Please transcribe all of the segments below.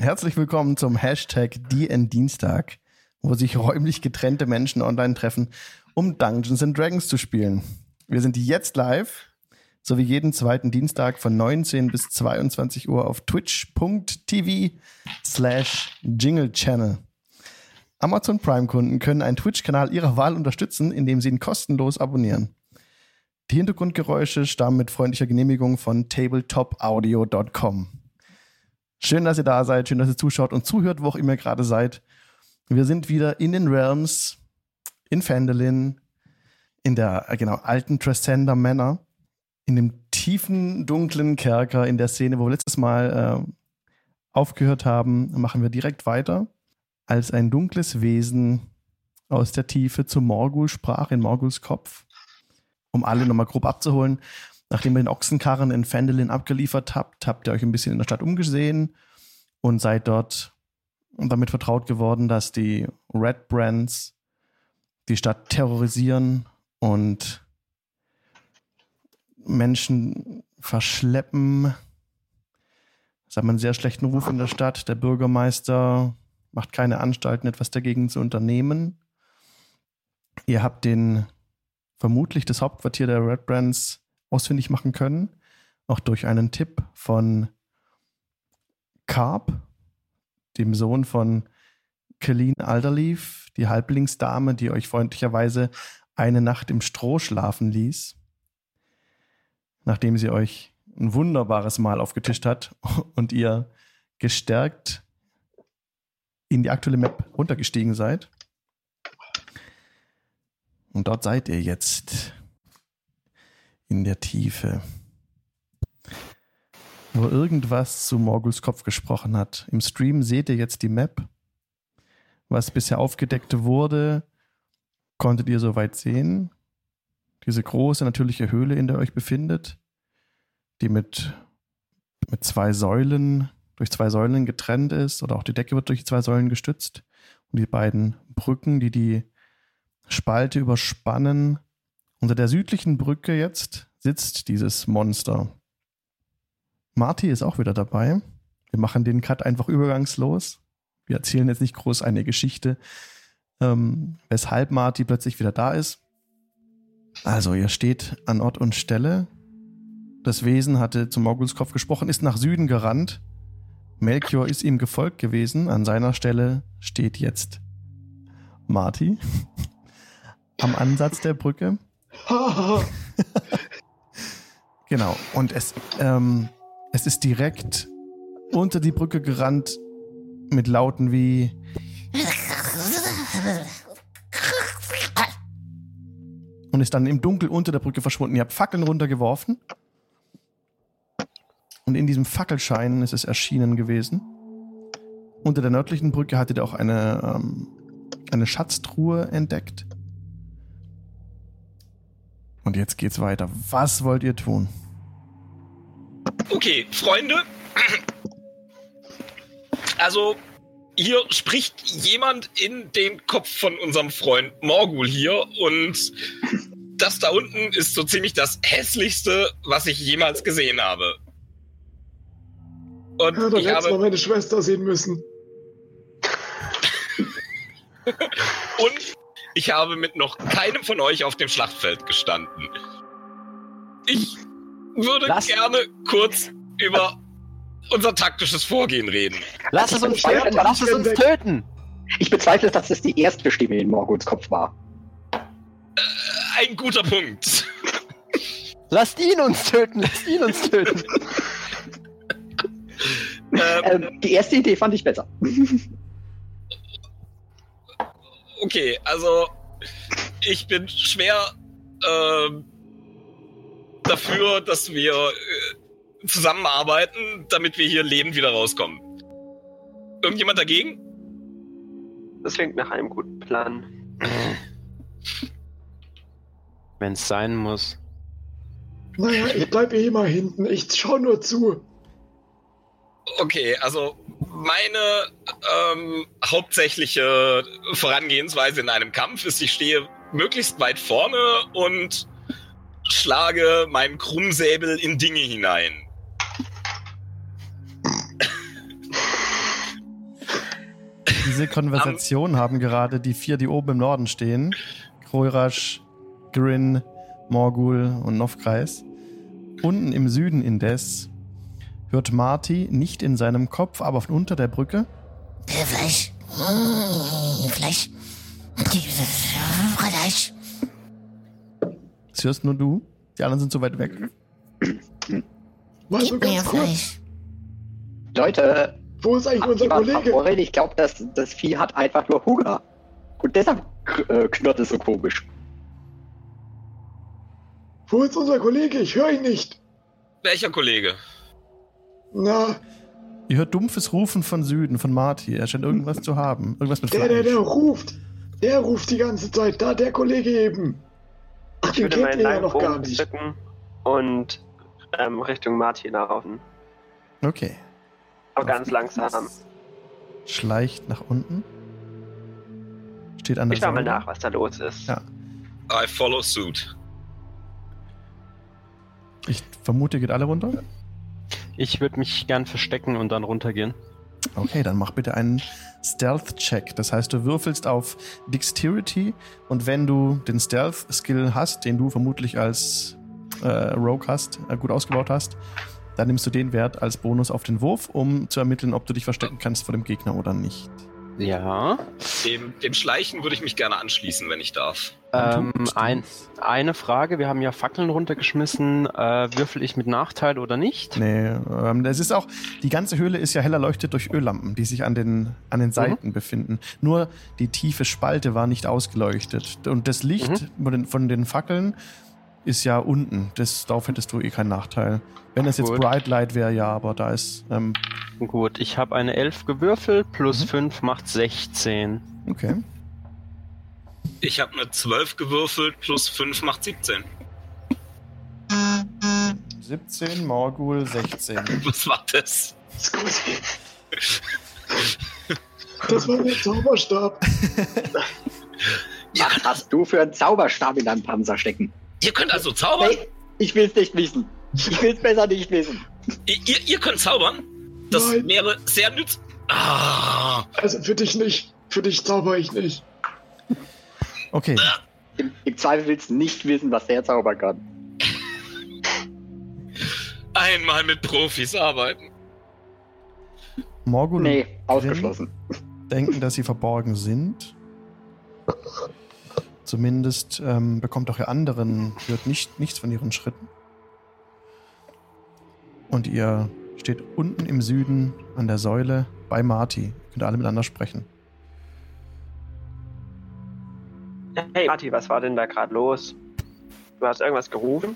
Herzlich willkommen zum Hashtag DN Dienstag, wo sich räumlich getrennte Menschen online treffen, um Dungeons and Dragons zu spielen. Wir sind jetzt live, sowie jeden zweiten Dienstag von 19 bis 22 Uhr auf twitch.tv slash Jingle Channel. Amazon Prime-Kunden können einen Twitch-Kanal ihrer Wahl unterstützen, indem sie ihn kostenlos abonnieren. Die Hintergrundgeräusche stammen mit freundlicher Genehmigung von tabletopaudio.com. Schön, dass ihr da seid, schön, dass ihr zuschaut und zuhört, wo auch immer ihr gerade seid. Wir sind wieder in den Realms, in Fandolin, in der äh, genau alten Trescender Manor, in dem tiefen, dunklen Kerker, in der Szene, wo wir letztes Mal äh, aufgehört haben, machen wir direkt weiter, als ein dunkles Wesen aus der Tiefe zu Morgul sprach, in Morguls Kopf, um alle nochmal grob abzuholen. Nachdem ihr den Ochsenkarren in Fandolin abgeliefert habt, habt ihr euch ein bisschen in der Stadt umgesehen und seid dort damit vertraut geworden, dass die Red Brands die Stadt terrorisieren und Menschen verschleppen. Das hat man einen sehr schlechten Ruf in der Stadt. Der Bürgermeister macht keine Anstalten, etwas dagegen zu unternehmen. Ihr habt den vermutlich das Hauptquartier der Red Brands ausfindig machen können, auch durch einen Tipp von Carp, dem Sohn von Colleen Alderleaf, die Halblingsdame, die euch freundlicherweise eine Nacht im Stroh schlafen ließ, nachdem sie euch ein wunderbares Mahl aufgetischt hat und ihr gestärkt in die aktuelle Map runtergestiegen seid. Und dort seid ihr jetzt in der Tiefe. Wo irgendwas zu Morguls Kopf gesprochen hat. Im Stream seht ihr jetzt die Map. Was bisher aufgedeckt wurde, konntet ihr soweit sehen. Diese große natürliche Höhle, in der ihr euch befindet, die mit, mit zwei Säulen, durch zwei Säulen getrennt ist, oder auch die Decke wird durch zwei Säulen gestützt. Und die beiden Brücken, die die Spalte überspannen, unter der südlichen Brücke jetzt sitzt dieses Monster. Marty ist auch wieder dabei. Wir machen den Cut einfach übergangslos. Wir erzählen jetzt nicht groß eine Geschichte, ähm, weshalb Marty plötzlich wieder da ist. Also, ihr steht an Ort und Stelle. Das Wesen hatte zum Morgulskopf gesprochen, ist nach Süden gerannt. Melchior ist ihm gefolgt gewesen. An seiner Stelle steht jetzt Marty am Ansatz der Brücke. genau. Und es, ähm, es ist direkt unter die Brücke gerannt mit Lauten wie und ist dann im Dunkel unter der Brücke verschwunden. Ihr habt Fackeln runtergeworfen und in diesem Fackelschein ist es erschienen gewesen. Unter der nördlichen Brücke hattet ihr auch eine, ähm, eine Schatztruhe entdeckt. Und jetzt geht's weiter. Was wollt ihr tun? Okay, Freunde. Also, hier spricht jemand in den Kopf von unserem Freund Morgul hier und das da unten ist so ziemlich das hässlichste, was ich jemals gesehen habe. Und ja, ich habe mal meine Schwester sehen müssen. und ich habe mit noch keinem von euch auf dem Schlachtfeld gestanden. Ich würde Lass gerne kurz über unser taktisches Vorgehen reden. Lass es uns töten! Lass es uns töten! Ich bezweifle, dass das die erste Stimme in Morguls Kopf war. Äh, ein guter Punkt. Lasst ihn uns töten! Lasst ihn uns töten! ähm, ähm, die erste Idee fand ich besser. okay, also ich bin schwer äh, dafür, dass wir äh, zusammenarbeiten, damit wir hier lebend wieder rauskommen. Irgendjemand dagegen? Das klingt nach einem guten Plan. Wenn es sein muss. Naja, ich bleibe eh mal hinten. Ich schau nur zu. Okay, also meine ähm, hauptsächliche Vorangehensweise in einem Kampf ist, ich stehe möglichst weit vorne und schlage meinen Krummsäbel in Dinge hinein. Diese Konversation haben gerade die vier, die oben im Norden stehen. Kroirasch, Grin, Morgul und Novkreis. Unten im Süden indes hört Marty nicht in seinem Kopf, aber von unter der Brücke. Fleisch. Fleisch. Fleisch. Das hörst nur du. Die anderen sind so weit weg. So Gib mir ganz kurz. Fleisch. Leute, Wo ist eigentlich unser Kollege? Favoriten? ich glaube, das, das Vieh hat einfach nur Hunger. Und deshalb äh, knurrt es so komisch. Wo ist unser Kollege? Ich höre ihn nicht. Welcher Kollege? Na, Ihr hört dumpfes Rufen von Süden, von Marty. Er scheint irgendwas zu haben. Irgendwas mit der, der, der Fleisch. ruft. Der ruft die ganze Zeit. Da, der Kollege eben. Ach, Ich den würde kennt meinen ja noch gar nicht. und ähm, Richtung Martin laufen. Okay. Aber ganz langsam. Schleicht nach unten. Steht an der Ich schau mal nach, was da los ist. Ja. I follow suit. Ich vermute, ihr geht alle runter. Ich würde mich gern verstecken und dann runtergehen. Okay, dann mach bitte einen Stealth-Check. Das heißt, du würfelst auf Dexterity und wenn du den Stealth-Skill hast, den du vermutlich als äh, Rogue hast, äh, gut ausgebaut hast, dann nimmst du den Wert als Bonus auf den Wurf, um zu ermitteln, ob du dich verstecken kannst vor dem Gegner oder nicht. Ja. Dem, dem Schleichen würde ich mich gerne anschließen, wenn ich darf. Ähm, ein, eine Frage, wir haben ja Fackeln runtergeschmissen. Äh, würfel ich mit Nachteil oder nicht? Nee, ähm, das ist auch, die ganze Höhle ist ja hell erleuchtet durch Öllampen, die sich an den, an den Seiten befinden. Nur die tiefe Spalte war nicht ausgeleuchtet. Und das Licht von, den, von den Fackeln ist ja unten. Das, darauf hättest du eh keinen Nachteil. Wenn es jetzt Gut. Bright Light wäre, ja, aber da ist, ähm, Gut, ich habe eine 11 gewürfelt, plus Mhm. 5 macht 16. okay. Ich habe eine 12 gewürfelt, plus 5 macht 17. 17, Morgul 16. Was war das? Das war der Zauberstab. Ihr Was hast du für einen Zauberstab in deinem Panzer stecken? Ihr könnt also zaubern? Hey, ich will's nicht wissen. Ich will's besser nicht wissen. Ihr, ihr, könnt zaubern? Das Nein. wäre sehr nützlich. Ah, Also für dich nicht. Für dich zauber ich nicht. Okay, Im, Im Zweifel willst du nicht wissen, was der zaubern kann. einmal mit Profis arbeiten. Morgul Nee, ausgeschlossen. denken, dass sie verborgen sind. Zumindest ähm, bekommt auch ihr anderen, hört nicht, nichts von ihren Schritten. Und ihr steht unten im Süden an der Säule bei Marty. Ihr könnt alle miteinander sprechen. Hey, Martin, was war denn da gerade los? Du hast irgendwas gerufen?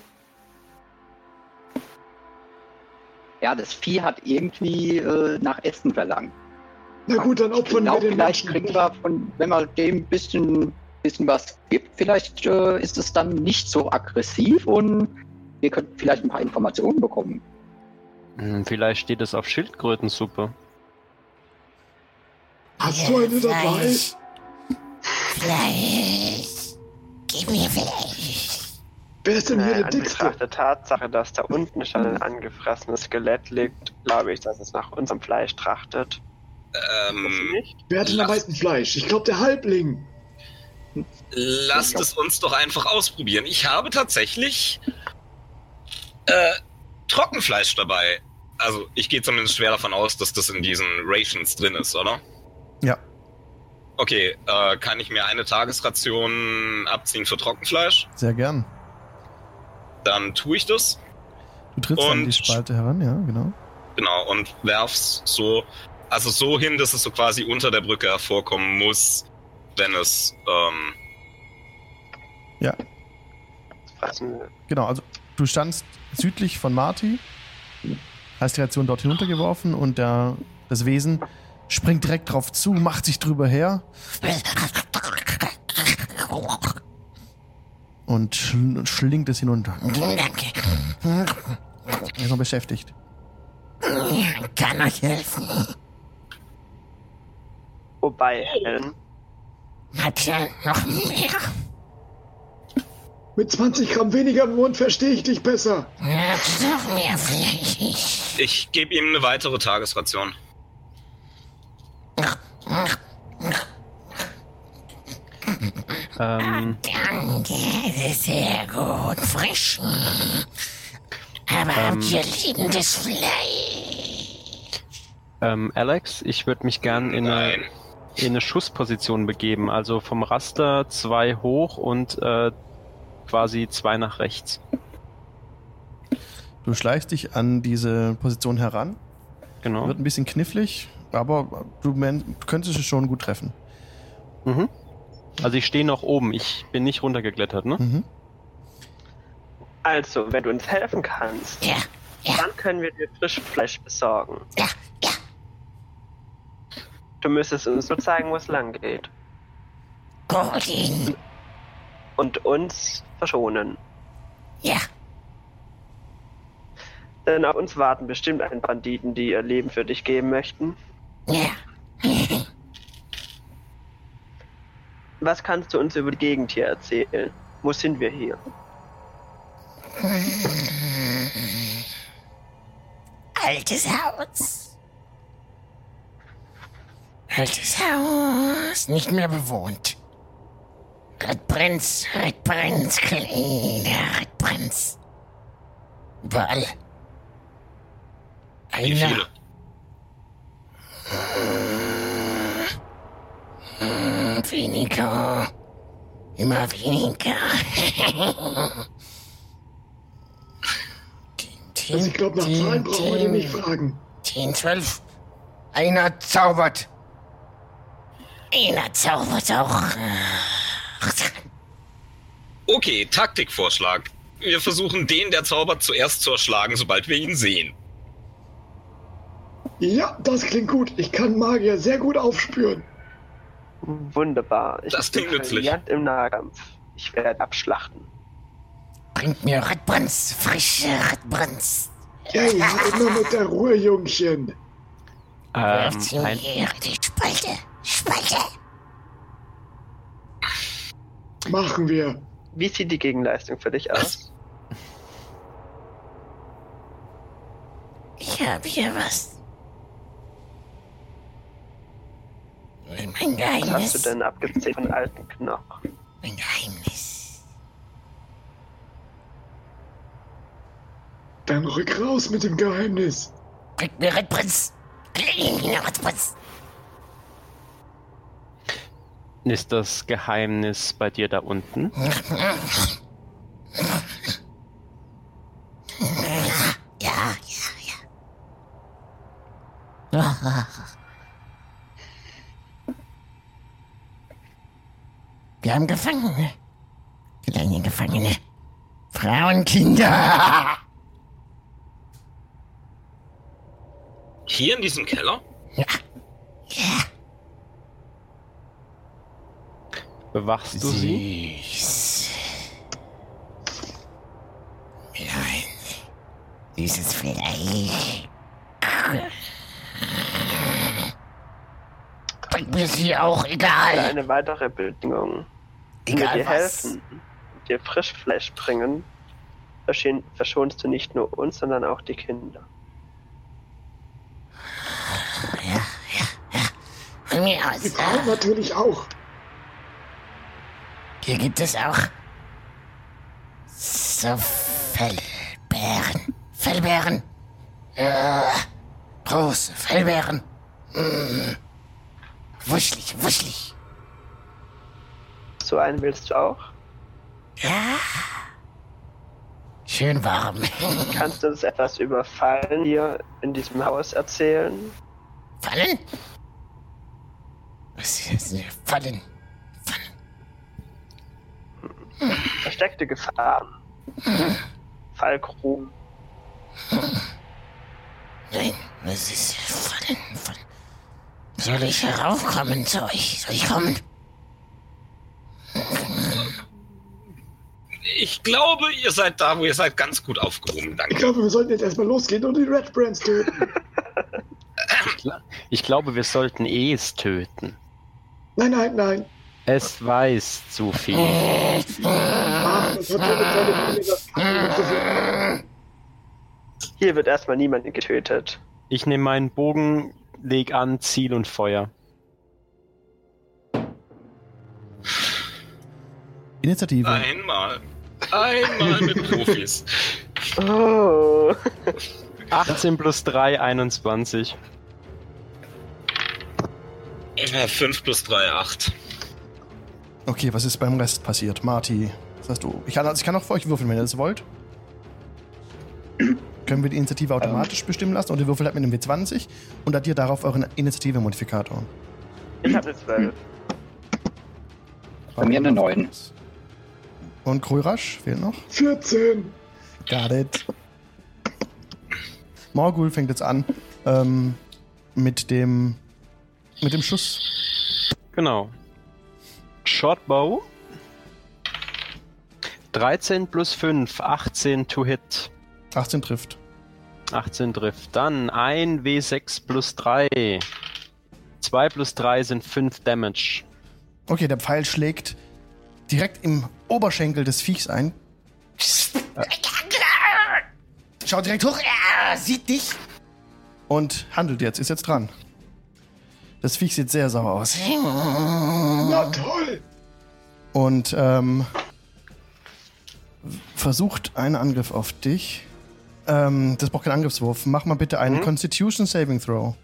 Ja, das Vieh hat irgendwie äh, nach Essen verlangt. Na gut, dann opfern wir glaube, den vielleicht Menschen. kriegen wir von, wenn man dem ein bisschen, bisschen was gibt, vielleicht äh, ist es dann nicht so aggressiv und wir könnten vielleicht ein paar Informationen bekommen. Hm, vielleicht steht es auf Schildkrötensuppe. Hast du eine dabei? Fleisch. Fleisch. Gib mir Fleisch. Wer ist denn hier Äh, der Dickste? Der Tatsache, dass da unten schon ein angefressenes Skelett liegt, glaube ich, dass es nach unserem Fleisch trachtet. Ähm, nicht? Wer hat denn am meisten Fleisch? Ich glaube, der Halbling. Lasst es uns doch einfach ausprobieren. Ich habe tatsächlich äh, Trockenfleisch dabei. Also ich gehe zumindest schwer davon aus, dass das in diesen Rations drin ist, oder? Ja. Okay, äh, kann ich mir eine Tagesration abziehen für Trockenfleisch? Sehr gern. Dann tue ich das. Du trittst an Und- die Spalte heran, ja, genau. Genau, und werf's so, also so hin, dass es so quasi unter der Brücke hervorkommen muss, wenn es, ähm, Fressen. Genau, also du standst südlich von Marty, hast die Ration dort hinuntergeworfen und der, das Wesen springt direkt drauf zu, macht sich drüber her und schl schlingt es hinunter. Danke. Er ist noch beschäftigt. Kann euch helfen. Wobei, Helen, hat er noch mehr? Mit 20 Gramm weniger im Mund verstehe ich dich besser. Habt noch mehr Fleisch? Ich gebe ihm eine weitere Tagesration. Ähm. Ah, danke, sehr gut, frisch. Aber ähm, habt ihr liebendes Fleisch? Ähm, Alex, ich würde mich gern in eine in eine Schussposition begeben. Also vom Raster zwei hoch und äh, quasi zwei nach rechts. Du schleichst dich an diese Position heran. Genau. Wird ein bisschen knifflig, aber du, könntest es schon gut treffen. Mhm. Also ich stehe noch oben. Ich bin nicht runtergeklettert, ne? Mhm. Also, wenn du uns helfen kannst, Ja, ja, dann können wir dir Frischfleisch besorgen. ja. Du müsstest uns nur zeigen, wo es lang geht. Gordon. Und uns verschonen. Ja, Denn auf uns warten bestimmt ein Banditen, die ihr Leben für dich geben möchten. ja. Was kannst du uns über die Gegend hier erzählen? Wo sind wir hier? Altes Haus. Altes Haus, nicht mehr bewohnt. Redbrenz, Redbrenz, kleiner Redbrenz. Überall. Wie Einer, viele? hm, weniger. Immer weniger. Also ich glaube, nach Zahlen brauchen wir nicht fragen. 10, 12. Einer zaubert. Einer zaubert auch. Okay, Taktikvorschlag. Wir versuchen den, der zaubert, zuerst zu erschlagen, sobald wir ihn sehen. Ja, das klingt gut. Ich kann Magier sehr gut aufspüren. Wunderbar. Ich Das bin klingt nützlich. im Nahkampf. Ich werde abschlachten. Bringt mir Redbrands, frische Redbrands. Ja, ja, immer mit der Ruhe, Jungchen. Werft Ähm, ein, die Spalte, Spalte. Machen wir. Wie sieht die Gegenleistung für dich aus? Ich habe hier was. Mein Was hast du Geheimnis. denn abgezählt von alten Knochen? Mein Geheimnis. Dann rück raus mit dem Geheimnis. Bringt mir Redbrands. Kleiner Redbrands. Ist das Geheimnis bei dir da unten? Ja, ja, ja. Wir haben Gefangene. Kleine Gefangene. Frauen, Kinder. Hier in diesem Keller? Ja, ja. Bewachst du sie? Süß. Nein. Dieses Fleisch. Bringt mir sie auch egal. Eine weitere wir Egal dir was. helfen, dir Frischfleisch bringen, verschon- verschonst du nicht nur uns, sondern auch die Kinder. Von mir Die aus. Frauen natürlich auch. Hier gibt es auch so Fellbären. Fellbären. Ja, große Fellbären. Mm. Wuschelig, wuschelig. So einen willst du auch? Ja. Schön warm. Kannst du uns etwas über Fallen hier in diesem Haus erzählen? Fallen? Was ist Fallen? Versteckte Gefahren? Fallgruben? Nein, was ist Fallen? Fallen? Soll ich heraufkommen zu euch? Soll ich kommen? Ich glaube, ihr seid da, wo ihr seid, ganz gut aufgehoben. Ich Danke. glaube, wir sollten jetzt erstmal losgehen und die Red Brands töten. Ich glaube, wir sollten es töten. Nein, nein, nein. Es weiß zu viel. Hier wird erstmal niemand getötet. Ich nehme meinen Bogen, leg an, Ziel und Feuer. Initiative. Einmal. Einmal mit Profis. Oh. 18 plus 3, 21. Ja, 5 plus 3, 8. Okay, was ist beim Rest passiert? Marty, was hast du? Ich kann, also ich kann auch für euch würfeln, wenn ihr das wollt. Können wir die Initiative automatisch bestimmen lassen und ihr würfelt halt mit einem W20 und addiert darauf euren Initiative-Modifikator. Ich habe eine 12. Bei mir eine 9. Und Krörasch fehlt noch. 14. Got it. Morgul fängt jetzt an ähm, mit dem mit dem Schuss. Genau. Shortbow. 13 plus 5, 18 to hit. 18 trifft. 18 trifft. Dann ein W6 plus 3. 2 plus 3 sind 5 Damage. Okay, der Pfeil schlägt direkt im Oberschenkel des Viechs ein. Schaut direkt hoch, sieht dich. Und handelt jetzt, ist jetzt dran. Das Viech sieht sehr sauer aus. Na toll. Und ähm, versucht einen Angriff auf dich. Ähm, das braucht keinen Angriffswurf. Mach mal bitte einen Mhm. Constitution Saving Throw.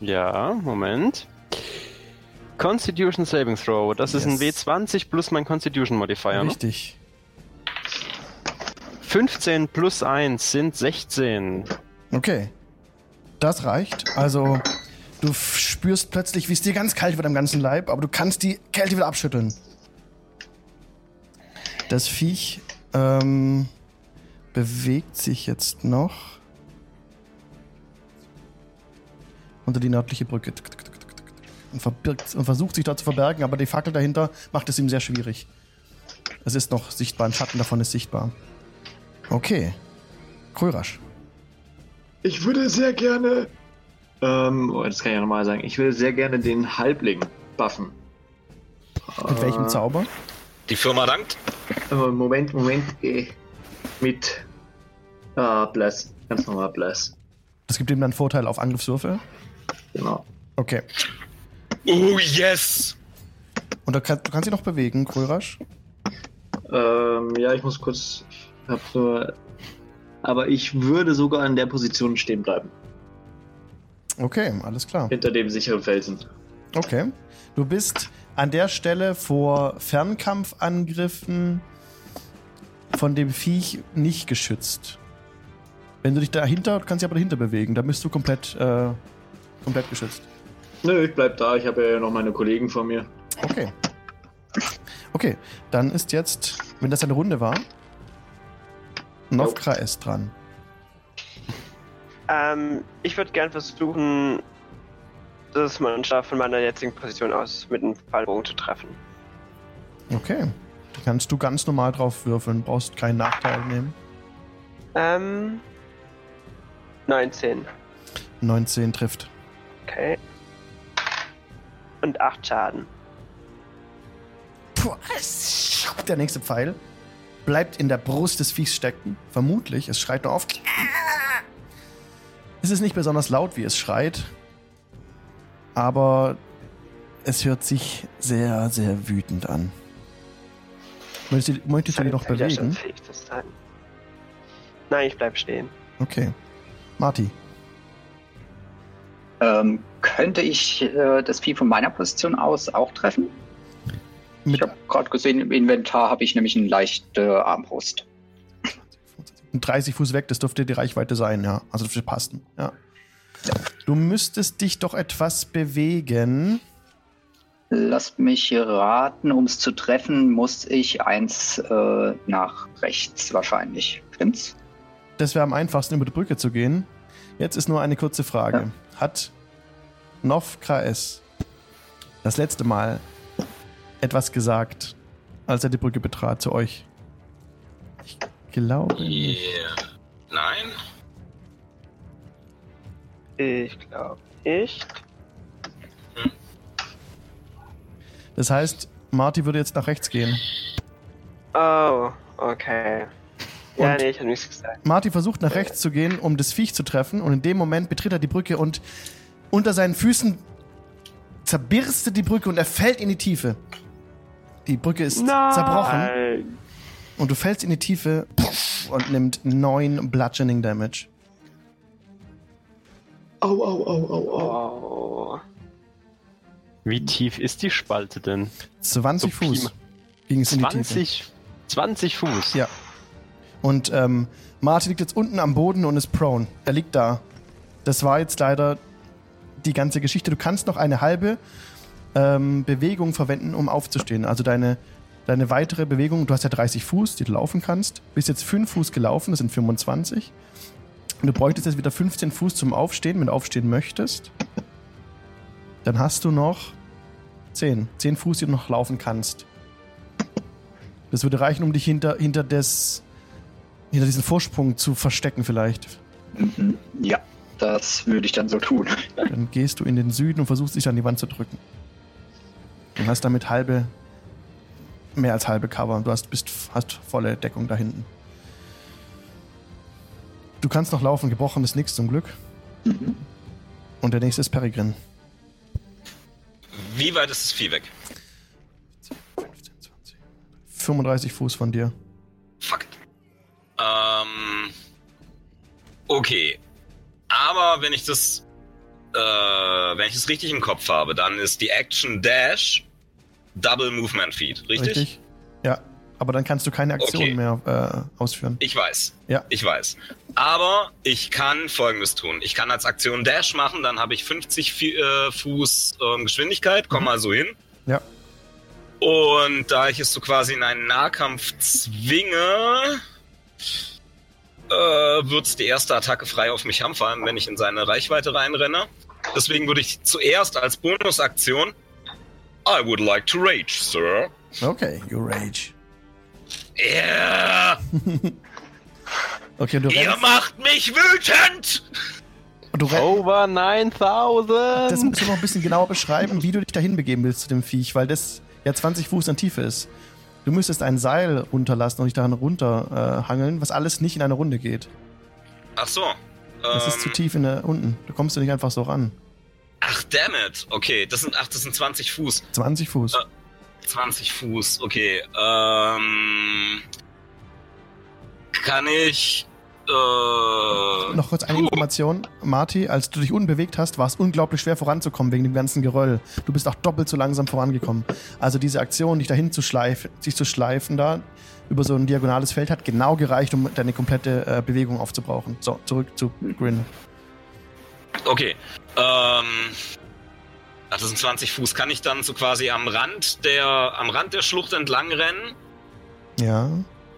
Ja, Moment. Constitution Saving Throw. Das ist ein Yes. W20 plus mein Constitution Modifier. Ne? Richtig. 15 plus 1 sind 16. Okay. Das reicht. Also, du spürst plötzlich, wie es dir ganz kalt wird am ganzen Leib, aber du kannst die Kälte wieder abschütteln. Das Viech ähm, bewegt sich jetzt noch unter die nördliche Brücke und, verbirgt, und versucht sich dort zu verbergen, aber die Fackel dahinter macht es ihm sehr schwierig. Es ist noch sichtbar, ein Schatten davon ist sichtbar. Okay. Krörasch. Ich würde sehr gerne. Ähm, oh, das kann ich ja nochmal sagen. Ich würde sehr gerne den Halbling buffen. Mit welchem Äh, Zauber? Die Firma dankt. äh, Moment, Moment. eh, Mit. Ah, Bless. Ganz normal Bless. Das gibt ihm dann Vorteil auf Angriffswürfe. Genau. Okay. Oh, yes! Und du, kann, du kannst dich noch bewegen, Krörasch. Ähm, ja, ich muss kurz. Ich hab nur. Aber ich würde sogar an der Position stehen bleiben. Okay, alles klar. Hinter dem sicheren Felsen. Okay. Du bist an der Stelle vor Fernkampfangriffen von dem Viech nicht geschützt. Wenn du dich dahinter, kannst dich aber dahinter bewegen, da bist du komplett, äh, komplett geschützt. Nö, ich bleib da. Ich habe ja noch meine Kollegen vor mir. Okay. Okay, dann ist jetzt, wenn das eine Runde war, Novkra ist dran. Ähm, ich würde gern versuchen, das Monster von meiner jetzigen Position aus mit einem Fallbogen zu treffen. Okay. Da kannst du ganz normal drauf würfeln, brauchst keinen Nachteil nehmen. Ähm, 19. 19 trifft. Okay. Und 8 Schaden. Puh, der nächste Pfeil bleibt in der Brust des Viechs stecken. Vermutlich. Es schreit nur auf. Es ist nicht besonders laut, wie es schreit. Aber es hört sich sehr, sehr wütend an. Möchtest du, möchtest du dich noch bewegen? Nein, ich bleib stehen. Okay. Marty. Ähm, könnte ich äh, das Vieh von meiner Position aus auch treffen? Mit Ich habe gerade gesehen, im Inventar habe ich nämlich eine leichte Armbrust. 30 Fuß weg, das dürfte die Reichweite sein, ja. Also das dürfte passen, ja. Du müsstest dich doch etwas bewegen. Lasst mich raten, um es zu treffen, muss ich eins äh, nach rechts wahrscheinlich. Stimmt's? Das wäre am einfachsten, über die Brücke zu gehen. Jetzt ist nur eine kurze Frage. Hat Nov KS das letzte Mal etwas gesagt, als er die Brücke betrat zu euch? Ich glaube nicht. Yeah. Nein? Ich glaube nicht. Das heißt, Marty würde jetzt nach rechts gehen. Oh, okay. Ja, Und- nee, ich habe nichts gesagt. Marty versucht nach rechts zu gehen, um das Viech zu treffen, und in dem Moment betritt er die Brücke und unter seinen Füßen zerbirstet die Brücke und er fällt in die Tiefe. Die Brücke ist Nein. zerbrochen und du fällst in die Tiefe und nimmt 9 Bludgeoning Damage. Au, au, au, au, au. Oh. Wie tief ist die Spalte denn? 20 So Fuß ging es in die Tiefe. 20, 20 Fuß. Ja. Und ähm, Martin liegt jetzt unten am Boden und ist prone. Er liegt da. Das war jetzt leider die ganze Geschichte. Du kannst noch eine halbe ähm, Bewegung verwenden, um aufzustehen. Also deine, deine weitere Bewegung, du hast ja 30 Fuß, die du laufen kannst. Bist jetzt 5 Fuß gelaufen, das sind 25. Und du bräuchtest jetzt wieder 15 Fuß zum Aufstehen, wenn du aufstehen möchtest. Dann hast du noch 10. 10 Fuß, die du noch laufen kannst. Das würde reichen, um dich hinter, hinter, des, hinter diesen Vorsprung zu verstecken vielleicht. Mhm. Ja, das würde ich dann so tun. Dann gehst du in den Süden und versuchst dich an die Wand zu drücken. Und hast damit halbe, mehr als halbe Cover. Du hast, bist, hast volle Deckung da hinten. Du kannst noch laufen, gebrochen ist nichts zum Glück. Und der nächste ist Peregrin. Wie weit ist das Vieh weg? 15, 20, 35 Fuß von dir. Fuck. Ähm. Okay. Aber wenn ich das. Äh, wenn ich das richtig im Kopf habe, dann ist die Action Dash Double Movement Feed, richtig? Ja. Aber dann kannst du keine Aktion Okay. mehr äh, ausführen. Ich weiß. Ja. Ich weiß. Aber ich kann folgendes tun. Ich kann als Aktion Dash machen, dann habe ich 50 Fi- äh, Fuß ähm, Geschwindigkeit, komm mal so hin. Ja. Und da ich es so quasi in einen Nahkampf zwinge, äh, wird die erste Attacke frei auf mich anfallen, wenn ich in seine Reichweite reinrenne. Deswegen würde ich zuerst als Bonusaktion I would like to rage, Sir. Okay, you rage. Yeah, Okay, du ihr rennst. macht mich wütend! Und du rennst. Over Das 9000! musst du noch ein bisschen genauer beschreiben, wie du dich dahin begeben willst zu dem Viech, weil das ja 20 Fuß an Tiefe ist. Du müsstest ein Seil runterlassen und dich daran runterhangeln, äh, hangeln, was alles nicht in eine Runde geht. Ach so. Das ähm, ist zu tief in der unten. Du kommst du nicht einfach so ran. Ach, damn it. Okay, das sind, ach, das sind 20 Fuß. 20 Fuß. Äh. 20 Fuß, okay. Ähm. Kann ich. Äh, Noch kurz eine. Information. Marty, als du dich unbewegt hast, war es unglaublich schwer voranzukommen wegen dem ganzen Geröll. Du bist auch doppelt so langsam vorangekommen. Also diese Aktion, dich dahin zu schleifen, sich zu schleifen da über so ein diagonales Feld hat genau gereicht, um deine komplette äh, Bewegung aufzubrauchen. So, zurück zu Grin. Okay. Ähm. Ach, das sind 20 Fuß. Kann ich dann so quasi am Rand der, am Rand der Schlucht entlang rennen? Ja.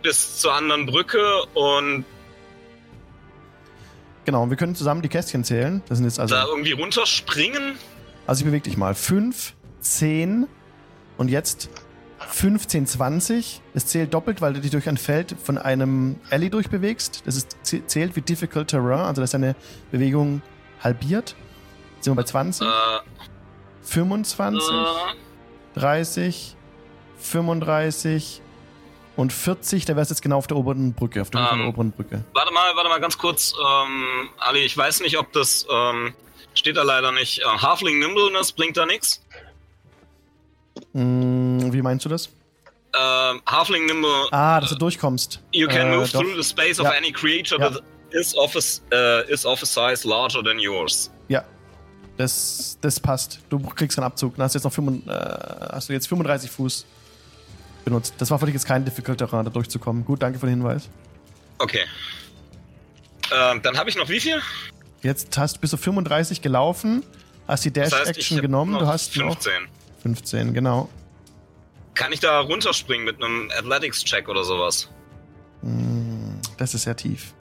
Bis zur anderen Brücke und Genau, und wir können zusammen die Kästchen zählen. Das sind jetzt also. da irgendwie runterspringen? Also ich bewege dich mal. 5, 10 und jetzt 15, 20. Das zählt doppelt, weil du dich durch ein Feld von einem Alley durchbewegst. Das ist, zäh- zählt wie Difficult Terrain, also dass deine Bewegung halbiert. Sind wir bei 20, Äh, 25, äh, 30, 35 und 40. Da wärst du jetzt genau auf der oberen Brücke, auf der Ähm. oberen Brücke. Warte mal, warte mal ganz kurz. Ähm, Ali, ich weiß nicht, ob das. Ähm, steht da leider nicht. Äh, Halfling Nimbleness bringt da nichts. Hm, wie meinst du das? Ähm, Halfling Nimble. Ah, dass du durchkommst. You can Äh, move doch. through the space of Ja. any creature Ja. that is of, a, s- äh, is of a size larger than yours. Ja, das, das passt. Du kriegst einen Abzug. Dann hast du jetzt noch 35, äh, hast du jetzt 35 Fuß benutzt. Das war für dich jetzt kein Difficult Terrain, da durchzukommen. Gut, danke für den Hinweis. Okay. Ähm, dann habe ich noch wie viel? Jetzt hast, bist du 35 gelaufen, hast die Das heißt, Dash-Action genommen, du hast 15. noch 15, genau. Kann ich da runterspringen mit einem Athletics-Check oder sowas? Hm, Das ist sehr tief.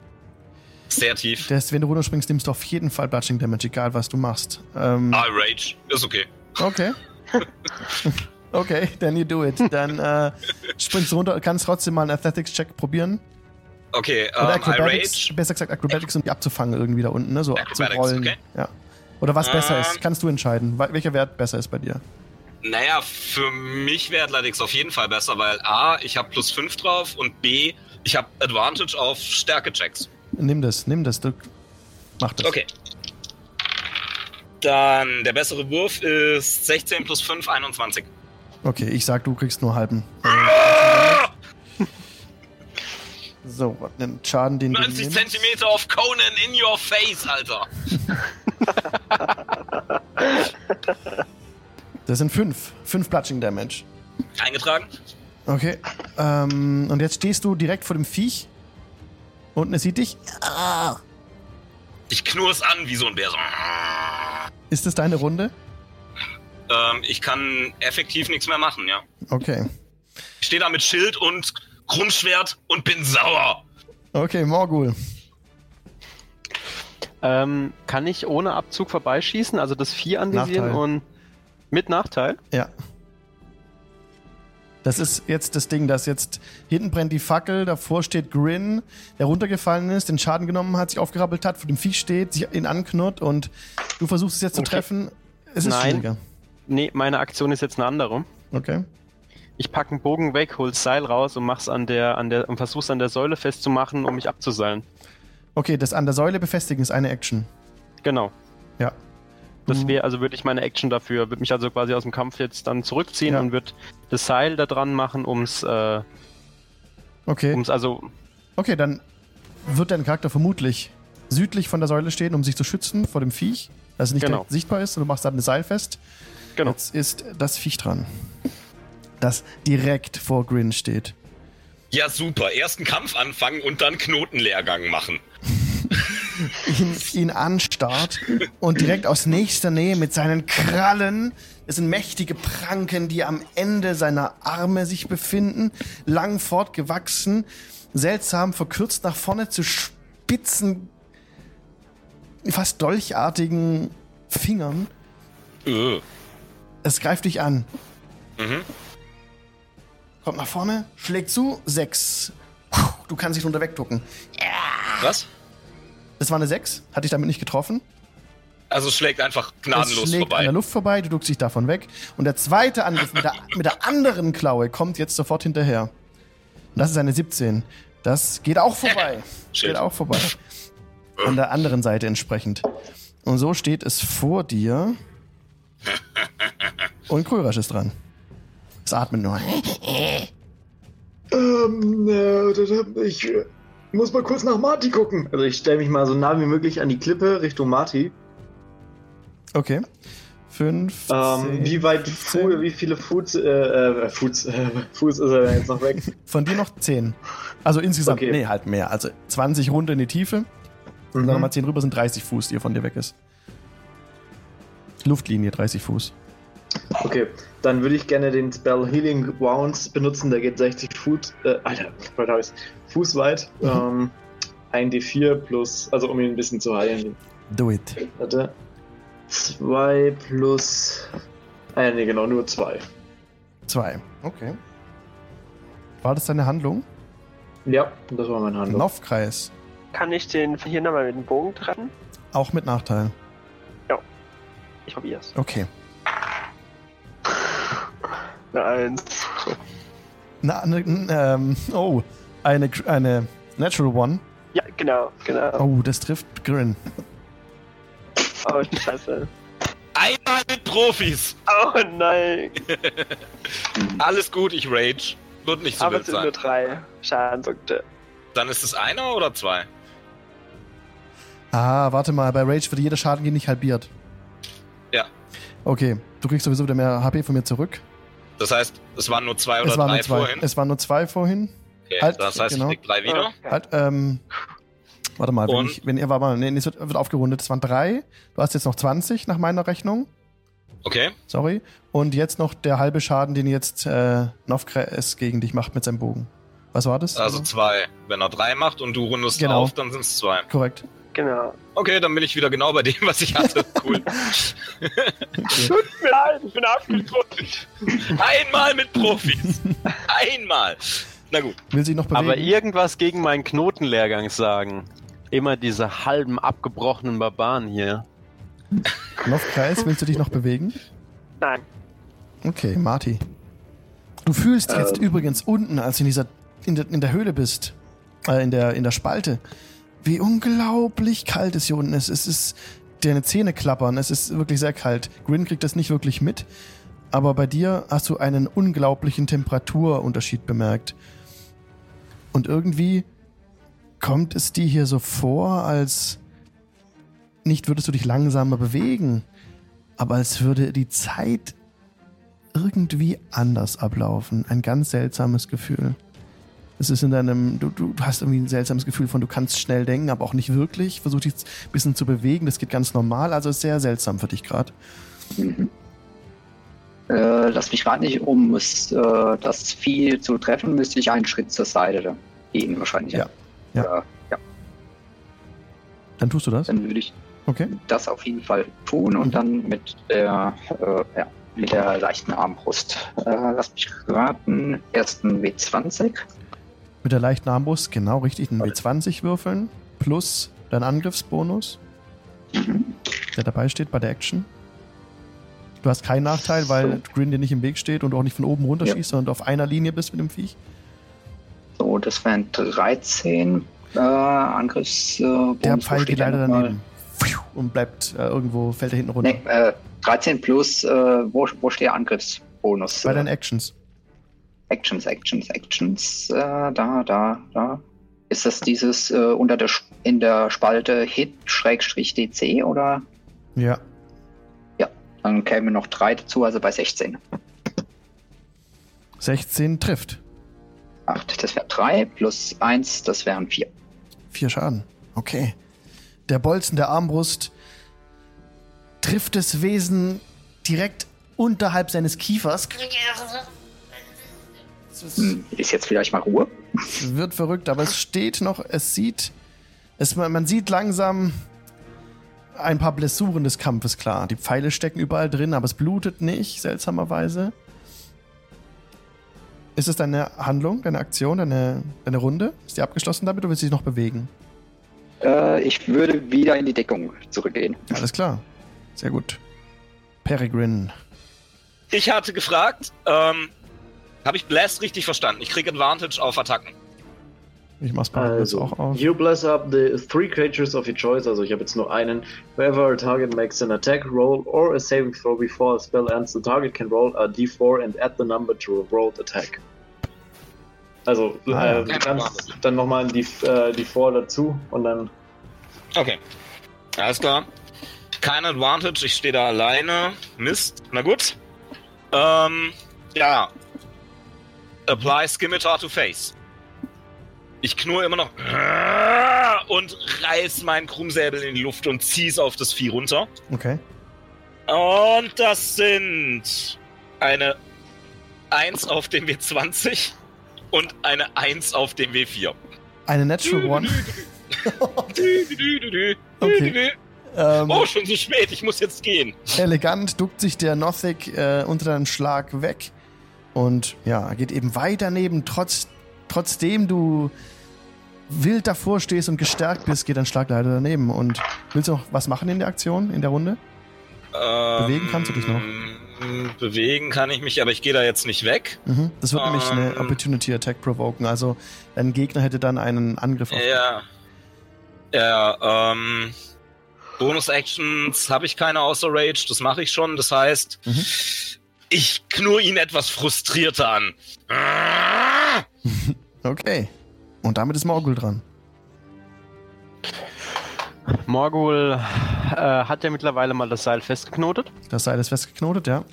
Sehr tief. Das, wenn du runterspringst, nimmst du auf jeden Fall Bludgeoning Damage, egal was du machst. Ähm, Ah, Rage. Ist okay. Okay. okay, then you do it. Dann äh, springst du runter, kannst trotzdem mal einen Athletics-Check probieren. Okay, Oder ähm, Acrobatics, besser gesagt Acrobatics, um die abzufangen irgendwie da unten, ne? So Acrobatics, zu rollen. okay. Ja. Oder was besser Ähm. ist, kannst du entscheiden. Wel- Welcher Wert besser ist bei dir? Naja, für mich wäre Athletics auf jeden Fall besser, weil A, ich habe plus 5 drauf und B, ich habe Advantage auf Stärke-Checks. Nimm das, nimm das. Du, mach das. Okay. Dann der bessere Wurf ist 16 plus 5, 21. Okay, ich sag, du kriegst nur halben. So, was den Schaden, den du 90 nimmst. Zentimeter auf Conan in your face, Alter. Das sind fünf. Fünf Bludgeoning Damage. Eingetragen? Okay. Ähm, und jetzt stehst du direkt vor dem Viech. Und es sieht dich. Ich knurr es an wie so ein Bär. So. Ist es deine Runde? Ähm, ich kann effektiv nichts mehr machen, ja. Okay. Ich stehe da mit Schild und Krummschwert und bin sauer. Okay, Morgul. Ähm, kann ich ohne Abzug vorbeischießen, also das Vieh anvisieren Nachteil. und mit Nachteil? Ja. Das ist jetzt das Ding, dass jetzt hinten brennt die Fackel, davor steht Grin, der runtergefallen ist, den Schaden genommen hat, sich aufgerappelt hat, vor dem Viech steht, sich ihn anknurrt und du versuchst es jetzt zu Okay. treffen. Es ist Nein. schwieriger. Nee, meine Aktion ist jetzt eine andere. Okay. Ich pack einen Bogen weg, hol das Seil raus und mach's an der, an der, und versuch's an der Säule festzumachen, um mich abzuseilen. Okay, das an der Säule befestigen ist eine Action. Genau. Ja. Das Du- wäre, also würde ich meine Action dafür, würde mich also quasi aus dem Kampf jetzt dann zurückziehen Ja. und würde das Seil da dran machen, ums, äh, Okay. ums, also, Okay, dann wird dein Charakter vermutlich südlich von der Säule stehen, um sich zu schützen vor dem Viech, dass es nicht Genau. direkt sichtbar ist. Und du machst dann ein Seil fest. genau. Jetzt ist das Viech dran. Das direkt vor Grin steht. Ja, super. Ersten Kampf anfangen und dann Knotenlehrgang machen. Ihn, ihn anstarrt und direkt aus nächster Nähe mit seinen Krallen, es sind mächtige Pranken, die am Ende seiner Arme sich befinden, lang fortgewachsen, seltsam verkürzt nach vorne zu spitzen, fast dolchartigen Fingern. Äh. Es greift dich an. Mhm. Kommt nach vorne, schlägt zu, sechs. Du kannst dich drunter wegducken. Was? Das war eine sechs, hatte ich damit nicht getroffen. Also es schlägt einfach Es gnadenlos schlägt an vorbei. der Luft vorbei, du duckst dich davon weg. Und der zweite Angriff mit der, mit der anderen Klaue kommt jetzt sofort hinterher. Und das ist eine 17. Das geht auch vorbei. Geht auch vorbei. An der anderen Seite entsprechend. Und so steht es vor dir. Und Krörasch ist dran. Es atmet nur. Ähm, äh, ich äh, muss mal kurz nach Marty gucken. Also ich stelle mich mal so nah wie möglich an die Klippe Richtung Marty. Okay. Fünf. Ähm, wie weit, Fu wie viele Fuß, äh, äh, Fuß, äh, Fuß ist er denn jetzt noch weg? Von dir noch 10. Also insgesamt, Okay. nee, halt mehr. Also 20 runter in die Tiefe. Und dann Mhm. nochmal 10 rüber sind 30 Fuß, die er von dir weg ist. Luftlinie 30 Fuß. Okay, dann würde ich gerne den Spell Healing Wounds benutzen. Der geht 60 Fuß, äh, Alter. Fuß weit. Mhm. Ähm, ein D4 plus, also um ihn ein bisschen zu heilen. Do it. Warte. 2 plus. Ah, ja, nee, genau, nur 2. Zwei. Okay. War das deine Handlung? Ja, das war mein Handlung. Laufkreis. Kann ich den hier nochmal mit dem Bogen treffen? Auch mit Nachteil. Ich probier's. Okay. Eine Eins. Na, ne, ähm, oh, eine, eine Natural One. Ja, genau, genau. Oh, das trifft Grin. Oh, scheiße. Einmal mit Profis. Oh nein. Alles gut, ich rage. Wird nicht so Aber wild es sind nur drei Schadenspunkte. Dann ist es einer oder zwei? Ah, warte mal, bei Rage wird jeder Schaden gehen nicht halbiert. Ja. Okay, du kriegst sowieso wieder mehr HP von mir zurück. Das heißt, es waren nur zwei oder Es waren, drei nur zwei, vorhin. es waren nur zwei vorhin. Okay, halt, das heißt, genau. ich krieg drei wieder. Okay. Halt, ähm, warte mal, wenn, ich, wenn ihr war mal, nee, nee, es wird, wird aufgerundet, es waren drei. Du hast jetzt noch 20 nach meiner Rechnung. Okay. Sorry. Und jetzt noch der halbe Schaden, den jetzt äh, Novkres gegen dich macht mit seinem Bogen. Was war das? Also zwei. Wenn er drei macht und du rundest Genau. auf, dann sind es zwei. Korrekt. Genau. Okay, dann bin ich wieder genau bei dem, was ich hatte. Cool. Tut mir leid, ich bin abgedrückt. Einmal mit Profis. Einmal. Na gut. Will sich noch bewegen? Aber irgendwas gegen meinen Knotenlehrgang sagen. Immer diese halben abgebrochenen Barbaren hier. Novkreis, willst du dich noch bewegen? Nein. Okay, Marty. Du fühlst jetzt Ähm. übrigens unten, als du in dieser in der, in der Höhle bist, äh, in der in der Spalte, wie unglaublich kalt es hier unten ist. Es ist deine Zähne klappern. Es ist wirklich sehr kalt. Grin kriegt das nicht wirklich mit. aber bei dir hast du einen unglaublichen Temperaturunterschied bemerkt. Und irgendwie kommt es dir hier so vor, als nicht würdest du dich langsamer bewegen, aber als würde die Zeit irgendwie anders ablaufen. Ein ganz seltsames Gefühl. Es ist in deinem, du, du hast irgendwie ein seltsames Gefühl von, du kannst schnell denken, aber auch nicht wirklich. Versuch dich ein bisschen zu bewegen, das geht ganz normal, also ist sehr seltsam für dich gerade. Mhm. Äh, lass mich raten, nicht um es, äh, das Vieh zu treffen, müsste ich einen Schritt zur Seite gehen, wahrscheinlich. Ja. Ja. Äh, ja. Dann tust du das? Dann würde ich Okay. das auf jeden Fall tun und dann mit der, äh, ja, mit der leichten Armbrust. Äh, lass mich raten, ersten W20. Mit der leichten Armbrust, genau richtig, einen W20 würfeln. Plus dein Angriffsbonus, Mhm. der dabei steht bei der Action. Du hast keinen Nachteil, weil Grin dir nicht im Weg steht und du auch nicht von oben runter Ja. schießt, sondern du auf einer Linie bist mit dem Viech. So, das wären 13 äh, Angriffs. Äh, Der Pfeil geht leider daneben. Und bleibt äh, irgendwo, fällt er hinten runter. Nee, äh, 13 plus, äh, wo, wo steht der Angriffsbonus? Bei deinen Actions. Actions, Actions, Actions. Äh, da, da, da. Ist das dieses äh, unter der in der Spalte Hit Schrägstrich DC oder? Ja. Dann kämen noch drei dazu, also bei 16. 16 trifft. 8, das wäre 3 plus 1, das wären 4. Vier Schaden. Okay. Der Bolzen der Armbrust trifft das Wesen direkt unterhalb seines Kiefers. Es ist jetzt vielleicht mal Ruhe? wird verrückt, aber es steht noch, es sieht, es, man man sieht langsam ein paar Blessuren des Kampfes klar. Die Pfeile stecken überall drin, aber es blutet nicht, seltsamerweise. Ist es deine Handlung, deine Aktion, deine, deine Runde? Ist die abgeschlossen damit oder willst du dich noch bewegen? Äh, ich würde wieder in die Deckung zurückgehen. Alles klar. Sehr gut. Peregrine. Ich hatte gefragt, ähm, habe ich Blast richtig verstanden? Ich kriege Advantage auf Attacken. Ich mach's mal Also, auch auf. you bless up the three creatures of your choice. Also ich habe jetzt nur einen. Wherever a target makes an attack roll or a saving throw before a spell ends, the target can roll a d4 and add the number to a rolled attack. Also Ah, äh, du kannst dann nochmal die äh, d4 dazu und dann Okay. Alles klar. Kein Advantage, ich stehe da alleine. Mist. Na gut. Ähm, ja. Apply Scimitar to Face. Ich knurre immer noch und reiß meinen Krummsäbel in die Luft und zieh's auf das Vieh runter. Okay. Und das sind eine 1 auf dem W20 und eine 1 auf dem W4. Eine Natural One. Okay. ähm, Oh, schon so spät, ich muss jetzt gehen. elegant duckt sich der Nothic äh, unter deinem Schlag weg und ja, geht eben weiter neben. Trotz, trotzdem du wild davor stehst und gestärkt bist, geht dein Schlag leider daneben. Und willst du noch was machen in der Aktion, in der Runde? Bewegen kannst du dich noch? Ähm, Bewegen kann ich mich, aber ich gehe da jetzt nicht weg. Mhm. Das wird nämlich eine Ähm. Opportunity Attack provoken. Also dein Gegner hätte dann einen Angriff auf Ja. Ja, ähm. Bonus-Actions habe ich keine außer Rage, das mache ich schon. Das heißt, Mhm. Ich knurr ihn etwas frustrierter an. Okay. Und damit ist Morgul dran. Morgul äh, hat ja mittlerweile mal das Seil festgeknotet. Das Seil ist festgeknotet, ja.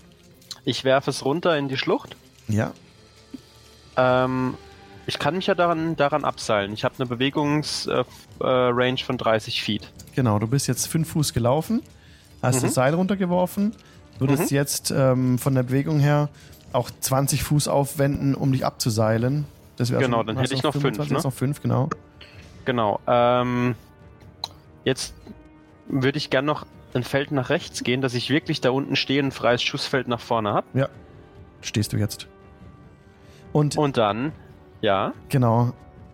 Ich werfe es runter in die Schlucht. Ja. Ähm, ich kann mich ja daran, daran abseilen. Ich habe eine Bewegungsrange äh, Range von 30 Feet. Genau, du bist jetzt fünf Fuß gelaufen, hast Mhm. das Seil runtergeworfen, würdest jetzt ähm, von der Bewegung her auch 20 Fuß aufwenden, um dich abzuseilen. Das wäre Genau, schon- dann hätte ich du noch fünf, 25, ne? jetzt noch fünf, genau. Genau. Ähm, jetzt würde ich gern noch ein Feld nach rechts gehen, dass ich wirklich da unten stehe und ein freies Schussfeld nach vorne habe. Stehst du jetzt. Und Und dann, ja, genau.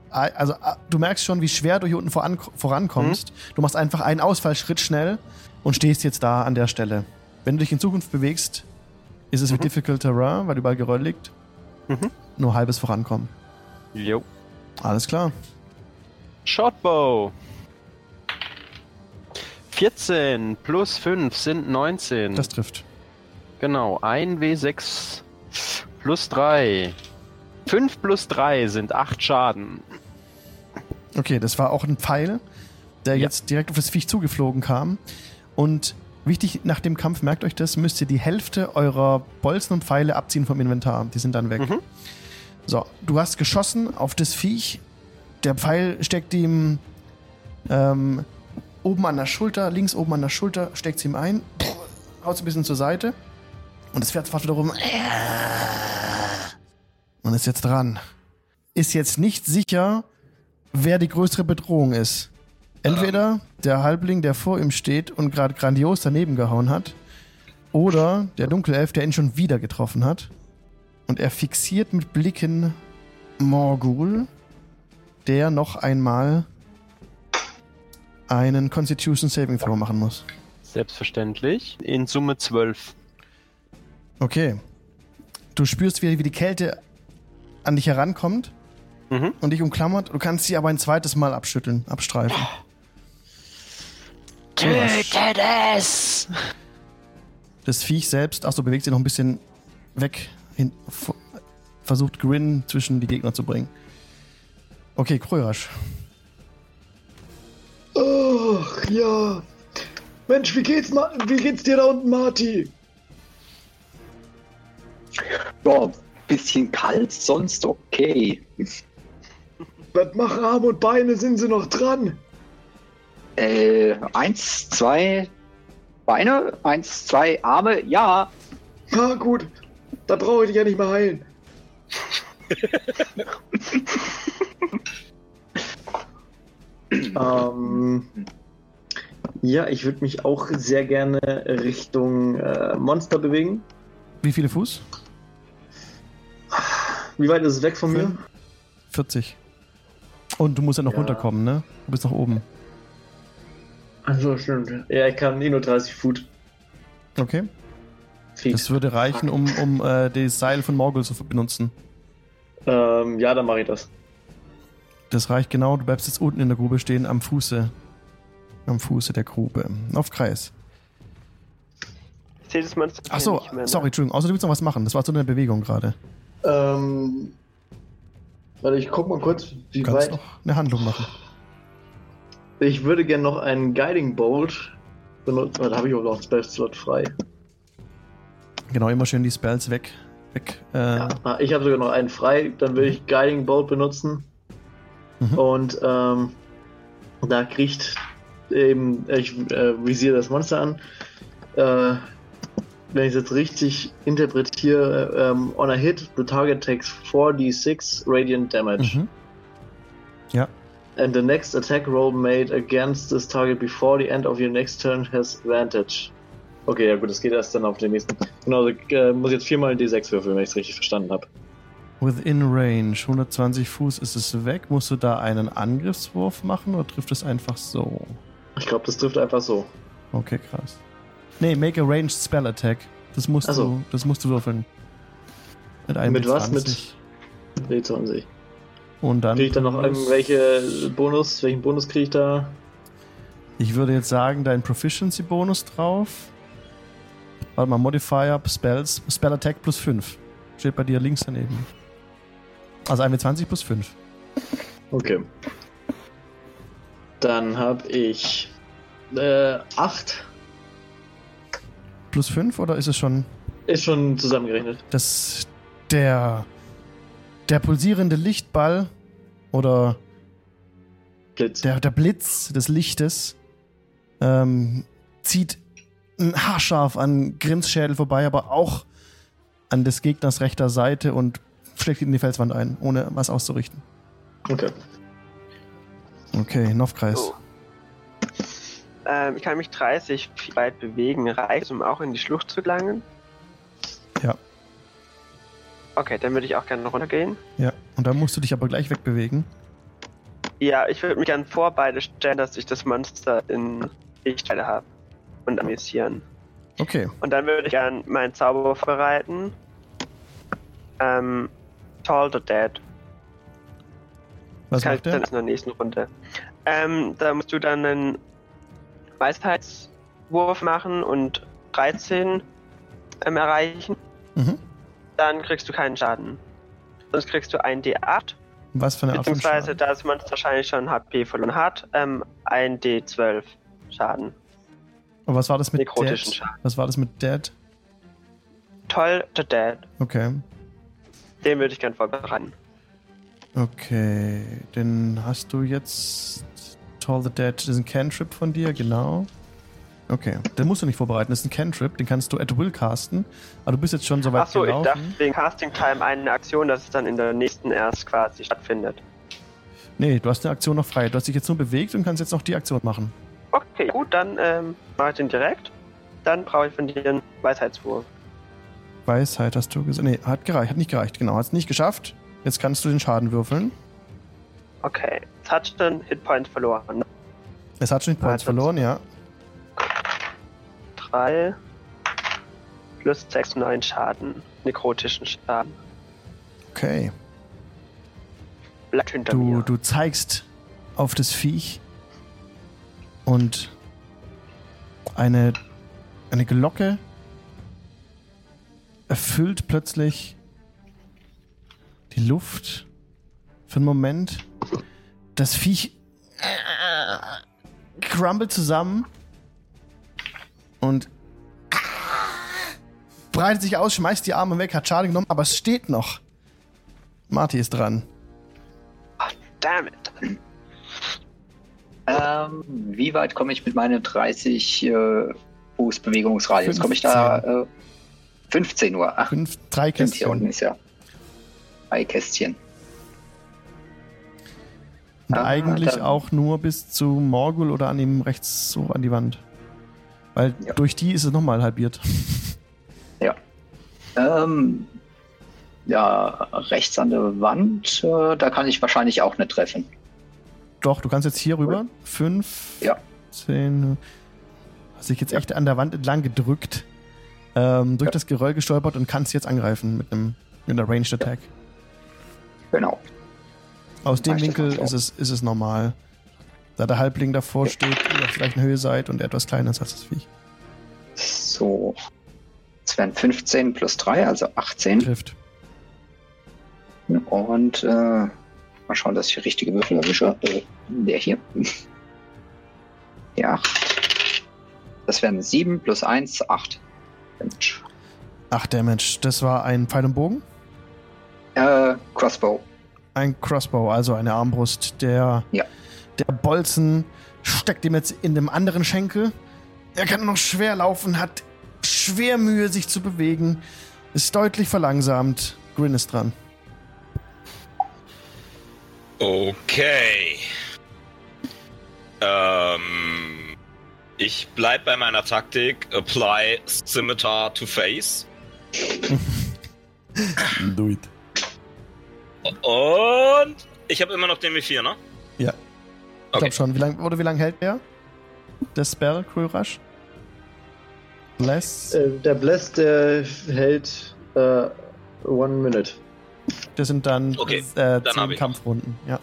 Also a- du merkst schon, wie schwer du hier unten voran, vorankommst. Mhm. Du machst einfach einen Ausfallschritt schnell und stehst jetzt da an der Stelle. Wenn du dich in Zukunft bewegst, ist es wie Mhm. Difficult Terrain, weil überall Geröll liegt. Mhm. Nur halbes Vorankommen. jo. Alles klar. Shortbow. 14 plus 5 sind 19. Das trifft. Genau, 1 W6 plus 3. 5 plus 3 sind 8 Schaden. Okay, das war auch ein Pfeil, der ja. jetzt direkt auf das Viech zugeflogen kam. Und wichtig, nach dem Kampf, merkt euch das, müsst ihr die Hälfte eurer Bolzen und Pfeile abziehen vom Inventar. Die sind dann weg. Mhm. So, du hast geschossen auf das Viech. Der Pfeil steckt ihm ähm, oben an der Schulter, links oben an der Schulter, steckt es ihm ein, haut es ein bisschen zur Seite. Und das Pferd fährt wieder rum. Und ist jetzt dran. Ist jetzt nicht sicher, wer die größere Bedrohung ist. Entweder der Halbling, der vor ihm steht und gerade grandios daneben gehauen hat, oder der Dunkelelf, der ihn schon wieder getroffen hat. Und er fixiert mit Blicken Morgul, der noch einmal einen Constitution Saving Throw machen muss. Selbstverständlich. In Summe 12. Okay. Du spürst wieder, wie die Kälte an dich herankommt mhm. und dich umklammert. Du kannst sie aber ein zweites Mal abschütteln, abstreifen. Tötet es! Das Viech selbst, achso, bewegt sich noch ein bisschen weg, hin, versucht Grin zwischen die Gegner zu bringen. Okay, Krörasch. Ach ja. Mensch, wie geht's, wie geht's dir da unten, Marty? Ja, bisschen kalt, sonst okay. Was machen Arme und Beine? Sind sie noch dran? Äh, eins, zwei Beine, eins, zwei Arme, ja. Ah, gut. Da brauche ich dich ja nicht mehr heilen. ähm, ja, ich würde mich auch sehr gerne Richtung äh, Monster bewegen. Wie viele Fuß? Wie weit ist es weg von mir? 40. Und du musst ja noch ja. runterkommen, ne? Du bist noch oben. Also stimmt. Ja, ich kann eh nur 30 Fuß. Okay. Feet. Das würde reichen, um, um äh, das Seil von Morgul zu benutzen. Ähm, ja, dann mache ich das. Das reicht genau. Du bleibst jetzt unten in der Grube stehen, am Fuße. Am Fuße der Grube. Auf Kreis. Ich sehe das Monster Achso, nicht mehr, ne? sorry, Entschuldigung. Außer du willst noch was machen. Das war so eine Bewegung gerade. Ähm. Warte, ich guck mal kurz, wie Kannst weit. noch eine Handlung machen. Ich würde gerne noch einen Guiding Bolt benutzen. Da habe ich auch noch einen Spell-Slot frei. Genau, immer schön die Spells weg. weg äh ja, ah, ich habe sogar noch einen frei. Dann würde ich Guiding Bolt benutzen. Mhm. Und ähm, da kriegt eben, ich äh, visiere das Monster an. Äh, wenn ich es jetzt richtig interpretiere, ähm, on a hit, the target takes 4d6 radiant damage. Mhm. And the next attack roll made against this target before the end of your next turn has advantage. Okay, ja gut, das geht erst dann auf den nächsten. Genau, äh, muss jetzt viermal ein D6 würfeln, wenn ich es richtig verstanden habe. Within range, 120 Fuß ist es weg. Musst du da einen Angriffswurf machen oder trifft es einfach so? Ich glaube, das trifft einfach so. Okay, krass. Nee, make a ranged spell attack. Das musst, so. du, das musst du würfeln. Mit einem Mit was? Mit D20. Und dann. Kriege ich da noch irgendwelche Bonus? Welchen Bonus kriege ich da? Ich würde jetzt sagen, dein Proficiency-Bonus drauf. Warte mal, Modifier, Spells, Spell Attack plus 5. Steht bei dir links daneben. Also 21 plus 5. Okay. Dann habe ich äh, 8 plus 5 oder ist es schon. Ist schon zusammengerechnet. Das. Der. Der pulsierende Lichtball oder. Blitz. Der, der Blitz des Lichtes ähm, zieht haarscharf an Grinsschädel vorbei, aber auch an des Gegners rechter Seite und schlägt ihn in die Felswand ein, ohne was auszurichten. Okay. Okay, Novkreis. Oh. Ähm, ich kann mich 30 weit bewegen. Reicht es, um auch in die Schlucht zu gelangen? Ja. Okay, dann würde ich auch gerne runtergehen. Ja, und dann musst du dich aber gleich wegbewegen. Ja, ich würde mich gerne vor beide stellen, dass ich das Monster in Lichtteile habe. Und amüsieren. Okay. Und dann würde ich gerne meinen Zauber vorbereiten. Ähm, Tall the Dead. Was kann macht ich dann in der nächsten Runde. Ähm, da musst du dann einen Weisheitswurf machen und 13 ähm, erreichen, mhm. Dann kriegst du keinen Schaden. Sonst kriegst du ein D8. Was für eine Art Beziehungsweise, da Monster wahrscheinlich schon HP verloren hat, ähm, ein D12 Schaden. Und was war das mit Dead? Schaden. Was war das mit Dead? Toll, the Dead. Okay. Den würde ich gern vorbereiten. Okay, den hast du jetzt Toll the Dead. Das ist ein Cantrip von dir, genau. Okay, den musst du nicht vorbereiten. Das ist ein Cantrip, den kannst du at will casten. Aber du bist jetzt schon so weit Achso, ich dachte, den Casting Time eine Aktion, dass es dann in der nächsten erst quasi stattfindet. Nee, du hast eine Aktion noch frei. Du hast dich jetzt nur bewegt und kannst jetzt noch die Aktion machen. Okay, gut, dann ähm, mache ich den direkt. Dann brauche ich von dir einen Weisheitswurf. Weisheit hast du gesagt. Nee, hat gereicht, hat nicht gereicht, genau. Hat es nicht geschafft. Jetzt kannst du den Schaden würfeln. Okay, es hat schon Hitpoints verloren. Es hat schon Hitpoints verloren, ja. 3 plus 6, 9 Schaden. Nekrotischen Schaden. Okay. Bleibt hinter du, mir. Du zeigst auf das Viech und eine, eine Glocke erfüllt plötzlich die Luft für einen Moment. Das Viech crumble zusammen und breitet sich aus, schmeißt die Arme weg, hat Schaden genommen, aber es steht noch. Marty ist dran. Oh, damn it. Ähm, wie weit komme ich mit meinem 30 äh, Fuß Bewegungsradius? Komme ich da äh, 15 Uhr? Ach, Fünf, drei Kästchen. Hier unten ist ja drei Kästchen. Und ah, eigentlich auch nur bis zu Morgul oder an ihm rechts so an die Wand. Weil ja. durch die ist es nochmal halbiert. Ja. Ähm, ja, rechts an der Wand, äh, da kann ich wahrscheinlich auch nicht treffen. Doch, du kannst jetzt hier rüber. Fünf, ja. zehn. Hast dich jetzt echt an der Wand entlang gedrückt, ähm, durch ja. das Geröll gestolpert und kannst jetzt angreifen mit einem mit einer Ranged Attack. Genau. Aus dem Winkel ist es, ist es normal. Da der Halbling davor steht, ihr auf gleichen Höhe seid und etwas kleiner ist als das Viech. So. Es wären 15 plus 3, also 18. Trifft. Und äh, mal schauen, dass ich die richtige Würfel erwische. Äh, der hier. Die 8. Das wären 7 plus 1, 8 Damage. 8 Damage. Das war ein Pfeil und Bogen? Äh, Crossbow. Ein Crossbow, also eine Armbrust. Der ja. Der Bolzen steckt ihm jetzt in dem anderen Schenkel. Er kann noch schwer laufen, hat schwer Mühe, sich zu bewegen, ist deutlich verlangsamt. Grin ist dran. Okay. Ähm, ich bleib bei meiner Taktik. Apply Scimitar to Face. Do it. Und ich habe immer noch den W4, ne? Ich okay. glaube schon. Wie lang, oder wie lange hält der? Der Spell, Cruel Rush? Bless? Äh, der Bless, der hält äh, One Minute. Das sind dann, okay, äh, dann zehn Kampfrunden, ja.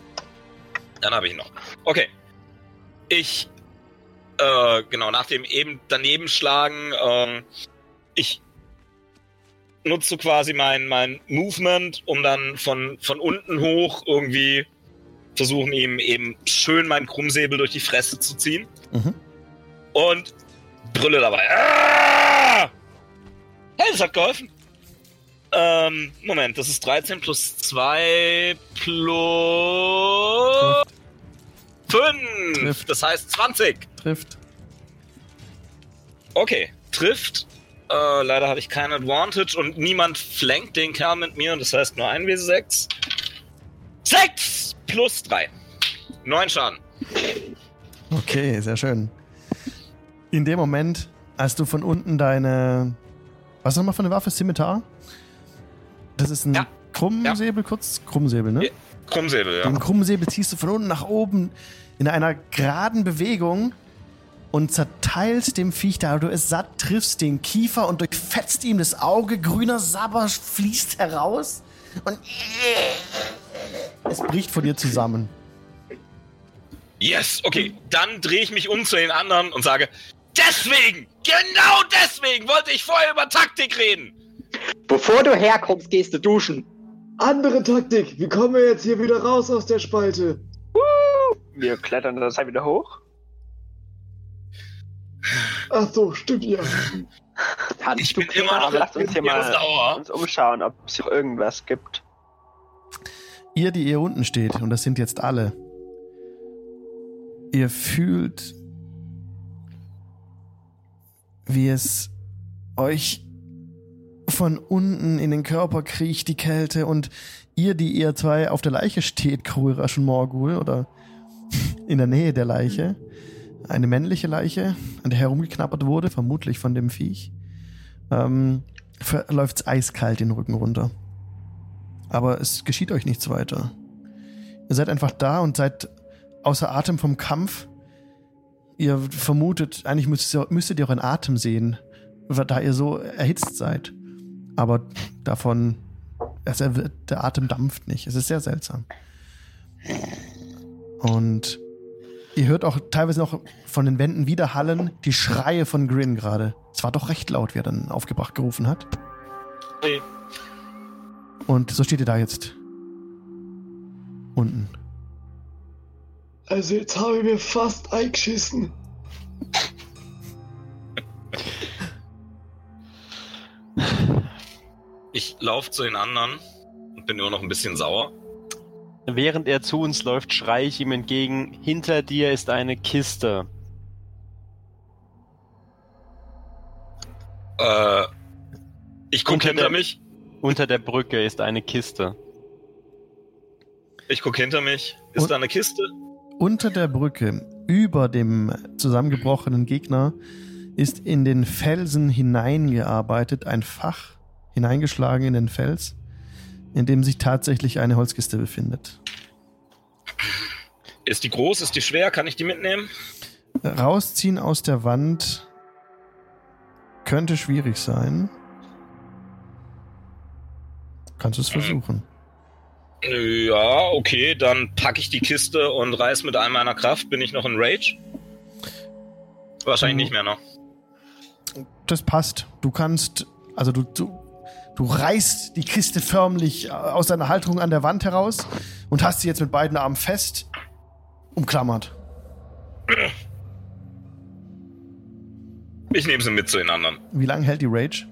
Dann habe ich noch. Okay. Ich, äh, genau, nach dem eben daneben schlagen, ähm, ich nutze quasi mein, mein Movement, um dann von, von unten hoch irgendwie versuchen ihm eben schön meinen Krummsäbel durch die Fresse zu ziehen. Mhm. Und brülle dabei. Ah! Hey, das hat geholfen. Ähm, Moment, das ist 13 plus 2 plus 5. Trifft. Das heißt 20. Trifft. Okay, trifft. Äh, leider habe ich kein Advantage und niemand flankt den Kerl mit mir. Das heißt nur 1 W6. 6! Plus 3. 9 Schaden. Okay, sehr schön. In dem Moment, als du von unten deine. Was nochmal für eine Waffe? Scimitar? Das ist ein ja. Krummsäbel, ja. kurz? Krummsäbel, ne? Ja. Krummsäbel, ja. Den Krummsäbel ziehst du von unten nach oben in einer geraden Bewegung und zerteilst dem Viech, da du es satt triffst, den Kiefer und durchfetzt ihm das Auge. Grüner Sabber fließt heraus und es bricht von dir zusammen. Yes, okay. Dann drehe ich mich um zu den anderen und sage: Deswegen, genau deswegen wollte ich vorher über Taktik reden. Bevor du herkommst, gehst du duschen. Andere Taktik. Wie kommen wir jetzt hier wieder raus aus der Spalte? Wir klettern das halt wieder hoch. Ach so, stimmt ja. Hans, Ich bin immer noch Lass uns hier mal sauer. uns umschauen, ob es hier irgendwas gibt. Ihr, die hier unten steht, und das sind jetzt alle, ihr fühlt, wie es euch von unten in den Körper kriecht, die Kälte, und ihr, die ihr zwei auf der Leiche steht, Kruirasch und Morgul, oder in der Nähe der Leiche, eine männliche Leiche, an der herumgeknappert wurde, vermutlich von dem Viech, ähm, läuft eiskalt den Rücken runter. Aber es geschieht euch nichts weiter. Ihr seid einfach da und seid außer Atem vom Kampf. Ihr vermutet, eigentlich müsstet ihr, müsstet ihr euren Atem sehen, da ihr so erhitzt seid. Aber davon, also er der Atem dampft nicht. Es ist sehr seltsam. Und ihr hört auch teilweise noch von den Wänden widerhallen die Schreie von Grin gerade. Es war doch recht laut, wie er dann aufgebracht gerufen hat. Hey. Und so steht ihr da jetzt. Unten. Also jetzt habe ich mir fast eingeschissen. Ich laufe zu den anderen und bin immer noch ein bisschen sauer. Während er zu uns läuft, schreie ich ihm entgegen, hinter dir ist eine Kiste. Äh, ich gucke hinter mich. Unter der Brücke ist eine Kiste. Ich gucke hinter mich. Ist Und- da eine Kiste? Unter der Brücke, über dem zusammengebrochenen Gegner, ist in den Felsen hineingearbeitet ein Fach, hineingeschlagen in den Fels, in dem sich tatsächlich eine Holzkiste befindet. Ist die groß? Ist die schwer? Kann ich die mitnehmen? Rausziehen aus der Wand könnte schwierig sein. Kannst du es versuchen. Ja, okay, dann packe ich die Kiste und reiß mit all meiner Kraft. Bin ich noch in Rage? Wahrscheinlich Mhm. nicht mehr noch. Das passt. Du kannst, also du, du, du reißt die Kiste förmlich aus deiner Halterung an der Wand heraus und hast sie jetzt mit beiden Armen fest umklammert. Ich nehme sie mit zu den anderen. Wie lange hält die Rage?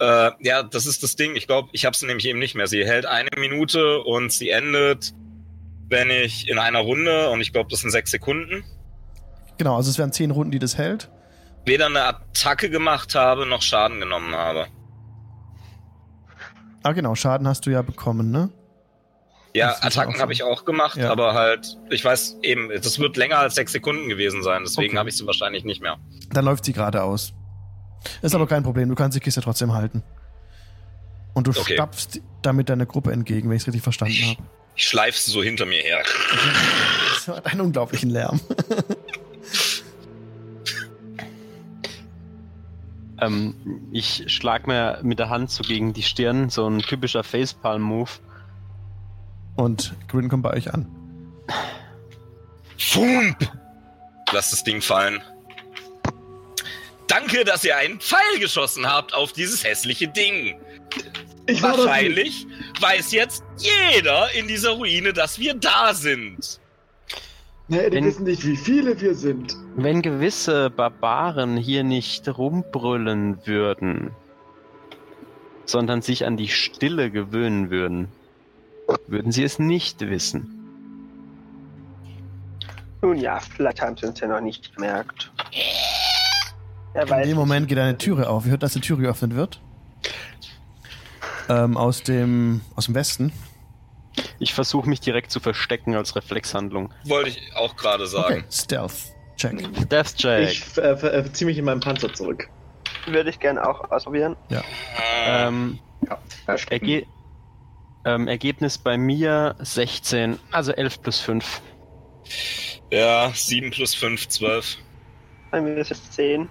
Äh, ja, das ist das Ding. Ich glaube, ich habe sie nämlich eben nicht mehr. Sie hält eine Minute und sie endet, wenn ich in einer Runde, und ich glaube, das sind sechs Sekunden, Genau, also es wären zehn Runden, die das hält. weder eine Attacke gemacht habe, noch Schaden genommen habe. Ah, genau, Schaden hast du ja bekommen, ne? Ja, Das Attacken habe ich auch gemacht, Ja. aber halt, ich weiß eben, das wird länger als sechs Sekunden gewesen sein, deswegen Okay. habe ich sie wahrscheinlich nicht mehr. Dann läuft sie geradeaus. Ist aber kein Problem, du kannst die Kiste trotzdem halten. Und du Okay. stapfst damit deiner Gruppe entgegen, wenn ich es richtig verstanden habe. Ich schleife sie so hinter mir her. Das hat einen unglaublichen Lärm. Ähm, ich schlag mir mit der Hand so gegen die Stirn, so ein typischer Facepalm-Move. Und Grin kommt bei euch an. Fump! Lass das Ding fallen. Danke, dass ihr einen Pfeil geschossen habt auf dieses hässliche Ding. Ich. Wahrscheinlich weiß jetzt jeder in dieser Ruine, dass wir da sind. Naja, die Wenn- wissen nicht, wie viele wir sind. Wenn gewisse Barbaren hier nicht rumbrüllen würden, sondern sich an die Stille gewöhnen würden, würden sie es nicht wissen. Nun ja, vielleicht haben sie uns ja noch nicht gemerkt. In dem Moment geht eine Türe auf. Ihr hört, dass die Tür geöffnet wird. Ähm, aus, dem, aus dem Westen. Ich versuche mich direkt zu verstecken als Reflexhandlung. Wollte ich auch gerade sagen. Okay, Stealth. Check. Death Check. Ich äh, äh, ziehe mich in meinen Panzer zurück. würde ich gerne auch ausprobieren. Äh, Ähm, Ja. Erge ähm, Ergebnis bei mir 16, also 11 plus 5. ja, 7 plus 5, 12. Bei mir ist es 10.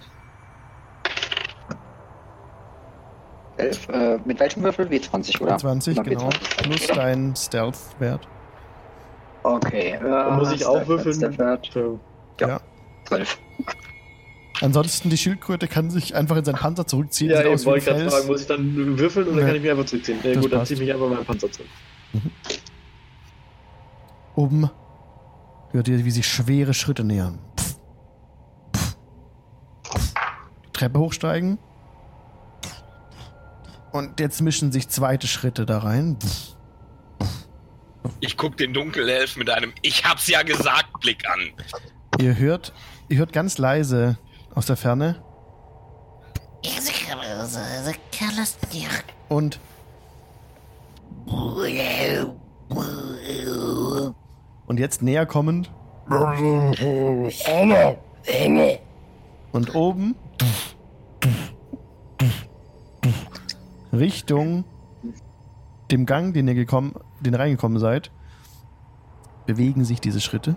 Elf, äh, mit welchem Würfel? W20, oder? 20, Oder genau. W20, Plus oder? dein Stealth-Wert. Okay. Äh, muss ich auch würfeln? Stealth-Wert Ja. Ja. 12. Ansonsten, die Schildkröte kann sich einfach in seinen Panzer zurückziehen. Ja, ein wollte ich gerade fragen, muss ich dann würfeln oder Nee. kann ich mich einfach zurückziehen? Ja, gut, dann ziehe ich mich einfach meinen Panzer zurück. Oben hört ihr, wie sich schwere Schritte nähern. Pff. Pff. Die Treppe hochsteigen. Und jetzt mischen sich zweite Schritte da rein. Ich guck den Dunkelelf mit einem Ich hab's ja gesagt Blick an. Ihr hört, ihr hört ganz leise aus der Ferne und und jetzt näher kommend und oben Richtung dem Gang, den ihr gekommen, den reingekommen seid, bewegen sich diese Schritte.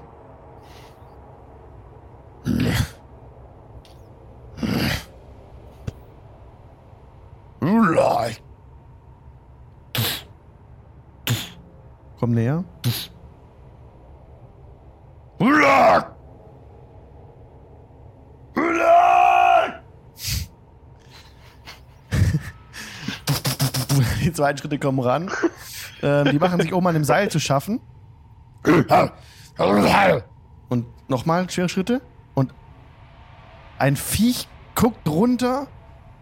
Komm näher. Die zweiten Schritte kommen ran. Ähm, die machen sich oben an dem Seil zu schaffen. Und nochmal schwere Schritte. Und ein Viech guckt runter.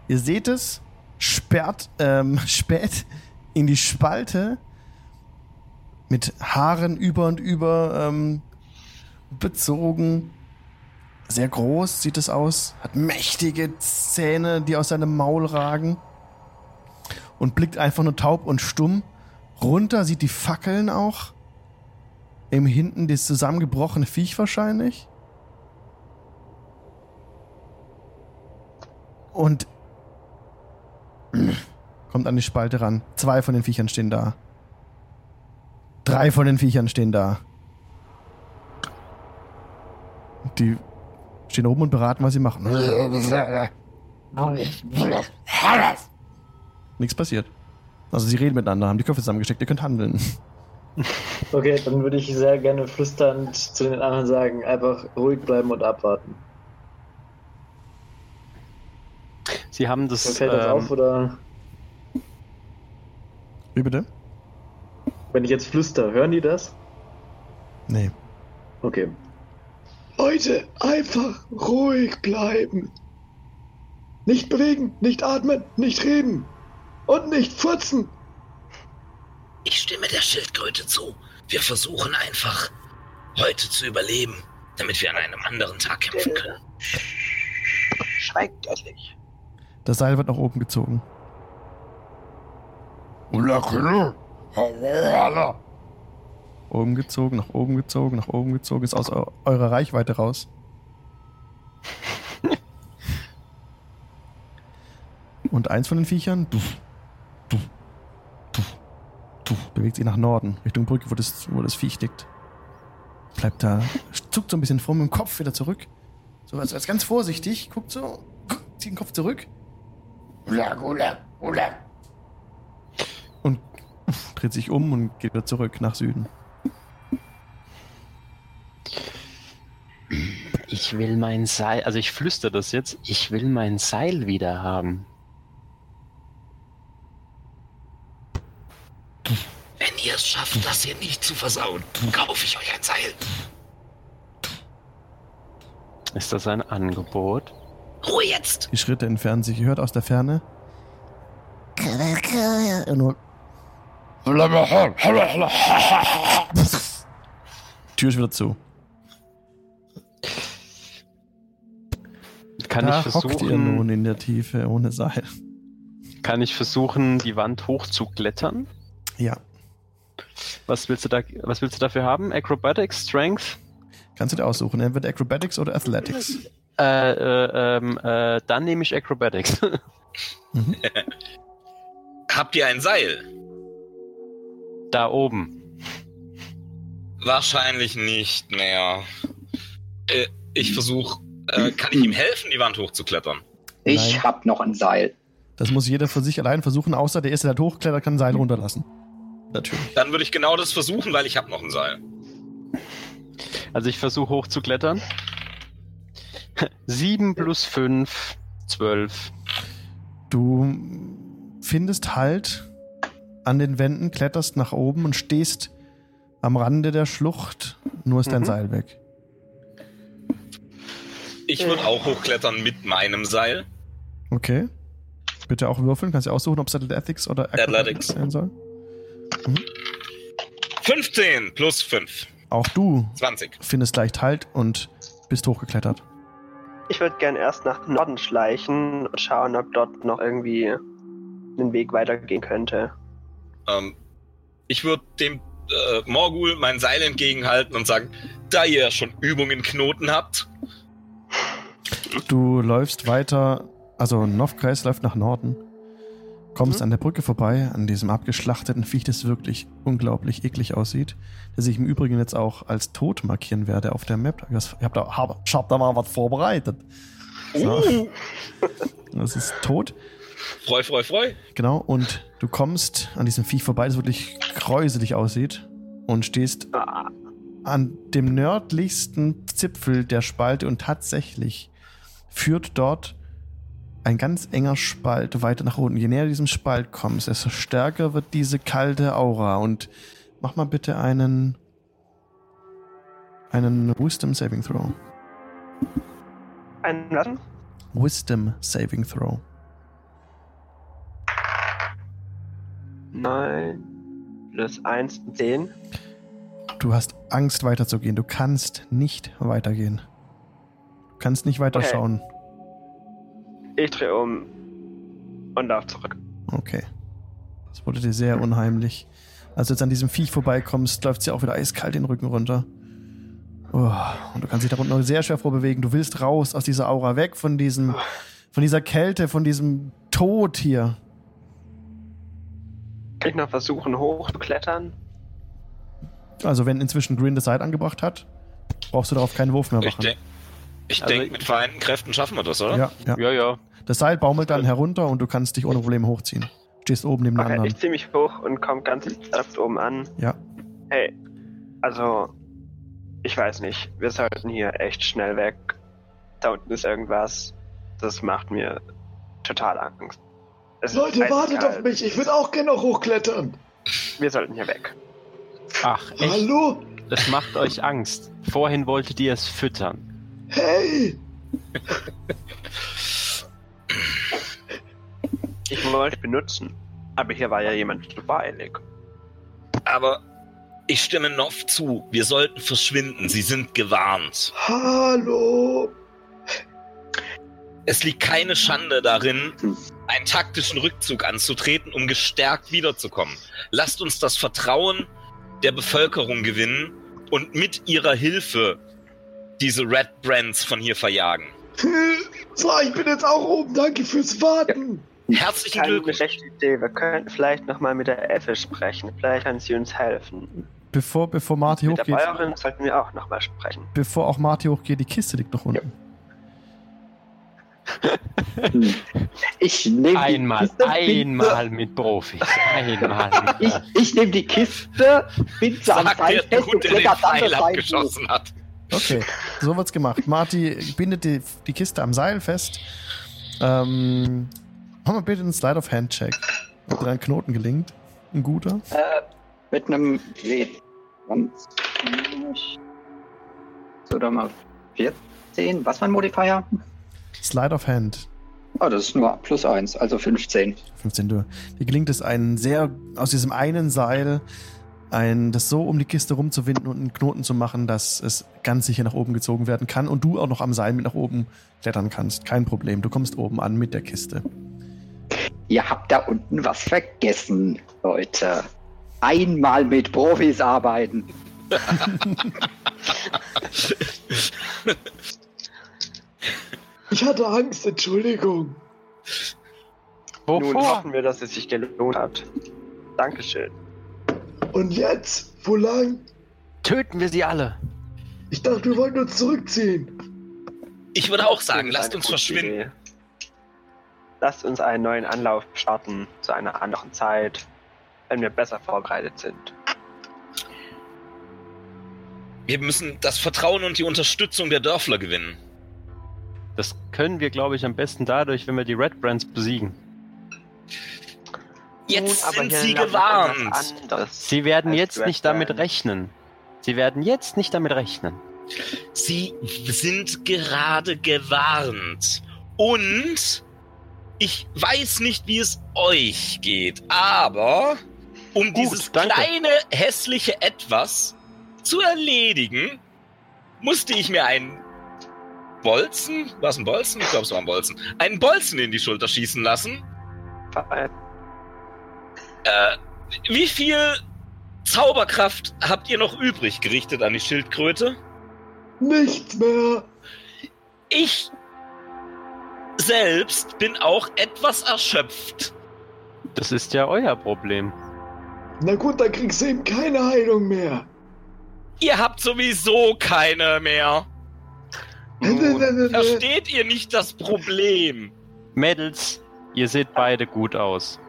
Ihr seht es. Sperrt, ähm, späht in die Spalte. Mit Haaren über und über ähm, bezogen. Sehr groß sieht es aus. Hat mächtige Zähne, die aus seinem Maul ragen. Und blickt einfach nur taub und stumm. Runter sieht die Fackeln auch. Im hinten das zusammengebrochene Viech wahrscheinlich. Und kommt an die Spalte ran. Zwei von den Viechern stehen da. Drei von den Viechern stehen da. Die stehen oben und beraten, was sie machen. Nichts passiert. Also sie reden miteinander, haben die Köpfe zusammengesteckt, ihr könnt handeln. Okay, dann würde ich sehr gerne flüsternd zu den anderen sagen, einfach ruhig bleiben und abwarten. Sie haben das. Fällt das ähm, auf oder Wie bitte? wenn ich jetzt flüster, hören die das? Nee. Okay. Leute, einfach ruhig bleiben. Nicht bewegen, nicht atmen, nicht reden und nicht furzen. Ich stimme der Schildkröte zu. Wir versuchen einfach, heute zu überleben, damit wir an einem anderen Tag kämpfen können. Schweigt endlich. Das Seil wird nach oben gezogen. Oben gezogen, nach oben gezogen, nach oben gezogen, ist aus eu eurer Reichweite raus. Und eins von den Viechern duff, bewegt sich nach Norden, Richtung Brücke, wo das, wo das Viech liegt. Bleibt da, zuckt so ein bisschen vor mit dem Kopf wieder zurück. So als, als ganz vorsichtig, guckt so, zieht den Kopf zurück und uff, dreht sich um und geht wieder zurück nach Süden. Ich will mein Seil, also ich flüster das jetzt, ich will mein Seil wieder haben. Wenn ihr es schafft, das hier nicht zu versauen, kaufe ich euch ein Seil. Ist das ein Angebot? Ruhe jetzt! Die Schritte entfernen sich. Ihr hört aus der Ferne. Nur Tür ist wieder zu. Kann da ich hockt ihr nun versuchen, in der Tiefe ohne Seil. kann ich versuchen, die Wand hochzuklettern? Ja. Was willst du da, was willst du dafür haben? Acrobatics, Strength? Kannst du dir aussuchen. Entweder Acrobatics oder Athletics. Äh, äh, ähm, äh, dann nehme ich Acrobatics. Habt ihr ein Seil? da oben. Wahrscheinlich nicht mehr. Äh, ich versuche, äh, kann ich ihm helfen, die Wand hochzuklettern? Ich Nein. hab noch ein Seil. Das muss jeder für sich allein versuchen, außer der erste, der halt hochklettert, kann ein Seil runterlassen. Natürlich. Dann würde ich genau das versuchen, weil ich habe noch ein Seil. Also ich versuche hochzuklettern. 7 plus 5, 12. Du findest Halt an den Wänden, kletterst nach oben und stehst am Rande der Schlucht. Nur ist dein Mhm. Seil weg. Ich würde auch hochklettern mit meinem Seil. Okay. Bitte auch würfeln. Kannst du aussuchen, ob es Athletics oder Athletics. sein soll. 15 plus 5. Auch du 20. findest leicht Halt und bist hochgeklettert. Ich würde gern erst nach Norden schleichen und schauen, ob dort noch irgendwie ein Weg weitergehen könnte. Ähm, ich würde dem äh, Morgul mein Seil entgegenhalten und sagen, da ihr ja schon Übungen in Knoten habt, Du läufst weiter, also Novkreis läuft nach Norden. Kommst Mhm. an der Brücke vorbei, an diesem abgeschlachteten Viech, das wirklich unglaublich eklig aussieht. Das ich im Übrigen jetzt auch als tot markieren werde auf der Map. Ich hab da, hab, ich hab da mal was vorbereitet. So. uh, Das ist tot. freu, freu, freu. Genau, und du kommst an diesem Viech vorbei, das wirklich gräuselig aussieht. Und stehst Ah, an dem nördlichsten Zipfel der Spalte und tatsächlich führt dort ein ganz enger Spalt weiter nach unten. Je näher du diesem Spalt kommst, desto stärker wird diese kalte Aura. Und mach mal bitte einen einen Wisdom Saving Throw. ein was? Wisdom Saving Throw. Nein. Plus 1, 10. Du hast Angst weiterzugehen. Du kannst nicht weitergehen. Du kannst nicht weiter Okay. Ich drehe um und lauf zurück. Okay. Das wurde dir sehr unheimlich. Als du jetzt an diesem Viech vorbeikommst, läuft sie auch wieder eiskalt den Rücken runter. Oh, und du kannst dich darunter sehr schwer vorbewegen. Du willst raus aus dieser Aura, weg von diesem, von dieser Kälte, von diesem Tod hier. Kann ich noch versuchen, hochzuklettern? Also wenn inzwischen Grin das Seil angebracht hat, brauchst du darauf keinen Wurf mehr Ich, machen. denk, ich Also denke, mit vereinten Kräften schaffen wir das, oder? Ja, ja. Ja, ja. Das Seil baumelt dann herunter und du kannst dich ohne Probleme hochziehen. Stehst oben neben dem Okay, anderen. ich ziehe mich hoch und komme ganz sanft oben an. Ja. Hey, also, ich weiß nicht. Wir sollten hier echt schnell weg. Da unten ist irgendwas. Das macht mir total Angst. Es Leute, wartet auf mich, ich will auch gerne noch hochklettern. Wir sollten hier weg. Ach, echt? Hallo? Das macht euch Angst. Vorhin wolltet ihr es füttern. Hey! Ich wollte benutzen. Aber hier war ja jemand super eilig. Aber ich stimme Nov zu. Wir sollten verschwinden. Sie sind gewarnt. Hallo! Es liegt keine Schande darin, Hm. einen taktischen Rückzug anzutreten, um gestärkt wiederzukommen. Lasst uns das Vertrauen der Bevölkerung gewinnen und mit ihrer Hilfe diese Red Brands von hier verjagen. So, ich bin jetzt auch oben, danke fürs Warten. Herzlichen Keine Glückwunsch. schlechte Idee. Wir könnten vielleicht nochmal mit der Effe sprechen. Vielleicht kann sie uns helfen. Bevor, bevor Marty Mit der hochgeht, Bäuerin sollten wir auch nochmal sprechen. bevor auch Marty hochgeht, die Kiste liegt noch unten. Ich nehme Einmal, die Kiste, einmal mit Profis. Einmal mit Ich, ich nehme die Kiste, bin am Sagt Seil der fest Dude, und der den kletter dann Pfeil das Seil abgeschossen hat. Okay, so wird's gemacht. Marty bindet die, die Kiste am Seil fest. Ähm, mach mal bitte einen Slide of Hand Check. Ob dir ein Knoten gelingt. Ein guter. Äh, mit einem W20. So, dann mal 14. Was für ein Modifier? Slide of Hand. Oh, das ist nur plus 1, also 15. 15 Dürr. Dir gelingt es, einen sehr, aus diesem einen Seil, ein, das so um die Kiste rumzuwinden und einen Knoten zu machen, dass es ganz sicher nach oben gezogen werden kann und du auch noch am Seil mit nach oben klettern kannst. Kein Problem. Du kommst oben an mit der Kiste. Ihr habt da unten was vergessen, Leute. Einmal mit Profis arbeiten. Ich hatte Angst, Entschuldigung. Nun Wovor? hoffen wir, dass es sich gelohnt hat. Dankeschön. Und jetzt? Wo lang? Töten wir sie alle. Ich dachte, wir wollten uns zurückziehen. Ich würde auch sagen, lasst uns verschwinden. Idee. Lasst uns einen neuen Anlauf starten zu einer anderen Zeit, wenn wir besser vorbereitet sind. Wir müssen das Vertrauen und die Unterstützung der Dörfler gewinnen. Das können wir, glaube ich, am besten dadurch, wenn wir die Red Brands besiegen. Jetzt sind sie gewarnt. Sie werden jetzt nicht damit rechnen. Sie werden jetzt nicht damit rechnen. Sie sind gerade gewarnt. Und ich weiß nicht, wie es euch geht, aber um Gut, dieses danke. kleine hässliche Etwas zu erledigen, musste ich mir einen Bolzen, was ein Bolzen? Ich glaube, es war ein Bolzen. Einen Bolzen in die Schulter schießen lassen. Äh, Äh, wie viel Zauberkraft habt ihr noch übrig gerichtet an die Schildkröte? Nichts mehr. Ich selbst bin auch etwas erschöpft. Das ist ja euer Problem. Na gut, dann kriegst du eben keine Heilung mehr. Ihr habt sowieso keine mehr. Versteht ihr nicht das Problem? Mädels, ihr seht beide gut aus.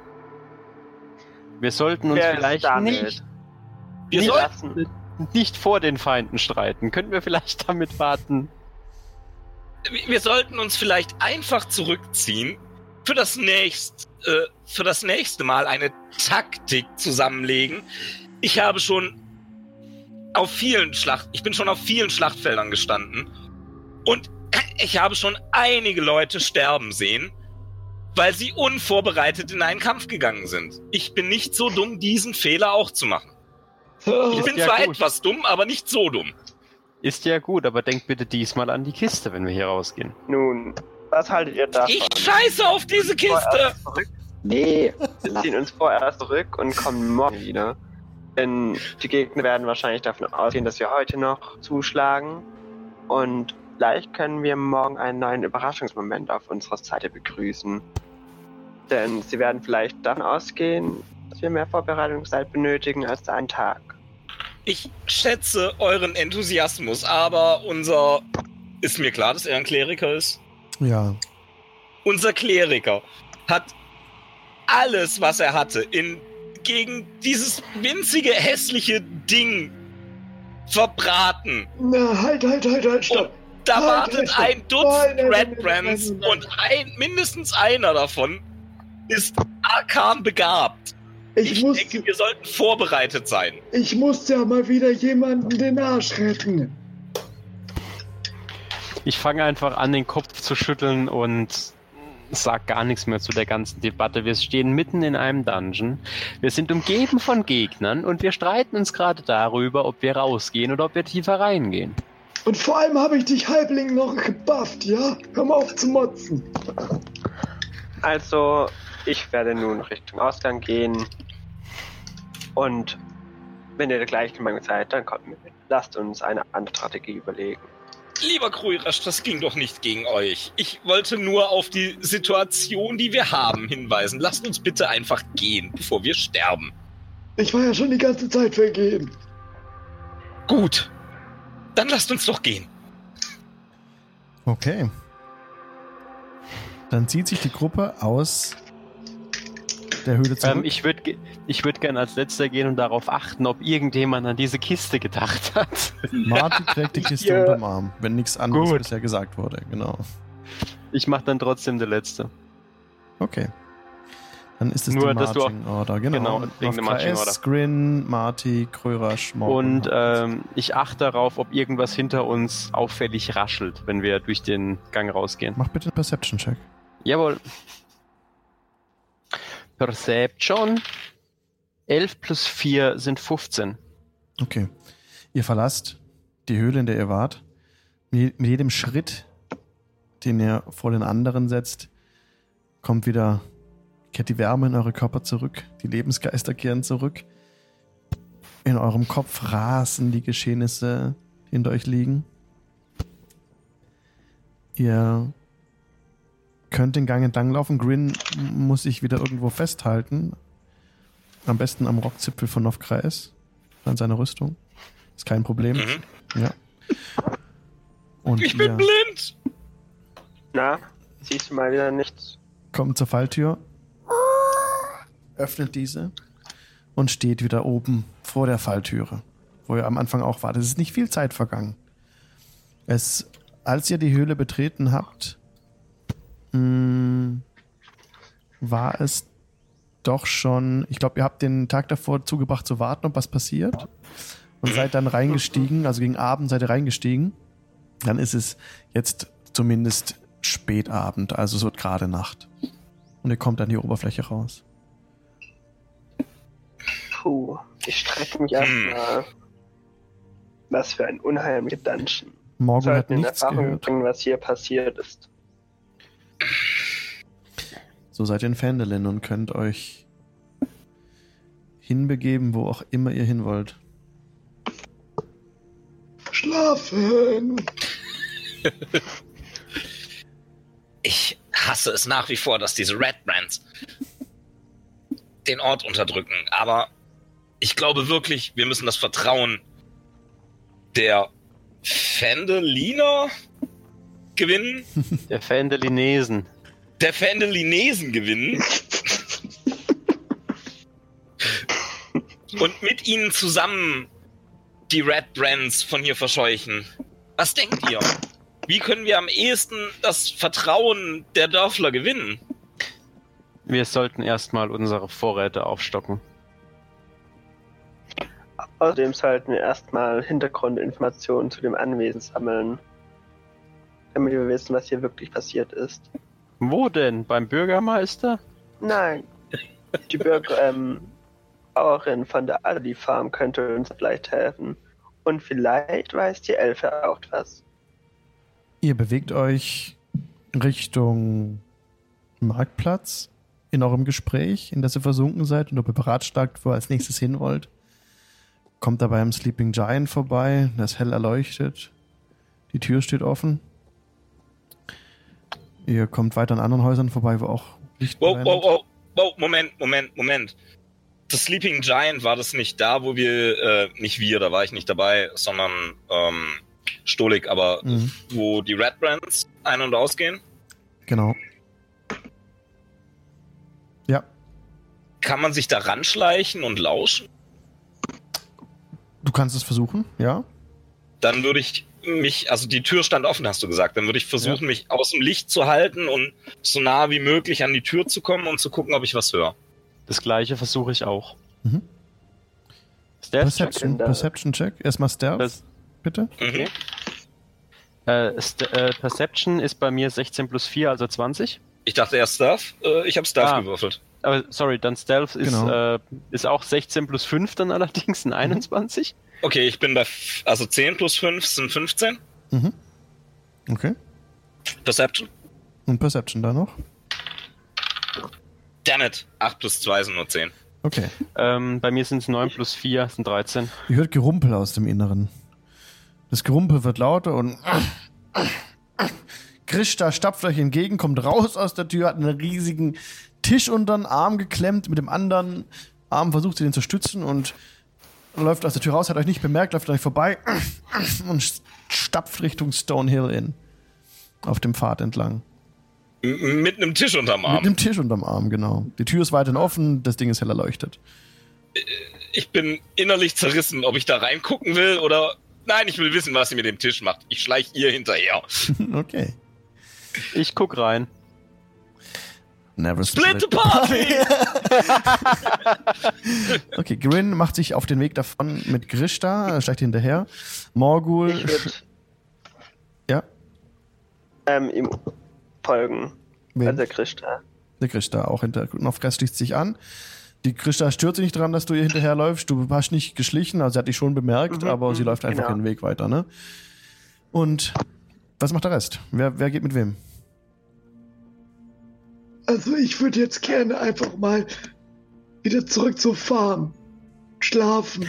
Wir sollten uns vielleicht damit? nicht, Wir Nicht- sollten nicht vor den Feinden streiten. Könnten wir vielleicht damit warten? wir sollten uns vielleicht einfach zurückziehen, für das, nächst, äh, für das nächste Mal eine Taktik zusammenlegen. Ich habe schon auf vielen Schlacht, ich bin schon auf vielen Schlachtfeldern gestanden und ich habe schon einige Leute sterben sehen, weil sie unvorbereitet in einen Kampf gegangen sind. Ich bin nicht so dumm, diesen Fehler auch zu machen. Ich bin ja zwar gut. etwas dumm, aber nicht so dumm. Ist ja gut, aber denkt bitte diesmal an die Kiste, wenn wir hier rausgehen. Nun, was haltet ihr davon? Ich scheiße auf diese Kiste! Nee, wir ziehen uns vorerst zurück und kommen morgen wieder. Denn die Gegner werden wahrscheinlich davon ausgehen, dass wir heute noch zuschlagen. Und vielleicht können wir morgen einen neuen Überraschungsmoment auf unserer Seite begrüßen. Denn sie werden vielleicht davon ausgehen, dass wir mehr Vorbereitungszeit benötigen als einen Tag. Ich schätze euren Enthusiasmus, aber unser. Ist mir klar, dass er ein Kleriker ist? Ja. Unser Kleriker hat alles, was er hatte, in, gegen dieses winzige, hässliche Ding verbraten. Na, halt, halt, halt, halt, stopp. Da Halt, wartet halt, ein Dutzend nein, nein, Red Brands nein. und ein, mindestens einer davon ist arkan begabt. Ich, Ich muss, denke, wir sollten vorbereitet sein. ich muss ja mal wieder jemanden den Arsch retten. Ich fange einfach an, den Kopf zu schütteln und sag gar nichts mehr zu der ganzen Debatte. Wir stehen mitten in einem Dungeon. Wir sind umgeben von Gegnern und wir streiten uns gerade darüber, ob wir rausgehen oder ob wir tiefer reingehen. Und vor allem habe ich dich Halbling noch gebufft, ja? Hör mal auf zu motzen. Also, ich werde nun Richtung Ausgang gehen. Und wenn ihr gleich der Meinung seid, dann kommt mit. Lasst uns eine andere Strategie überlegen. Lieber Kruirasch, das ging doch nicht gegen euch. Ich wollte nur auf die Situation, die wir haben, hinweisen. Lasst uns bitte einfach gehen, bevor wir sterben. Ich war ja schon die ganze Zeit vergehen. Gut. Dann lasst uns doch gehen. Okay. Dann zieht sich die Gruppe aus der Höhle zurück. Ähm, ich würde ich würd gerne als letzter gehen und darauf achten, ob irgendjemand an diese Kiste gedacht hat. Martin trägt die Kiste Ja. unterm Arm, wenn nichts anderes Gut. bisher gesagt wurde. Genau. Ich mache dann trotzdem der Letzte. Okay. Dann ist es Nur, die dass du Marching Order. Genau. genau, wegen Marching KS, Order. Grin, Marty, Krörasch, Morgan. Und ähm, ich achte darauf, ob irgendwas hinter uns auffällig raschelt, wenn wir durch den Gang rausgehen. Mach bitte einen Perception-Check. Jawohl. Perception. 11 plus 4 sind 15. Okay. Ihr verlasst die Höhle, in der ihr wart. Mit jedem Schritt, den ihr vor den anderen setzt, kommt wieder, kehrt die Wärme in eure Körper zurück. Die Lebensgeister kehren zurück. In eurem Kopf rasen die Geschehnisse, die hinter euch liegen. Ihr könnt den Gang entlang laufen. Grin muss sich wieder irgendwo festhalten. Am besten am Rockzipfel von Novkreis. An seiner Rüstung. Ist kein Problem. Mhm. Ja. Und Ich bin blind! Na, siehst du mal wieder nichts? kommt zur Falltür, öffnet diese und steht wieder oben vor der Falltüre, wo ihr am Anfang auch wart. Es ist nicht viel Zeit vergangen. Es als ihr die Höhle betreten habt, mh, war es doch schon, ich glaube, ihr habt den Tag davor zugebracht zu warten, ob was passiert. Und seid dann reingestiegen, also gegen Abend seid ihr reingestiegen. Dann ist es jetzt zumindest Spätabend, also so gerade Nacht. Und ihr kommt an die Oberfläche raus. Puh, ich strecke mich Hm. erstmal. Was für ein unheimlicher Dungeon. Morgen hat Sollten in nichts Erfahrung gehört. bringen, was hier passiert ist. So seid ihr in Fendelin und könnt euch hinbegeben, wo auch immer ihr hin wollt. Schlafen! Ich hasse es nach wie vor, dass diese Red Brands den Ort unterdrücken. Aber ich glaube wirklich, wir müssen das Vertrauen der Fendeliner gewinnen, Der Fendelinesen. der Fendelinesen gewinnen. Und mit ihnen zusammen die Red Brands von hier verscheuchen. Was denkt ihr? Wie können wir am ehesten das Vertrauen der Dörfler gewinnen? Wir sollten erstmal unsere Vorräte aufstocken. Außerdem sollten wir erstmal Hintergrundinformationen zu dem Anwesen sammeln. Damit wir wissen, was hier wirklich passiert ist. Wo denn? Beim Bürgermeister? Nein. Die Bürger, ähm, Bauerin von der Aldi Farm könnte uns vielleicht helfen. Und vielleicht weiß die Elfe auch was. Ihr bewegt euch Richtung Marktplatz in eurem Gespräch, in das ihr versunken seid und ob ihr beratschlagt, wo ihr als nächstes hin wollt. Kommt dabei am Sleeping Giant vorbei, das hell erleuchtet. Die Tür steht offen. Ihr kommt weiter an anderen Häusern vorbei, wo auch Licht Wow, wow, wow, wow, Moment, Moment, Moment. Das Sleeping Giant war das nicht da, wo wir, äh, nicht wir, da war ich nicht dabei, sondern ähm, Stolik, aber Mhm, wo die Red Brands ein- und ausgehen. genau. Ja, Kann man sich da ranschleichen und lauschen? du kannst es versuchen, ja. Dann würde ich mich, also die Tür stand offen, hast du gesagt, dann würde ich versuchen, mich aus dem Licht zu halten und so nah wie möglich an die Tür zu kommen und zu gucken, ob ich was höre. Das gleiche versuche ich auch. Mhm. Stealth? Perception, Check. Perception Check. Erstmal Stealth, Das, bitte. Mhm. äh, St äh, Perception ist bei mir 16 plus 4, also 20. Ich dachte erst Stuff, äh, ich habe Stuff Ah. gewürfelt. Aber sorry, dann Stealth ist, Genau. äh, ist auch 16 plus 5 dann allerdings ein 21. Okay, ich bin bei, f- also 10 plus 5 sind 15. Mhm. Okay. Perception. Und Perception da noch? Damn it. 8 plus 2 sind nur 10. Okay. Ähm, bei mir sind es 9 plus 4, sind 13. Ihr hört Gerumpel aus dem Inneren. Das Gerumpel wird lauter und Krishta stapft euch entgegen, kommt raus aus der Tür, hat einen riesigen Tisch unter den Arm geklemmt, mit dem anderen Arm versucht sie den zu stützen und läuft aus der Tür raus, hat euch nicht bemerkt, läuft euch vorbei und stapft Richtung Stonehill in. Auf dem Pfad entlang. Mit einem Tisch unterm Mit Arm. dem Tisch unterm Arm, genau. Die Tür ist weiterhin offen, das Ding ist hell erleuchtet. Ich bin innerlich zerrissen, ob ich da reingucken will oder. Nein, ich will wissen, was sie mit dem Tisch macht. Ich schleich ihr hinterher. okay. Ich guck rein. Never Split the party! Okay, Grin macht sich auf den Weg davon mit Grishta, steigt hinterher. Morgul. Ich Ja, ähm, ihm folgen. wen? Also Christa. der Grishta auch hinter. Novgras schließt sich an. Die Grishta stört sich nicht dran, dass du ihr hinterherläufst. Du hast nicht geschlichen, also sie hat dich schon bemerkt, Mhm, aber sie mhm, läuft einfach genau. ihren Weg weiter, ne? Und was macht der Rest? Wer, wer geht mit wem? Also ich würde jetzt gerne einfach mal wieder zurück zur Farm. Schlafen.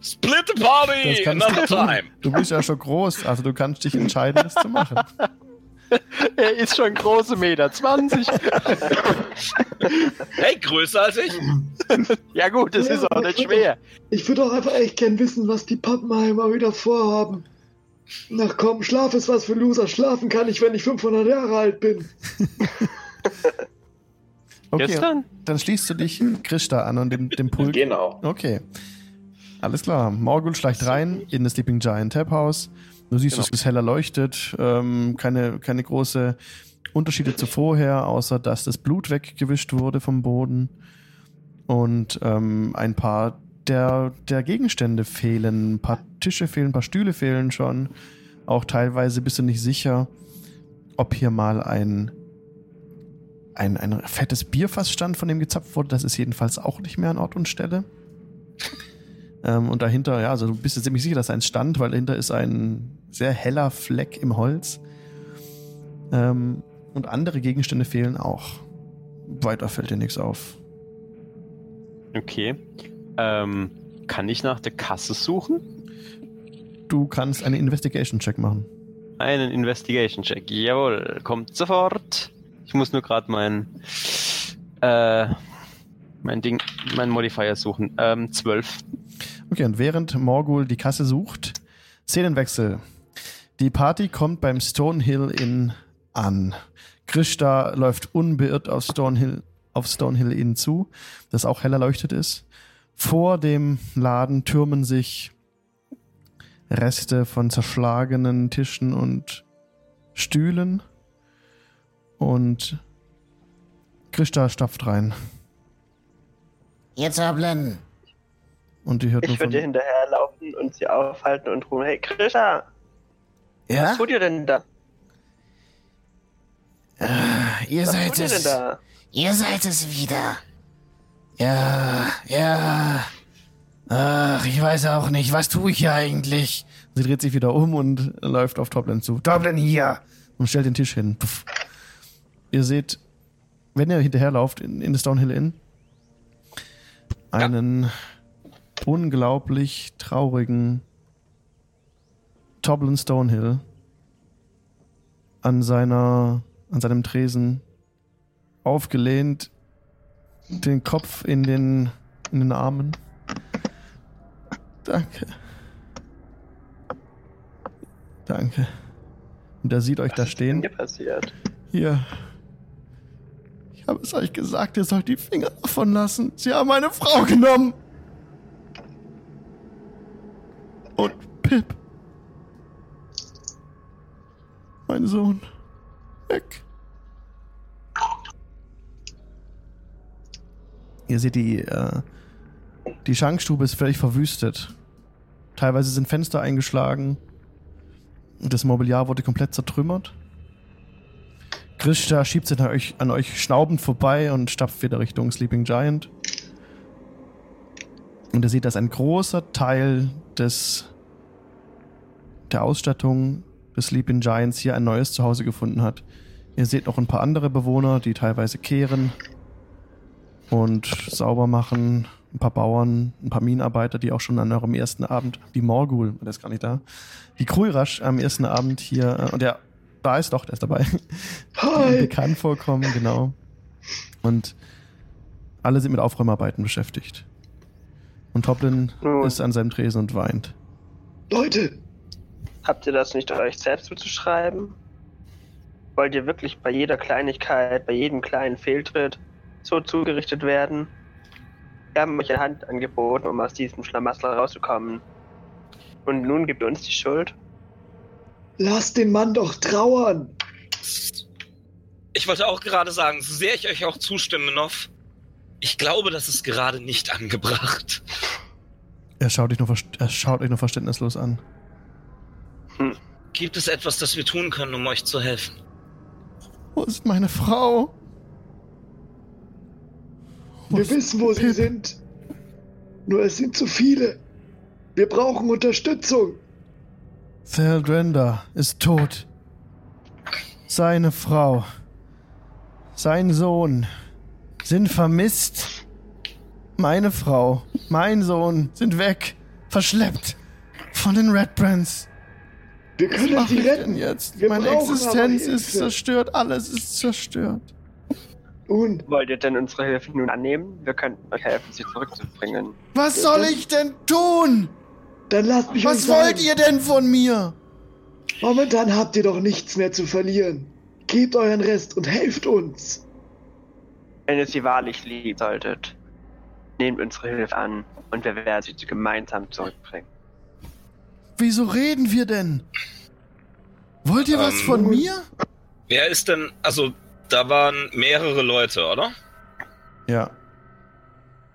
Split the party! Another time! Du bist ja schon groß, also du kannst dich entscheiden, das zu machen. Er ist schon große Meter 20. Hey, größer als ich? ja gut, das Ja, ist auch nicht ich würd schwer. Ich würde auch einfach echt gern wissen, was die Pappenheimer wieder vorhaben. Na komm, Schlaf ist was für Loser. Schlafen kann ich, wenn ich 500 Jahre alt bin. Okay, Gestern? dann schließt du dich Krishta an und dem, dem Pult. Genau. Okay. Alles klar. Morgul schleicht rein in das Sleeping Giant Tab House. Du siehst, Genau. dass es heller leuchtet. Ähm, keine, keine große Unterschiede zu vorher, außer dass das Blut weggewischt wurde vom Boden. Und ähm, ein paar der, der Gegenstände fehlen. Ein paar Tische fehlen, ein paar Stühle fehlen schon. Auch teilweise bist du nicht sicher, ob hier mal ein, ein, ein fettes Bierfass stand, von dem gezapft wurde. Das ist jedenfalls auch nicht mehr an Ort und Stelle. Ähm, und dahinter, ja, also du bist dir ziemlich sicher, dass eins stand, weil dahinter ist ein sehr heller Fleck im Holz. Ähm, und andere Gegenstände fehlen auch. Weiter fällt dir nichts auf. Okay. Ähm, kann ich nach der Kasse suchen? Du kannst einen Investigation-Check machen. Einen Investigation-Check. Jawohl, kommt sofort. Ich muss nur gerade mein, äh, mein Ding, mein Modifier suchen. Ähm, 12. Okay, und während Morgul die Kasse sucht, Szenenwechsel. Die Party kommt beim Stonehill Inn an. Krishta läuft unbeirrt auf Stonehill, auf Stonehill Inn zu, das auch hell erleuchtet ist. Vor dem Laden türmen sich Reste von zerschlagenen Tischen und Stühlen. Und Krishta stapft rein. Jetzt Ablen. Und die hört Ich würde hinterherlaufen und sie aufhalten und rufen, hey Krisha, Ja? was tut ihr denn da? Ihr Was seid tut ihr denn es. da? Ihr seid es wieder. Ja, ja. Ach, ich weiß auch nicht. Was tue ich hier eigentlich? Sie dreht sich wieder um und läuft auf Toblin zu. Toblin hier! Und stellt den Tisch hin. Puff. Ihr seht, wenn ihr hinterherlauft in, in das Downhill Inn, einen unglaublich traurigen Toblin Stonehill an seiner, an seinem Tresen aufgelehnt, den Kopf in den, in den Armen. Danke. Danke. Und er sieht euch da Was ist stehen. denn hier passiert? Hier. Ich habe es euch gesagt, ihr sollt die Finger davon lassen. Sie haben meine Frau genommen. Und Pip. Mein Sohn. Weg. Ihr seht, die, äh, die Schankstube ist völlig verwüstet. Teilweise sind Fenster eingeschlagen. Das Mobiliar wurde komplett zertrümmert. Krishta schiebt sich an euch, an euch schnaubend vorbei und stapft wieder Richtung Sleeping Giant. Und ihr seht, dass ein großer Teil des, der Ausstattung des Sleeping Giants hier ein neues Zuhause gefunden hat. Ihr seht noch ein paar andere Bewohner, die teilweise kehren und sauber machen. Ein paar Bauern, ein paar Minenarbeiter, die auch schon an eurem ersten Abend, die Morgul, der ist gar nicht da, die Krulrasch am ersten Abend hier, äh, und der, da ist doch, der ist dabei, Hi! bekannt vorkommen, genau. Und alle sind mit Aufräumarbeiten beschäftigt. Und Toplin Nun. ist an seinem Tresen und weint. Leute, Habt ihr das nicht euch selbst zuzuschreiben? Wollt ihr wirklich bei jeder Kleinigkeit, bei jedem kleinen Fehltritt so zugerichtet werden? Wir haben euch eine Hand angeboten, um aus diesem Schlamassel rauszukommen. Und nun gibt ihr uns die Schuld? lasst den Mann doch trauern! Ich wollte auch gerade sagen, so sehr ich euch auch zustimme, Nov, ich glaube, das ist gerade nicht angebracht. Er schaut, dich nur, verst- er schaut euch nur verständnislos an. Gibt es etwas, das wir tun können, um euch zu helfen? Wo ist meine Frau? Wir wissen, wo sie sind. Nur es sind zu viele. Wir brauchen Unterstützung. Theldrenda ist tot. Seine Frau, sein Sohn sind vermisst. Meine Frau, mein Sohn sind weg, verschleppt von den Red Brands. Wir Was können mache sie retten. jetzt? Wir Meine Existenz ist zerstört, alles ist zerstört. Nun, Wollt ihr denn unsere Hilfe nun annehmen? Wir könnten euch helfen, sie zurückzubringen. Was soll ich denn tun? dann lasst mich Was euch wollt ihr denn von mir? Momentan habt ihr doch nichts mehr zu verlieren. Gebt euren Rest und helft uns. Wenn ihr sie wahrlich lieben solltet. Nehmt unsere Hilfe an und wir werden sie gemeinsam zurückbringen. Wieso reden wir denn? Wollt ihr was Ähm, von mir? Wer ist denn, also da waren mehrere Leute, oder? Ja.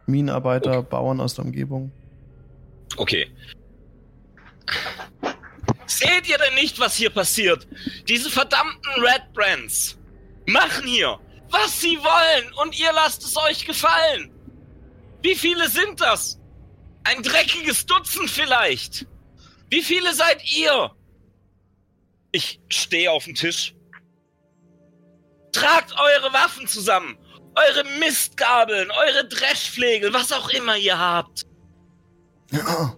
Minenarbeiter, Bauern aus der Umgebung. Okay. Seht ihr denn nicht, was hier passiert? Diese verdammten Red Brands machen hier, was sie wollen und ihr lasst es euch gefallen. Wie viele sind das? Ein dreckiges Dutzend vielleicht. Wie viele seid ihr? Ich stehe auf dem Tisch. Tragt eure Waffen zusammen. Eure Mistgabeln, eure Dreschflegel, was auch immer ihr habt. Ja.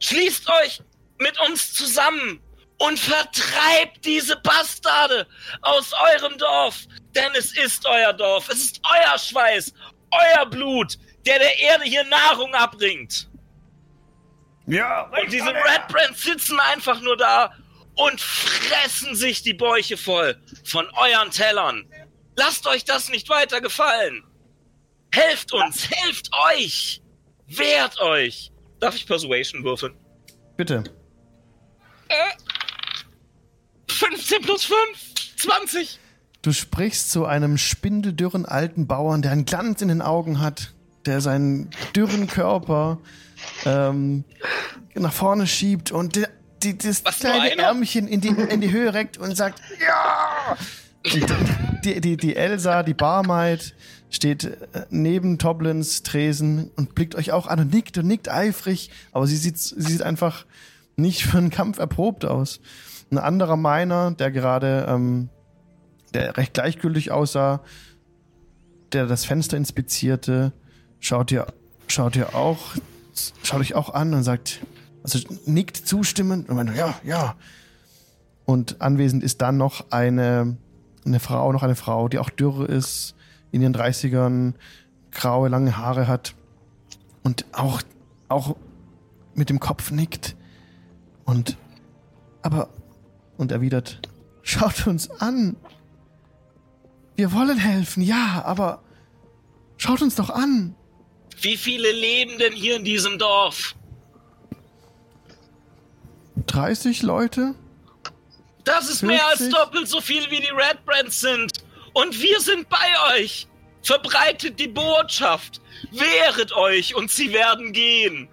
Schließt euch mit uns zusammen und vertreibt diese Bastarde aus eurem Dorf. Denn es ist euer Dorf. Es ist euer Schweiß, euer Blut, der der Erde hier Nahrung abbringt. Ja. Und diese Red Brands sitzen einfach nur da und fressen sich die Bäuche voll von euren Tellern. Lasst euch das nicht weiter gefallen. Helft uns, helft euch. Wehrt euch. Darf ich Persuasion würfeln? Bitte. 15 plus 5, 20. Du sprichst zu einem spindeldürren alten Bauern, der einen Glanz in den Augen hat, der seinen dürren Körper ähm, nach vorne schiebt und die, die, das Was, kleine? Ärmchen in die, in die Höhe reckt und sagt, ja! Die, die, die Elsa, die Barmaid, steht äh, neben Toblins Tresen und blickt euch auch an und nickt und nickt eifrig, aber sie sieht, sie sieht einfach nicht für einen Kampf erprobt aus. Ein anderer Miner, der gerade, ähm, der recht gleichgültig aussah, der das Fenster inspizierte, schaut ihr, schaut ihr auch, schaut euch auch an und sagt, also nickt zustimmend und meint, ja, ja. Und anwesend ist dann noch eine, eine Frau, noch eine Frau, die auch dürr ist, in ihren 30ern, graue, lange Haare hat und auch, auch mit dem Kopf nickt und, aber, und erwidert, schaut uns an. Wir wollen helfen, ja, aber schaut uns doch an. Wie viele leben denn hier in diesem Dorf? 30 Leute? Das ist mehr als 50? doppelt so viel wie die Red Brands sind. Und wir sind bei euch. Verbreitet die Botschaft. Wehret euch und sie werden gehen.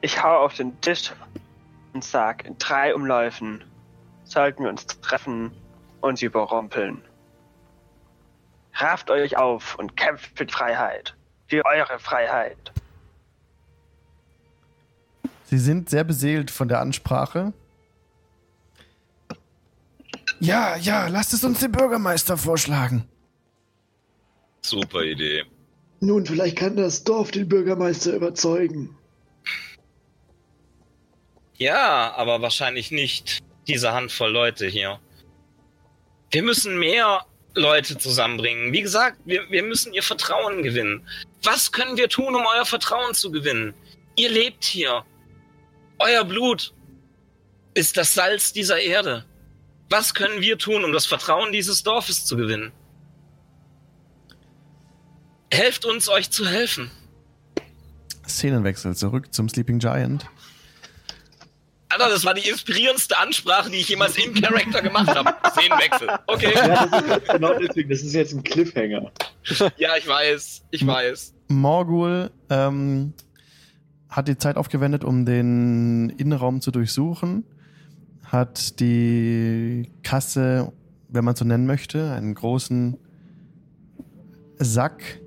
Ich hau auf den Tisch und sag in drei Umläufen sollten wir uns treffen und sie überrumpeln. Rafft euch auf und kämpft für die Freiheit. Für eure Freiheit. Sie sind sehr beseelt von der Ansprache. Ja, ja, lasst es uns den Bürgermeister vorschlagen. Super Idee. Nun, vielleicht kann das Dorf den Bürgermeister überzeugen. Ja, aber wahrscheinlich nicht diese Handvoll Leute hier. Wir müssen mehr Leute zusammenbringen. Wie gesagt, wir, wir müssen ihr Vertrauen gewinnen. Was können wir tun, um euer Vertrauen zu gewinnen? Ihr lebt hier. Euer Blut ist das Salz dieser Erde. Was können wir tun, um das Vertrauen dieses Dorfes zu gewinnen? Helft uns, euch zu helfen. Szenenwechsel zurück zum Sleeping Giant. Alter, das war die inspirierendste Ansprache, die ich jemals im Charakter gemacht habe. Szenenwechsel. Okay. Ja, das ist genau deswegen, das ist jetzt ein Cliffhanger. Ja, ich weiß. Ich weiß. Morgul ähm, hat die Zeit aufgewendet, um den Innenraum zu durchsuchen. Hat die Kasse, wenn man so nennen möchte, einen großen Sack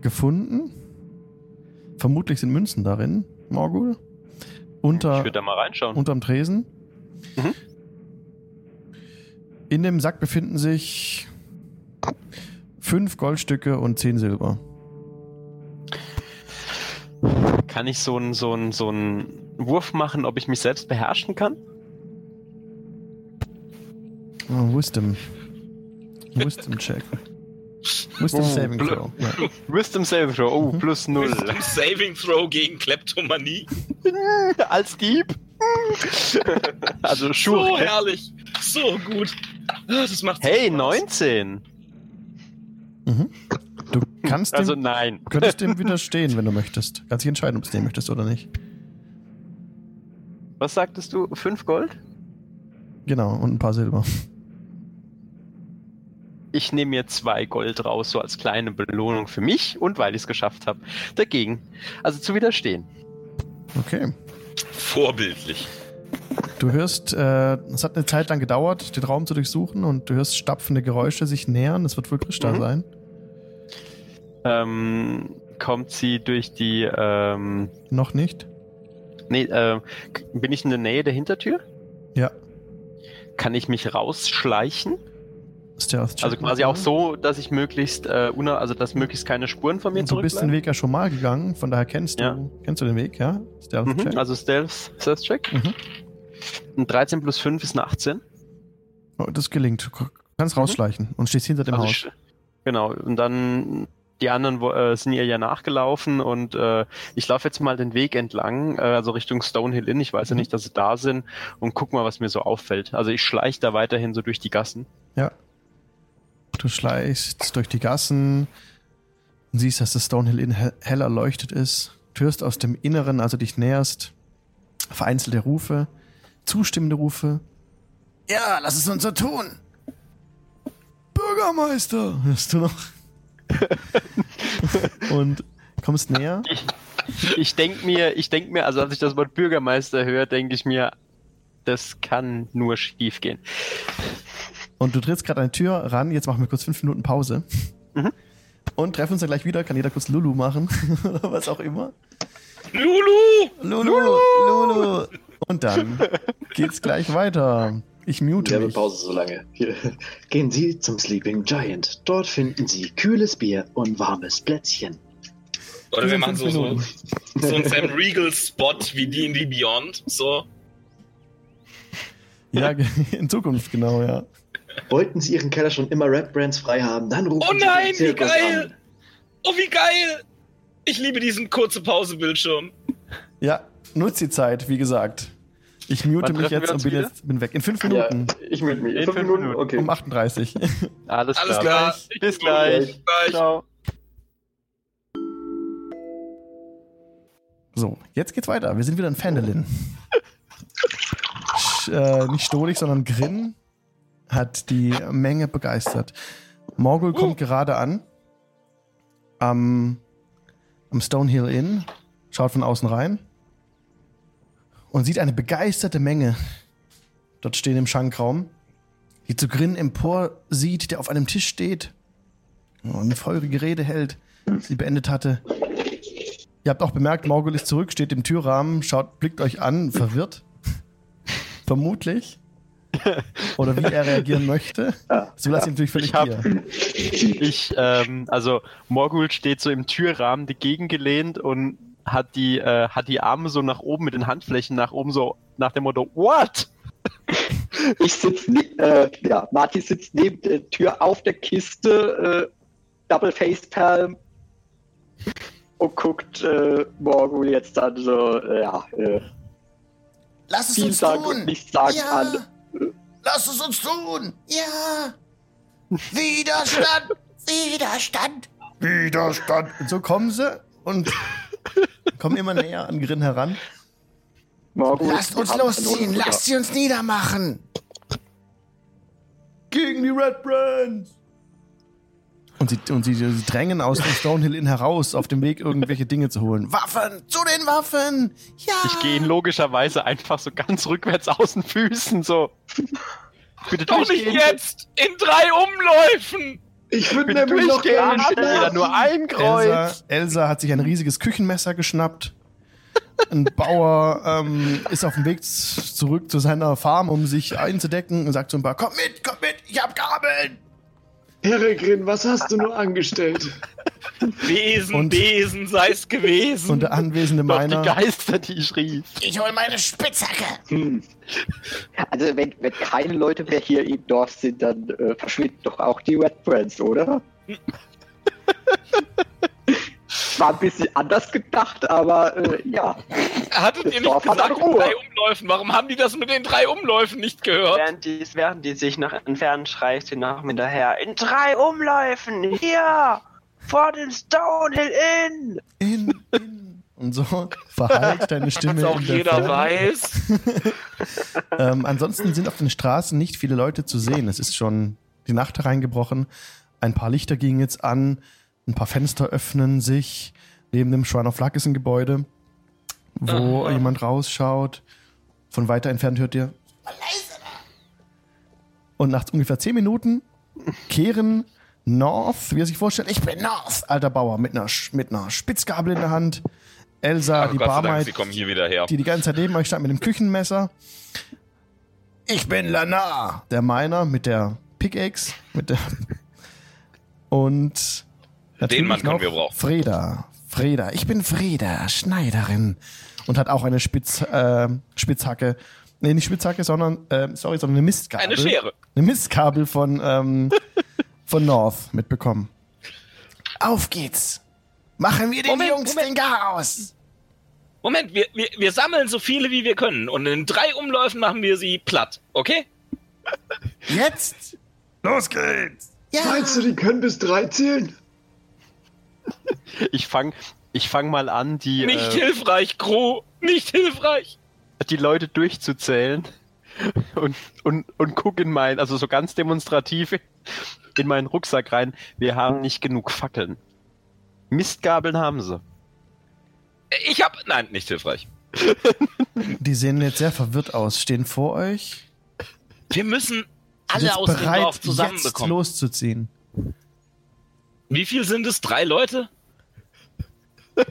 gefunden. Vermutlich sind Münzen darin, Morgul. Unter, Ich würde da mal reinschauen. unterm Tresen. Mhm. In dem Sack befinden sich fünf Goldstücke und zehn Silber. Kann ich so einen so einen- so einen Wurf machen, ob ich mich selbst beherrschen kann? Oh, Wisdom. Wisdom Check. Wisdom Oh, Saving Throw. Ja. Wisdom Saving Throw. Oh, plus null. Wisdom Saving Throw gegen Kleptomanie. Als Dieb? also So Schurke. herrlich. So gut. Ah, Das macht so Hey, Spaß. 19. Mhm. Du kannst dem, Also nein. könntest dem widerstehen, wenn du möchtest. Kannst dich entscheiden, ob du es nehmen möchtest oder nicht. Was sagtest du? Fünf Gold? Genau, und ein paar Silber. Ich nehme mir zwei Gold raus, so als kleine Belohnung für mich und weil ich es geschafft habe. Dagegen. Also zu widerstehen. Okay. Vorbildlich. Du hörst, äh, es hat eine Zeit lang gedauert, den Raum zu durchsuchen und du hörst stapfende Geräusche sich nähern. Es wird wohl Krishta Mhm. sein. Ähm, kommt sie durch die. Ähm, Noch nicht? nee, äh, bin ich in der Nähe der Hintertür? Ja. Kann ich mich rausschleichen? Also quasi auch so, dass ich möglichst, äh, also dass möglichst keine Spuren von mir Du bist den. Weg ja schon mal gegangen, von daher kennst du, Ja. kennst du den Weg, ja? Stealth Mhm, also Stealth, Stealth Check. Mhm. Ein 13 plus 5 ist eine 18. Oh, das gelingt. Du kannst Mhm. rausschleichen und stehst hinter dem Also Haus. Genau, und dann die anderen äh, sind ihr ja nachgelaufen und äh, ich laufe jetzt mal den Weg entlang, äh, also Richtung Stonehill Inn. Ich weiß ja Mhm. nicht, dass sie da sind und guck mal, was mir so auffällt. Also ich schleiche da weiterhin so durch die Gassen. Ja. Du schleichst durch die Gassen und siehst, dass das Stonehill Inn hell, hell erleuchtet ist. Du hörst aus dem Inneren, also dich näherst, vereinzelte Rufe, zustimmende Rufe. Ja, lass es uns so tun. Bürgermeister, hörst du noch? und kommst näher. Ich denke mir, ich denke mir, also als ich das Wort Bürgermeister höre, denke ich mir, das kann nur schief gehen. Und du trittst gerade an die Tür ran. Jetzt machen wir kurz fünf Minuten Pause. Mhm. Und treffen uns dann gleich wieder. Kann jeder kurz Lulu machen. Oder was auch immer. Lulu! Lulu, Lulu. Und dann geht's gleich weiter. Ich mute mich. Werbepause so lange. Hier. Gehen Sie zum Sleeping Giant. Dort finden Sie kühles Bier und warmes Plätzchen. Oder wir machen so, so, so einen Sam Regal-Spot wie D&D Beyond. So. Ja, in Zukunft, genau, ja. Wollten Sie Ihren Keller schon immer Rap-Brands frei haben, dann rufen Oh Sie nein, den wie geil! an. Oh, wie geil! Ich liebe diesen kurze Pause-Bildschirm. Ja, nutzt die Zeit, wie gesagt. Ich mute Wann mich jetzt und bin wieder? jetzt bin weg. In fünf Ja, Minuten. ich mit mir. In Fünf fünf Minuten? Minuten. Okay. Um 38. Alles, Alles klar. klar. Bis gleich. Bis gleich. Ciao. So, jetzt geht's weiter. Wir sind wieder in Fendelin. Äh, nicht Stolich, sondern Grin hat die Menge begeistert. Morgul kommt gerade an am, am Stonehill Inn, schaut von außen rein und sieht eine begeisterte Menge dort stehen im Schankraum, die zu Grin empor sieht, der auf einem Tisch steht und eine feurige Rede hält, die sie beendet hatte. Ihr habt auch bemerkt, Morgul ist zurück, steht im Türrahmen, schaut, blickt euch an, verwirrt. Vermutlich. Oder wie er reagieren möchte. So lasst ihn natürlich völlig Ich hab- hier. Ich, ähm, also Morgul steht so im Türrahmen dagegen gelehnt und hat die, äh, hat die Arme so nach oben mit den Handflächen nach oben so nach dem Motto What? Ich sitze, ne äh, ja, Martin sitzt neben der Tür auf der Kiste, äh, Double Face Palm und guckt äh, Morgul jetzt dann so, äh, ja, äh, Lass es viel uns sagen tun. und nichts sagen ja. an. Lass es uns tun. Ja. Widerstand. Widerstand. Widerstand. Und so kommen sie und kommen immer näher an Grin heran. Morgul Lasst uns losziehen. Lasst sie uns niedermachen. Gegen die Red Brands. Und sie, und sie, sie drängen aus dem Stonehill Inn heraus, auf dem Weg irgendwelche Dinge zu holen. Waffen. Zu den Waffen. Ja. Ich gehe ihn logischerweise einfach so ganz rückwärts aus den Füßen so. Bitte Doch nicht jetzt! In drei Umläufen! Ich würde nämlich noch gerne schlafen. nur ein Kreuz. Elsa, Elsa hat sich ein riesiges Küchenmesser geschnappt. Ein Bauer ähm, ist auf dem Weg zurück zu seiner Farm, um sich einzudecken und sagt ein paar, komm mit, komm mit, ich hab Gabeln. Peregrin, was hast du nur angestellt? Besen, Und- Besen sei's gewesen. Und der anwesende Doch die Geister, die ich rief. Ich hol meine Spitzhacke. Hm. Also wenn, wenn keine Leute mehr hier im Dorf sind, dann äh, verschwinden doch auch die Red Brands, oder? War ein bisschen anders gedacht, aber äh, ja. Hattet ihr Das nicht Dorf gesagt, drei Umläufen? Warum haben die das mit den drei Umläufen nicht gehört? Während die, während die sich noch entfernen, schreit sie noch hinterher. In drei Umläufen, hier! Vor dem Stonehill Inn! In, in. Und so verhallt deine Stimme. Was auch in der jeder Ferne. weiß. Ähm, ansonsten sind auf den Straßen nicht viele Leute zu sehen. Es ist schon die Nacht hereingebrochen. Ein paar Lichter gingen jetzt an. Ein paar Fenster öffnen sich. Neben dem Shrine of Luck ist ein Gebäude, wo Aha. jemand rausschaut. Von weiter entfernt hört ihr. Und nach ungefähr zehn Minuten kehren North, wie er sich vorstellt, ich bin North, alter Bauer, mit einer, mit einer Spitzgabel in der Hand. Elsa, Ach, die Gott Dank, Barmaid, her. die die ganze Zeit neben euch stand mit dem Küchenmesser. Ich bin Lana, der Miner mit der Pickaxe, mit der und natürlich Mann können wir brauchen. Freda, Freda, ich bin Freda, Schneiderin und hat auch eine Spitz, äh, Spitzhacke, nee nicht Spitzhacke, sondern äh, sorry, sondern eine Mistgabel, Eine Schere. eine Mistkabel von ähm, von North mitbekommen. Auf geht's, machen wir den Moment, Jungs Moment. den Chaos. Moment, wir, wir, wir sammeln so viele wie wir können und in drei Umläufen machen wir sie platt, okay? Jetzt? Los geht's! Meinst du, die können bis drei zählen? Ich fang, ich fang mal an, die, Nicht äh, hilfreich, Crew, nicht hilfreich. die Leute durchzuzählen und, und, und guck in mein, also so ganz demonstrativ in meinen Rucksack rein. Wir haben nicht genug Fackeln. Mistgabeln haben sie. Ich hab, nein, nicht hilfreich. Die sehen jetzt sehr verwirrt aus, stehen vor euch. Wir müssen alle jetzt aus dem bereit, Dorf jetzt zusammenbekommen. loszuziehen. Wie viel sind es? Drei Leute?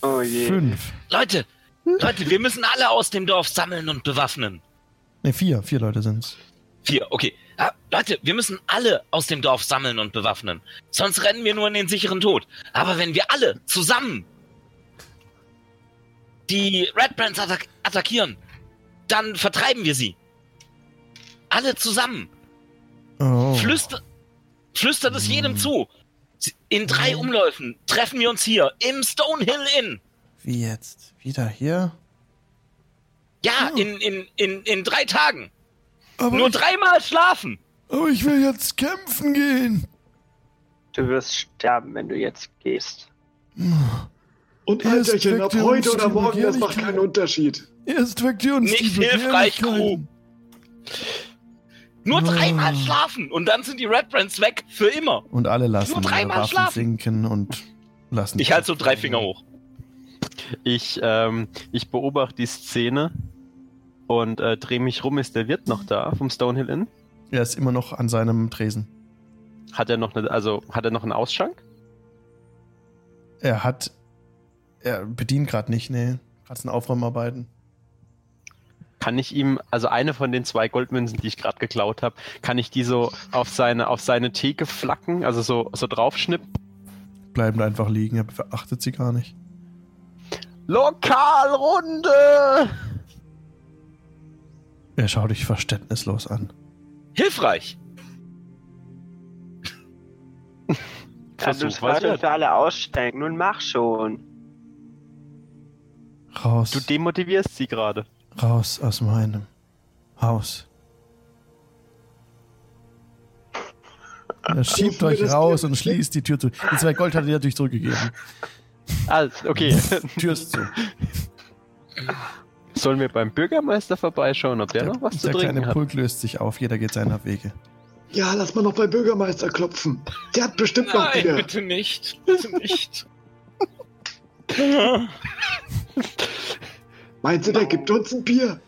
Oh je. Fünf. Leute, Leute, wir müssen alle aus dem Dorf sammeln und bewaffnen. Ne, vier. Vier Leute sind's. Vier, okay. Ah, Leute, wir müssen alle aus dem Dorf sammeln und bewaffnen. Sonst rennen wir nur in den sicheren Tod. Aber wenn wir alle zusammen die Red Brands attack attackieren, dann vertreiben wir sie. Alle zusammen. Oh. Flüster, flüstert es jedem zu. In drei Umläufen treffen wir uns hier im Stonehill Inn. Wie jetzt? Wieder hier? Ja, in, in, in, in drei Tagen. Aber, Nur dreimal schlafen. aber ich will jetzt kämpfen gehen. Du wirst sterben, wenn du jetzt gehst. Und Erst Alterchen, ihr heute uns oder morgen, das macht keinen Unterschied. Erst weckt ihr uns Nicht die hilfreich, Begehrlichkeiten. Nur Oh. dreimal schlafen und dann sind die Red Brands weg für immer. Und alle lassen Nur ihre dreimal Waffen schlafen. sinken und lassen. Ich halte so drei Finger hoch. Ich, ähm, ich beobachte die Szene und äh, drehe mich rum. Ist der Wirt noch da vom Stonehill Inn? Er ist immer noch an seinem Tresen. Hat er noch eine, also hat er noch einen Ausschank? Er hat. Er bedient gerade nicht, nee. Gerade sind Aufräumarbeiten. Kann ich ihm, also eine von den zwei Goldmünzen, die ich gerade geklaut habe, kann ich die so auf seine, auf seine Theke flacken, also so, so draufschnippen? Bleiben einfach liegen, er beachtet sie gar nicht. Lokalrunde! Er schaut dich verständnislos an. Hilfreich. Ja, du wert. für alle aussteigen. Nun mach schon. Raus. Du demotivierst sie gerade. raus aus meinem Haus. Er schiebt euch raus und schließt die Tür zu. Die zwei Gold hat er dir natürlich zurückgegeben. Ah, okay. Tür ist zu. Sollen wir beim Bürgermeister vorbeischauen, ob der, noch was zu der trinken kleine hat? Pulk löst sich auf, jeder geht seiner Wege. Ja, lass mal noch bei Bürgermeister klopfen. Der hat bestimmt noch Nein, Bier. bitte nicht. Bitte nicht. Meinst du, der gibt uns ein Bier?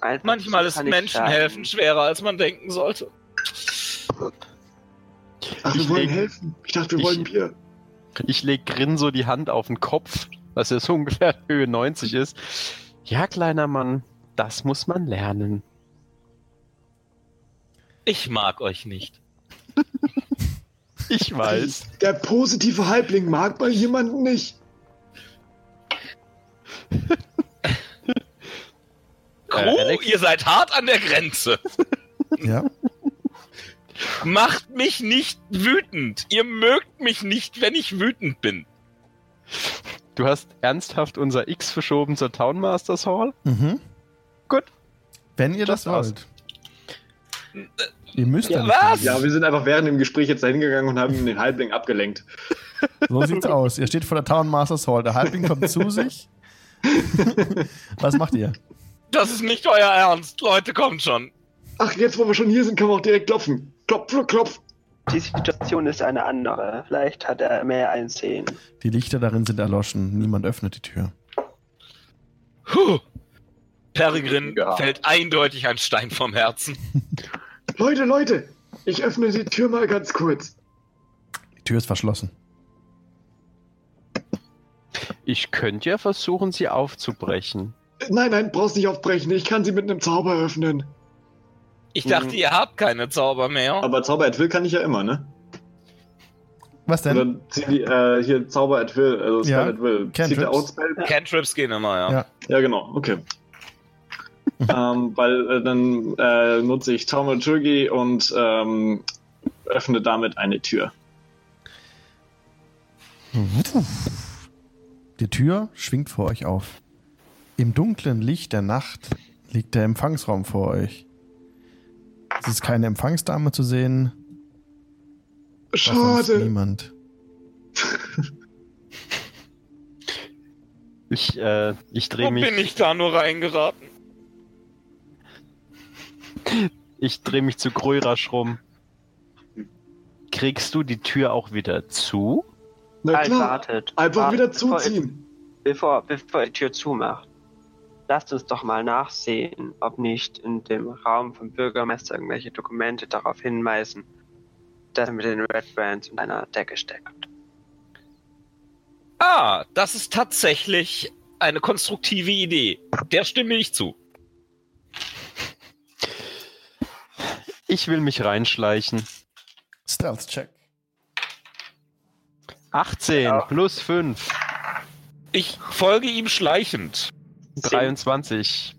Einfach Manchmal ist kann ich Menschenhelfen schwerer, als man denken sollte. Ach, wir Ich wollen leg- helfen. Ich dachte, wir ich- wollen Bier. Ich leg Grin so die Hand auf den Kopf, was ja so ungefähr Höhe 90 ist. Ja, kleiner Mann, das muss man lernen. Ich mag euch nicht. Ich weiß. Der positive Halbling mag mal jemanden nicht. Crew, Alex? ihr seid hart an der Grenze. Ja? Macht mich nicht wütend. Ihr mögt mich nicht, wenn ich wütend bin. Du hast ernsthaft unser X verschoben zur Town Masters Hall? Mhm. Gut. Wenn ihr das Das wollt. Ihr müsst Ja, was? Ja, wir sind einfach während dem Gespräch jetzt da hingegangen und haben den Halbling abgelenkt. So sieht's aus. Ihr steht vor der Town Masters Hall. Der Halbling kommt zu sich. Was macht ihr? Das ist nicht euer Ernst. Leute, kommt schon. Ach, jetzt wo wir schon hier sind, können wir auch direkt klopfen. Klopf, klopf, klopf. Die Situation ist eine andere. Vielleicht hat er mehr Einsehen. Die Lichter darin sind erloschen. Niemand öffnet die Tür. Puh. Peregrin Ja. fällt eindeutig ein Stein vom Herzen. Leute, Leute, ich öffne die Tür mal ganz kurz. Die Tür ist verschlossen. Ich könnte ja versuchen, sie aufzubrechen. Nein, nein, brauchst nicht aufbrechen. Ich kann sie mit einem Zauber öffnen. Ich dachte, Mhm. ihr habt keine Zauber mehr. Aber Zauber at Will kann ich ja immer, ne? Was denn? Oder zieh die, äh, hier Zauber at Will, also Spell Ja, at Will. Cantrips. der Outspell? Cantrips gehen immer, ja. Ja. Ja, genau, okay. ähm, weil äh, dann äh, nutze ich Thaumaturgie und ähm, öffne damit eine Tür. Die Tür schwingt vor euch auf. Im dunklen Licht der Nacht liegt der Empfangsraum vor euch. Es ist keine Empfangsdame zu sehen. Schade. Niemand. Ich, äh, ich drehe mich, bin ich da nur reingeraten? ich dreh mich zu Grörasch rum. Kriegst du die Tür auch wieder zu? Na klar, wartet. einfach Wartet, wieder bevor zuziehen. Bevor, bevor ihr die Tür zumacht. Lasst uns doch mal nachsehen, ob nicht in dem Raum vom Bürgermeister irgendwelche Dokumente darauf hinweisen, dass er mit den Red Bands in einer Decke steckt. Ah, das ist tatsächlich eine konstruktive Idee. Der stimme ich zu. Ich will mich reinschleichen. Stealth-Check. 18 Ja. plus 5, Ich folge ihm schleichend. 23.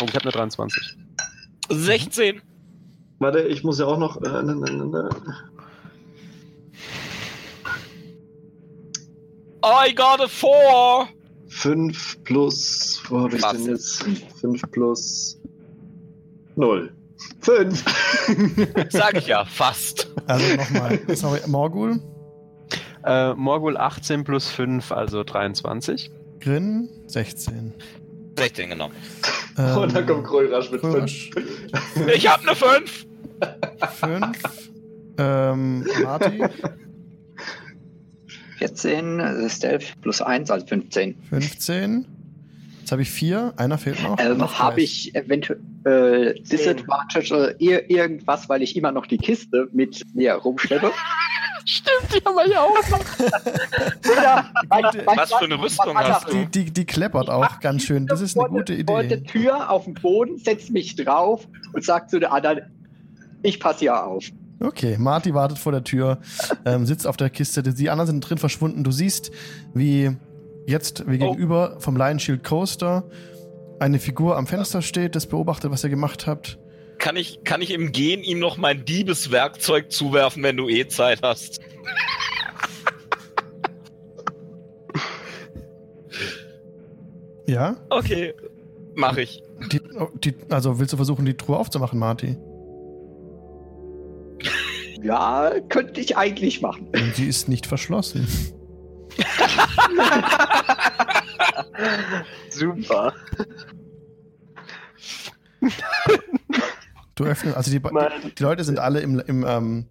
Oh, ich habe eine 23. 16. Warte, ich muss ja auch noch. Äh, ne, ne, ne, ne. I got a four. 5 plus. Wo habe ich Was? denn jetzt? 5 plus. 0. 5. Sag ich ja, fast. Also nochmal. Sorry, Morgul, Äh, Morgul 18 plus 5, also 23. Grin, 16. 16 genommen. Ähm, Und dann kommt Kröllrasch mit 5. Krörasch, Ich hab eine 5. 5. Ähm, Marty, 14, äh, Stealth plus 1, also 15. 15. Jetzt habe ich 4. Einer fehlt noch. Ähm, Noch Habe ich eventuell äh, Disadvantage oder ir irgendwas, weil ich immer noch die Kiste mit mir rumschleppe? Stimmt, die haben wir ja auch noch. Oder, Gute- Was für eine Rüstung hast Die, die, die kleppert auch ganz schön. Das ist eine gute Vor der Idee. Tür auf dem Boden, setzt mich drauf und sagt zu der anderen, ich passe hier auf. Okay, Marty wartet vor der Tür, ähm, sitzt auf der Kiste. Die anderen sind drin verschwunden. Du siehst, wie jetzt wie Oh. gegenüber vom Lion Shield Coaster eine Figur am Fenster steht, das beobachtet, was ihr gemacht habt. Kann ich, kann ich im Gehen ihm noch mein Diebeswerkzeug zuwerfen, wenn du eh Zeit hast? Ja? Okay, mach ich. Die, oh, die, also willst du versuchen, die Truhe aufzumachen, Marty? Ja, könnte ich eigentlich machen. Und sie ist nicht verschlossen. Super. Du öffnest, also die, die, die Leute sind alle im, im, ähm,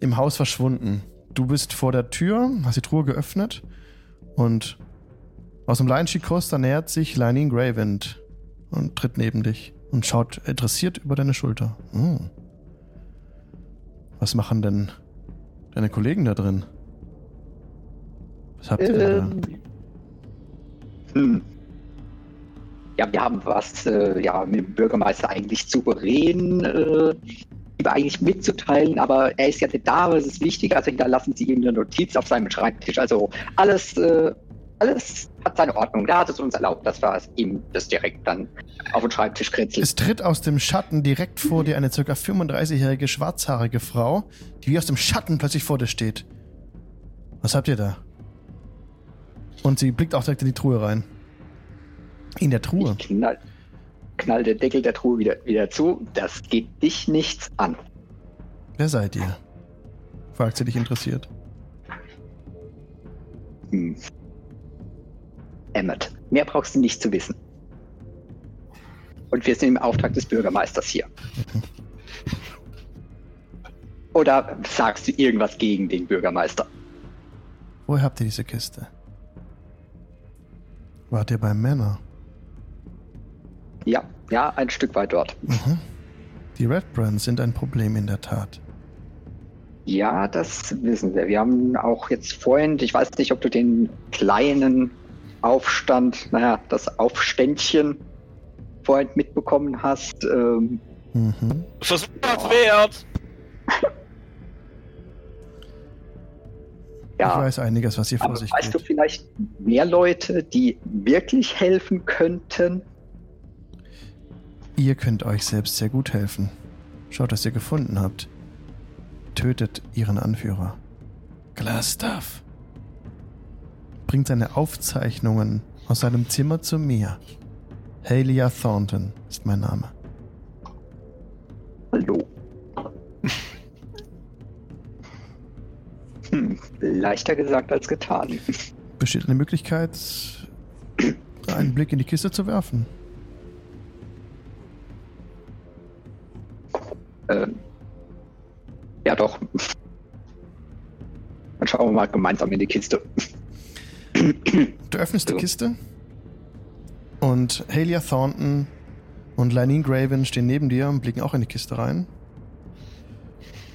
im Haus verschwunden. Du bist vor der Tür, hast die Truhe geöffnet und aus dem Coaster nähert sich Lining Gravend und tritt neben dich und schaut interessiert über deine Schulter. Hm. Was machen denn deine Kollegen da drin? Was habt ihr denn da? Ähm, hm. Ja, wir haben was äh, ja, mit dem Bürgermeister eigentlich souverän äh, ihm eigentlich mitzuteilen, aber er ist ja nicht da, es ist wichtig, also hinterlassen Sie ihm eine Notiz auf seinem Schreibtisch. Also alles, äh, alles hat seine Ordnung. Da hat es uns erlaubt, dass wir ihm das direkt dann auf den Schreibtisch kritzeln. Es tritt aus dem Schatten direkt vor dir eine ca. 35-jährige schwarzhaarige Frau, die wie aus dem Schatten plötzlich vor dir steht. Was habt ihr da? Und sie blickt auch direkt in die Truhe rein. In der Truhe. Knall, knall den Deckel der Truhe wieder, wieder zu. Das geht dich nichts an. Wer seid ihr? fragt sie dich interessiert. Hm. Emmet, mehr brauchst du nicht zu wissen. Und wir sind im Auftrag des Bürgermeisters hier. Oder sagst du irgendwas gegen den Bürgermeister? Woher habt ihr diese Kiste? Wart ihr beim Männer? Ja, ja, ein Stück weit dort. Mhm. Die Red Brands sind ein Problem in der Tat. Ja, das wissen wir. Wir haben auch jetzt vorhin, ich weiß nicht, ob du den kleinen Aufstand, naja, das Aufständchen vorhin mitbekommen hast. Ähm, Mhm. Versuch was wert! Ich ja, weiß einiges, was hier vor aber sich weißt du geht. vielleicht mehr Leute, die wirklich helfen könnten? Ihr könnt euch selbst sehr gut helfen. Schaut, was ihr gefunden habt. Tötet ihren Anführer. Glastaff. Bringt seine Aufzeichnungen aus seinem Zimmer zu mir. Halia Thornton ist mein Name. Hallo. Hm, leichter gesagt als getan. Besteht eine Möglichkeit, einen Blick in die Kiste zu werfen? Ähm, ja, doch. Dann schauen wir mal gemeinsam in die Kiste. Du öffnest die. Kiste und Halia Thornton und Lanine Graven stehen neben dir und blicken auch in die Kiste rein.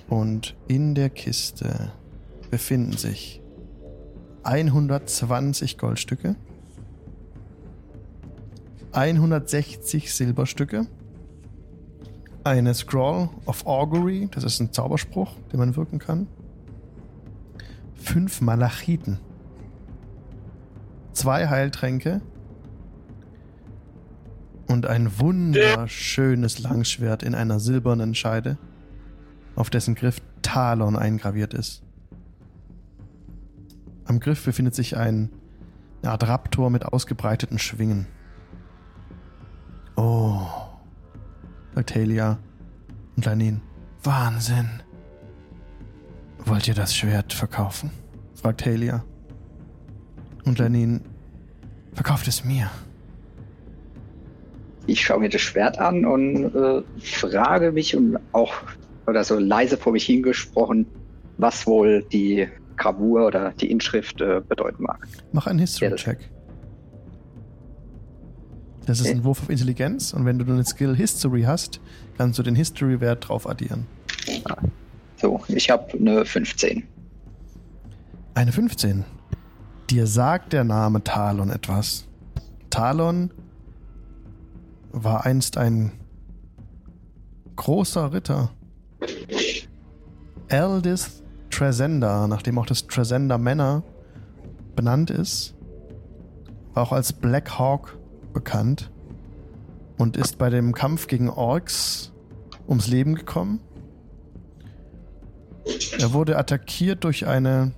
Und in der Kiste befinden sich 120 Goldstücke, 160 Silberstücke, eine Scroll of Augury, das ist ein Zauberspruch, den man wirken kann, fünf Malachiten, zwei Heiltränke und ein wunderschönes Langschwert in einer silbernen Scheide, auf dessen Griff Talon eingraviert ist. Am Griff befindet sich ein Art Raptor mit ausgebreiteten Schwingen. Oh, sagt Helia und Lanin. Wahnsinn. Wollt ihr das Schwert verkaufen? fragt Helia. Und Lanin, verkauft es mir. Ich schaue mir das Schwert an und äh, frage mich und auch oder so leise vor mich hingesprochen, was wohl die Gravur oder die Inschrift äh, bedeuten mag. Mach einen Ja, History-Check. Das ist ein Wurf auf Intelligenz und wenn du eine Skill History hast, kannst du den History-Wert drauf addieren. So, ich habe eine 15. Eine 15. Dir sagt der Name Talon etwas. Talon war einst ein großer Ritter. Eldith Tresenda, nachdem auch das Tresenda Manor benannt ist, war auch als Black Hawk bekannt und ist bei dem Kampf gegen Orks ums Leben gekommen. Er wurde attackiert durch eine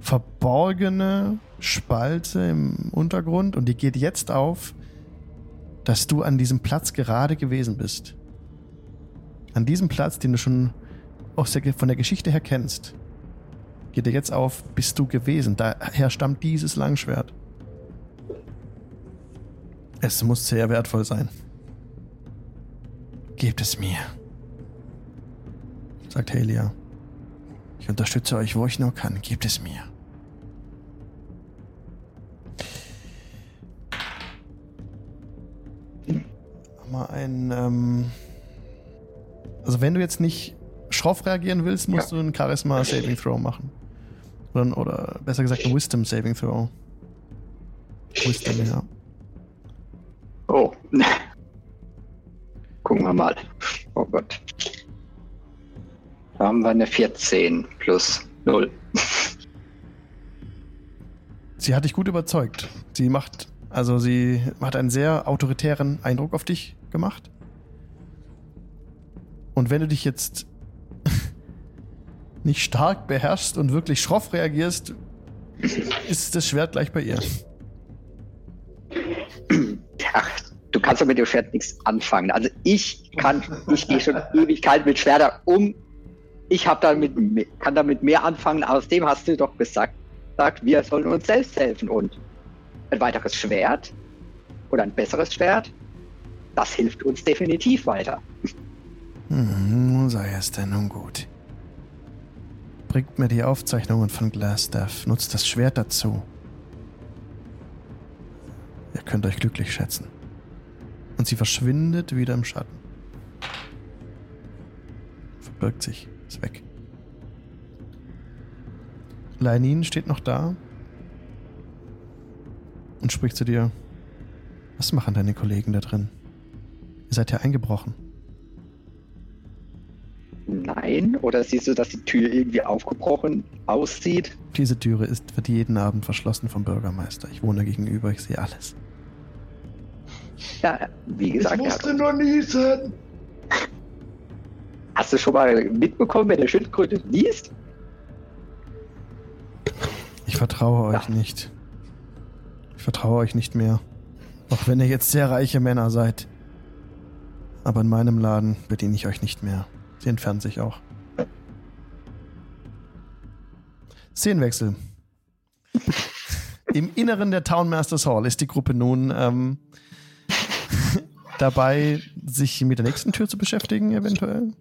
verborgene Spalte im Untergrund und die geht jetzt auf, dass du an diesem Platz gerade gewesen bist. An diesem Platz, den du schon aus der, von der Geschichte her kennst, geht dir jetzt auf, bist du gewesen. Daher stammt dieses Langschwert. Es muss sehr wertvoll sein. Gebt es mir, sagt Helia. Ich unterstütze euch, wo ich nur kann. Gebt es mir. Mal ein, ähm also wenn du jetzt nicht schroff reagieren willst, musst du einen Charisma Saving Throw machen. Oder, oder besser gesagt ein Wisdom Saving Throw. Wisdom, ja. Oh. Gucken wir mal. Oh Gott. Da haben wir eine 14 plus 0. Sie hat dich gut überzeugt. Sie macht, also sie hat einen sehr autoritären Eindruck auf dich gemacht. Und wenn du dich jetzt nicht stark beherrschst und wirklich schroff reagierst, ist das Schwert gleich bei ihr. Ach, du kannst doch mit dem Schwert nichts anfangen. Also ich kann, ich gehe schon Ewigkeit mit Schwertern um. Ich hab damit, kann damit mehr anfangen. Außerdem hast du doch gesagt, sagt, wir sollen uns selbst helfen. Und ein weiteres Schwert oder ein besseres Schwert, das hilft uns definitiv weiter. Hm, sei es denn nun gut. Bringt mir die Aufzeichnungen von Glassstaff, nutzt das Schwert dazu. Ihr könnt euch glücklich schätzen. Und sie verschwindet wieder im Schatten. Verbirgt sich, ist weg. Leinin steht noch da und spricht zu dir. Was machen deine Kollegen da drin? Ihr seid ja eingebrochen. Nein, oder siehst du, dass die Tür irgendwie aufgebrochen aussieht? Diese Türe ist, wird jeden Abend verschlossen vom Bürgermeister. Ich wohne gegenüber, ich sehe alles. Ja, wie gesagt. Ich musste nur niesen. Hast du schon mal mitbekommen, wer der Schildkröte liest? Ich vertraue euch Ja. nicht. Ich vertraue euch nicht mehr. Auch wenn ihr jetzt sehr reiche Männer seid. Aber in meinem Laden bediene ich euch nicht mehr. Sie entfernt sich auch. Szenenwechsel. Im Inneren der Townmasters Hall ist die Gruppe nun ähm, dabei, sich mit der nächsten Tür zu beschäftigen, eventuell.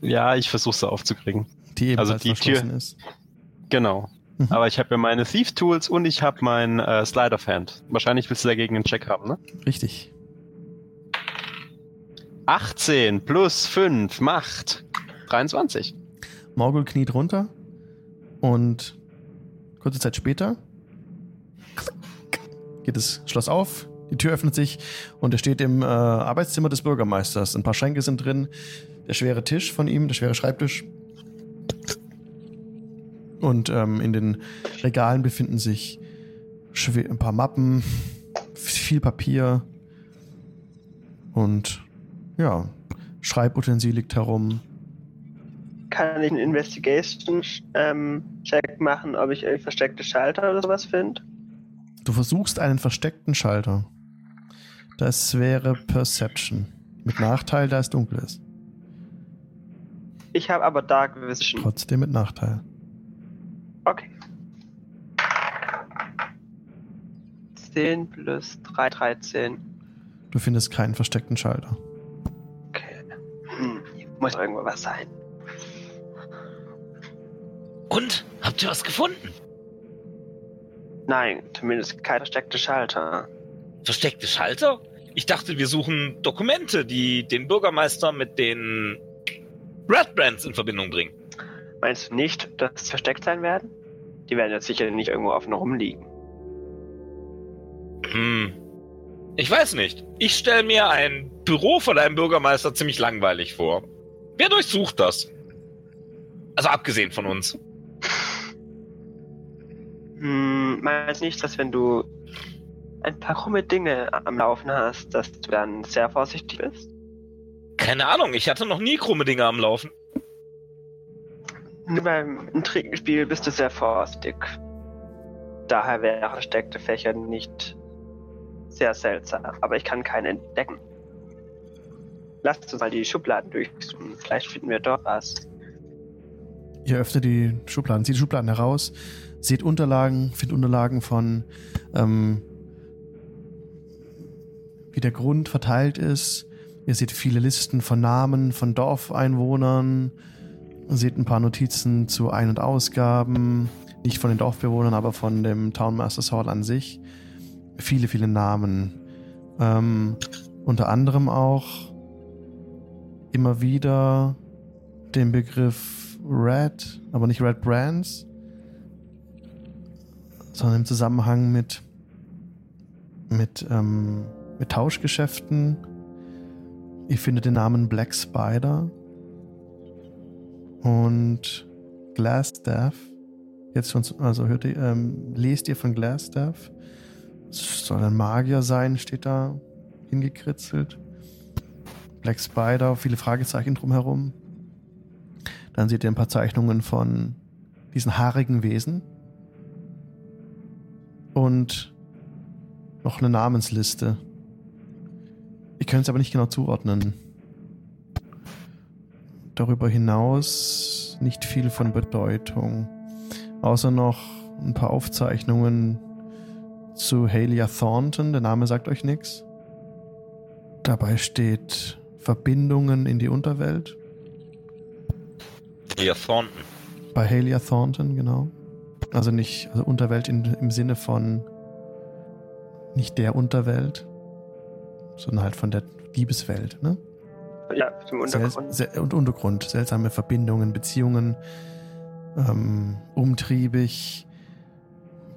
Ja, ich versuche sie aufzukriegen. Die ebenfalls Also die Tür- ist. Genau. Mhm. Aber ich habe ja meine Thief Tools und ich habe mein äh, Sleight of Hand. Wahrscheinlich willst du dagegen einen Check haben, ne? Richtig. 18 plus 5 macht 23. Morgul kniet runter und kurze Zeit später geht das Schloss auf, die Tür öffnet sich und er steht im äh, Arbeitszimmer des Bürgermeisters. Ein paar Schränke sind drin, der schwere Tisch von ihm, der schwere Schreibtisch. Und ähm, in den Regalen befinden sich ein paar Mappen, viel Papier und ja, Schreibutensil liegt herum. Kann ich einen Investigation-Check ähm, Check machen, ob ich irgendwie versteckte Schalter oder sowas finde? Du versuchst einen versteckten Schalter. Das wäre Perception. Mit Nachteil, da es dunkel ist. Ich habe aber Dark Vision. Trotzdem mit Nachteil. Okay. 10 plus 3, 13. Du findest keinen versteckten Schalter. Okay. Hm, muss irgendwo was sein. Und? Habt ihr was gefunden? Nein, zumindest kein versteckter Schalter. Versteckte Schalter? Ich dachte, wir suchen Dokumente, die den Bürgermeister mit den Red Brands in Verbindung bringen. Meinst du nicht, dass sie versteckt sein werden? Die werden jetzt sicher nicht irgendwo offen rumliegen. Hm. Ich weiß nicht. Ich stelle mir ein Büro von einem Bürgermeister ziemlich langweilig vor. Wer durchsucht das? Also abgesehen von uns. Hm, meinst du nicht, dass wenn du ein paar krumme Dinge am Laufen hast, dass du dann sehr vorsichtig bist? Keine Ahnung, ich hatte noch nie krumme Dinge am Laufen. Nur beim Intrigenspiel bist du sehr vorsichtig. Daher wäre versteckte Fächer nicht sehr seltsam, aber ich kann keinen entdecken. Lasst uns mal die Schubladen durchsuchen. Vielleicht finden wir dort was. Ihr öffnet die Schubladen, zieht die Schubladen heraus, seht Unterlagen, findet Unterlagen von, ähm, wie der Grund verteilt ist. Ihr seht viele Listen von Namen von Dorfeinwohnern, seht ein paar Notizen zu Ein- und Ausgaben, nicht von den Dorfbewohnern, aber von dem Townmasters Hall an sich. Viele, viele Namen. Ähm, unter anderem auch immer wieder den Begriff Red, aber nicht Red Brands, sondern im Zusammenhang mit, mit, ähm, mit Tauschgeschäften. Ihr findet den Namen Black Spider und Glassstaff. Jetzt schon, also hört ihr, ähm, lest ihr von Glassstaff. Es soll ein Magier sein, steht da hingekritzelt. Black Spider, viele Fragezeichen drumherum. Dann seht ihr ein paar Zeichnungen von diesen haarigen Wesen. Und noch eine Namensliste. Ich kann es aber nicht genau zuordnen. Darüber hinaus nicht viel von Bedeutung. Außer noch ein paar Aufzeichnungen zu Halia Thornton. Der Name sagt euch nichts. Dabei steht Verbindungen in die Unterwelt. Halia Thornton. Bei Halia Thornton, genau. Also nicht, also Unterwelt in, im Sinne von nicht der Unterwelt, sondern halt von der Liebeswelt, ne? Ja, zum Untergrund. Sel sel und Untergrund. Seltsame Verbindungen, Beziehungen, ähm, umtriebig,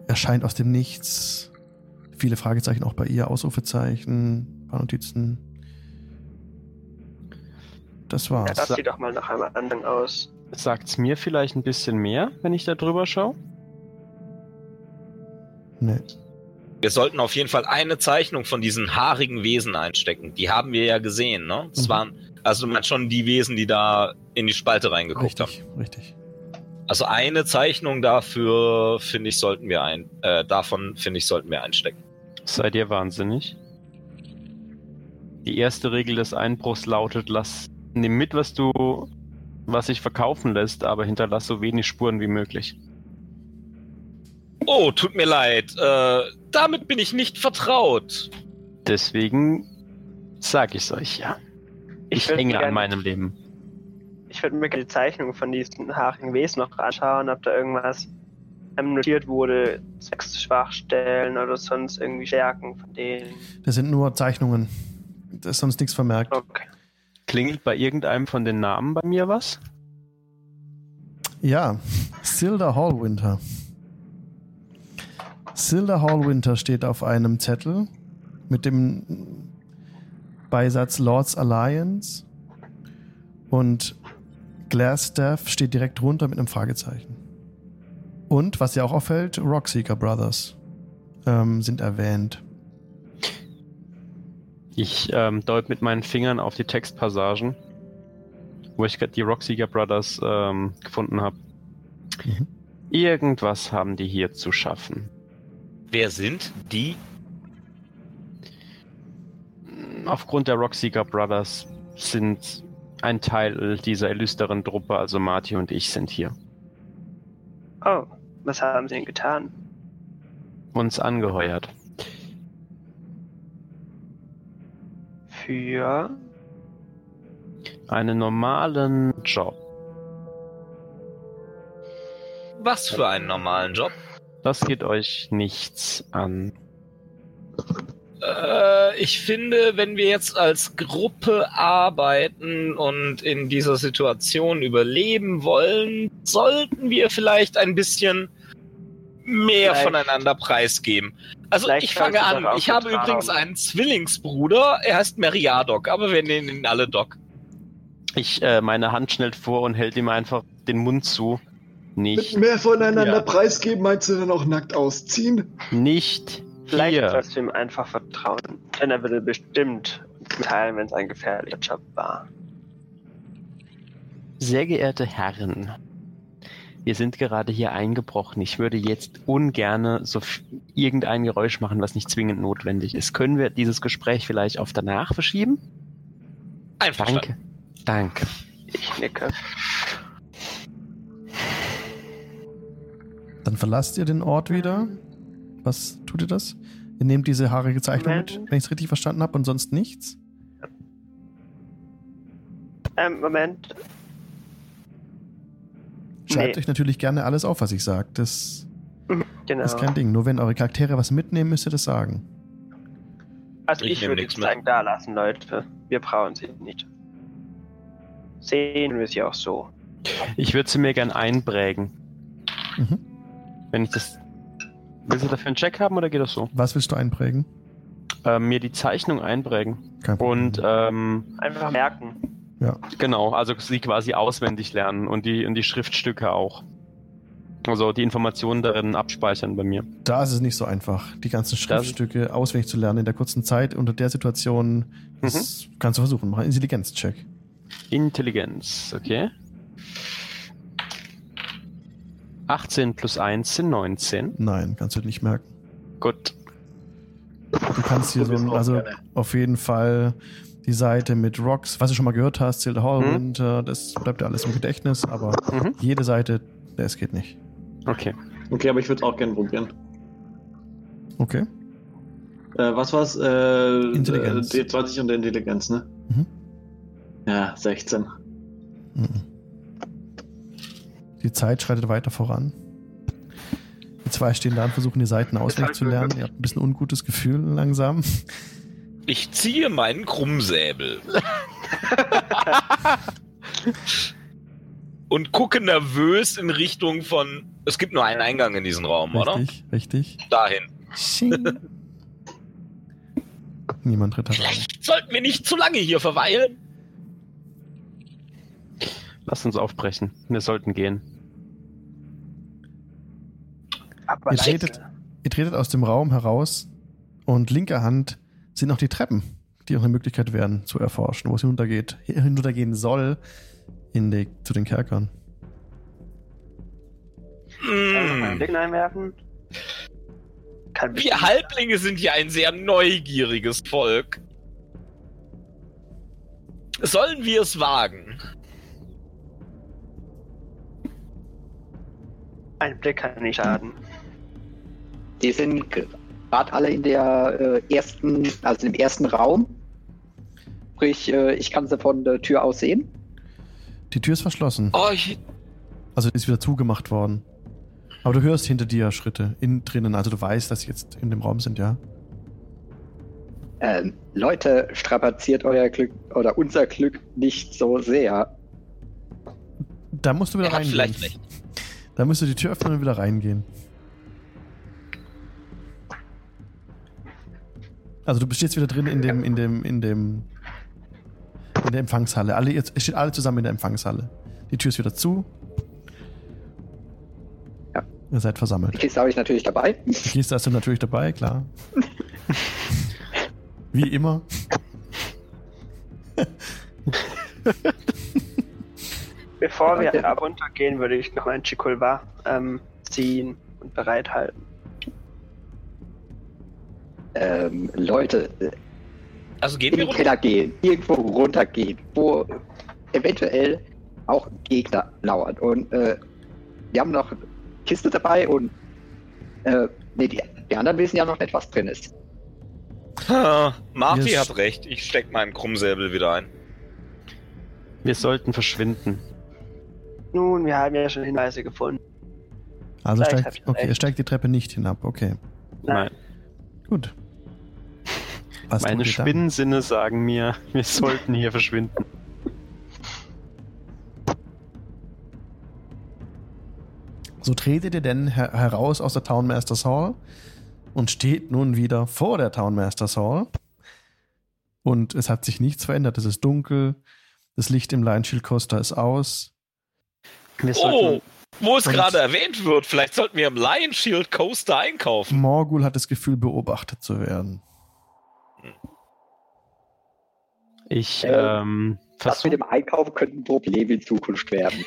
erscheint aus dem Nichts. Viele Fragezeichen auch bei ihr, Ausrufezeichen, ein paar Notizen. Das Ja, war's. das sieht doch mal nach einem anderen aus. Sagt's mir vielleicht ein bisschen mehr, wenn ich da drüber schaue? Nee. Wir sollten auf jeden Fall eine Zeichnung von diesen haarigen Wesen einstecken. Die haben wir ja gesehen, ne? Das Mhm. waren, also man schon die Wesen, die da in die Spalte reingeguckt haben. Richtig, richtig. Also eine Zeichnung dafür, finde ich, sollten wir ein, äh, davon, finde ich, sollten wir einstecken. Seid ihr wahnsinnig? Die erste Regel des Einbruchs lautet, lass, nimm mit, was du, was sich verkaufen lässt, aber hinterlass so wenig Spuren wie möglich. Oh, tut mir leid. Äh, damit bin ich nicht vertraut. Deswegen sag ich's euch ja. Ich, würd hänge an meinem Leben. Ich würde mir gerne die Zeichnung von diesen haarigen Wesen noch anschauen, ob da irgendwas notiert wurde, sechs Schwachstellen oder sonst irgendwie Stärken von denen. Das sind nur Zeichnungen. Da ist sonst nichts vermerkt. Okay. Klingelt bei irgendeinem von den Namen bei mir was? Ja, Silda Hallwinter. Silda Hallwinter steht auf einem Zettel mit dem Beisatz Lords Alliance und Glassstaff steht direkt drunter mit einem Fragezeichen. Und, was ja auch auffällt, Rockseeker Brothers ähm, sind erwähnt. Ich ähm, deut mit meinen Fingern auf die Textpassagen, wo ich gerade die Rockseeker Brothers ähm, gefunden habe. Mhm. Irgendwas haben die hier zu schaffen. Wer sind die? Aufgrund der Rockseeker Brothers sind ein Teil dieser illustren Truppe, also Marty und ich sind hier. Oh, was haben sie denn getan? Uns angeheuert. Für. Einen normalen Job. Was für einen normalen Job? Das geht euch nichts an. Äh, ich finde, wenn wir jetzt als Gruppe arbeiten und in dieser Situation überleben wollen, sollten wir vielleicht ein bisschen mehr Vielleicht- voneinander preisgeben. Also Vielleicht ich fange an. Ich habe vertrauen. übrigens einen Zwillingsbruder. Er heißt Meriadoc, aber wir nennen ihn alle Doc. Ich, äh, meine Hand schnellt vor und hält ihm einfach den Mund zu. Mit Nicht, mehr voneinander Ja. preisgeben, meinst du dann auch nackt ausziehen? nicht Vielleicht hier. sollst du ihm einfach vertrauen. Denn er würde bestimmt mitteilen, wenn es ein gefährlicher Job war. Sehr geehrte Herren, wir sind gerade hier eingebrochen. Ich würde jetzt ungerne so irgendein Geräusch machen, was nicht zwingend notwendig ist. Können wir dieses Gespräch vielleicht auf danach verschieben? Einverstanden. Danke. Danke. Ich nicke. Dann verlasst ihr den Ort wieder. Was tut ihr das? Ihr nehmt diese haarige Zeichnung mit, Moment. wenn ich es richtig verstanden habe, und sonst nichts? Ähm, Moment. Schreibt Nee. euch natürlich gerne alles auf, was ich sage. Das Genau. ist kein Ding. Nur wenn eure Charaktere was mitnehmen, müsst ihr das sagen. Also Ich ich, würde mit. sagen, da lassen, Leute. Wir brauchen sie nicht. Sehen wir sie auch so. Ich würde sie mir gern einprägen. Mhm. Wenn ich das. Willst du dafür einen Check haben oder geht das so? Was willst du einprägen? Ähm, mir die Zeichnung einprägen. Kein Problem. Und ähm, Einfach merken. genau, also sie quasi auswendig lernen und die, und die Schriftstücke auch. Also die Informationen darin abspeichern bei mir. da ist es nicht so einfach, die ganzen Schriftstücke auswendig zu lernen in der kurzen Zeit. Unter der Situation das kannst du versuchen. Mach einen Intelligenzcheck. Intelligenz, okay. 18 plus 1 sind 19. Nein, kannst du nicht merken. Gut. Du kannst hier so, ein, also gerne. auf jeden Fall die Seite mit Rocks, was du schon mal gehört hast, Zilda Hallwind, äh, das bleibt ja alles im Gedächtnis, aber Mhm. jede Seite, das geht nicht. Okay. Okay, aber ich würde es auch gerne probieren. Okay. Äh, was war's? Äh, Intelligenz. Äh, D20 und Intelligenz, ne? Mhm. Ja, 16. Mhm. Die Zeit schreitet weiter voran. Die zwei stehen da und versuchen die Seiten auswendig zu lernen. Ihr habt ein bisschen ungutes Gefühl langsam. Ich ziehe meinen Krummsäbel. und gucke nervös in Richtung von. Es gibt nur einen Eingang in diesen Raum, oder? Richtig, richtig. Dahin. Sching. Niemand tritt herein. Vielleicht sollten wir nicht zu lange hier verweilen. Lass uns aufbrechen. Wir sollten gehen. Aber Ihr tretet, ihr tretet aus dem Raum heraus und linker Hand sind noch die Treppen, die auch eine Möglichkeit wären zu erforschen, wo es hinuntergeht, hinuntergehen soll in die, zu den Kerkern. Soll ich noch mal einen Hm. Blick einwerfen? Kann Wir Halblinge sind ja ein sehr neugieriges Volk. Sollen wir es wagen? Ein Blick kann nicht schaden. Die sind gerade alle in der äh, ersten, also im ersten Raum. Sprich, äh, ich kann sie von der Tür aus sehen. Die Tür ist verschlossen, Oh, ich, also ist wieder zugemacht worden. Aber du hörst hinter dir Schritte innen drinnen, also du weißt, dass sie jetzt in dem Raum sind, ja. Ähm, Leute, strapaziert euer Glück oder unser Glück nicht so sehr. Da musst du wieder er hat reingehen. vielleicht recht. Da musst du die Tür öffnen und wieder reingehen. Also du bist jetzt wieder drin in dem, in dem, in dem, in der Empfangshalle. Alle, jetzt ihr steht alle zusammen in der Empfangshalle. Die Tür ist wieder zu. Ja. Ihr seid versammelt. Die Kiste habe ich natürlich dabei. Die Kiste hast du natürlich dabei, klar. Wie immer. Bevor wir heruntergehen, würde ich noch ein Chikulva ähm, ziehen und bereithalten. Ähm, Leute, äh, Also gehen in wir den runter. Keller gehen, irgendwo runtergehen, wo eventuell auch Gegner lauern. Und äh, wir haben noch Kiste dabei und äh, nee, die, die anderen wissen ja noch nicht, was drin ist. Ah, Marty hat recht. Ich steck meinen Krummsäbel wieder ein. Wir sollten verschwinden. Nun, wir haben ja schon Hinweise gefunden. Also steigt, okay, steigt die Treppe nicht hinab. Okay, Nein. gut. Was Meine? Spinnensinne sagen mir, wir sollten hier verschwinden. So tretet ihr denn her heraus aus der Townmasters Hall und steht nun wieder vor der Townmasters Hall. Und es hat sich nichts verändert. Es ist dunkel. Das Licht im Lion Shield Coaster ist aus. Wir Oh, wo es gerade erwähnt wird, vielleicht sollten wir im Lion Shield Coaster einkaufen. Morgul hat das Gefühl, beobachtet zu werden. Ich Äh, ähm, Das mit versuche dem Einkaufen könnte ein Problem in Zukunft werden.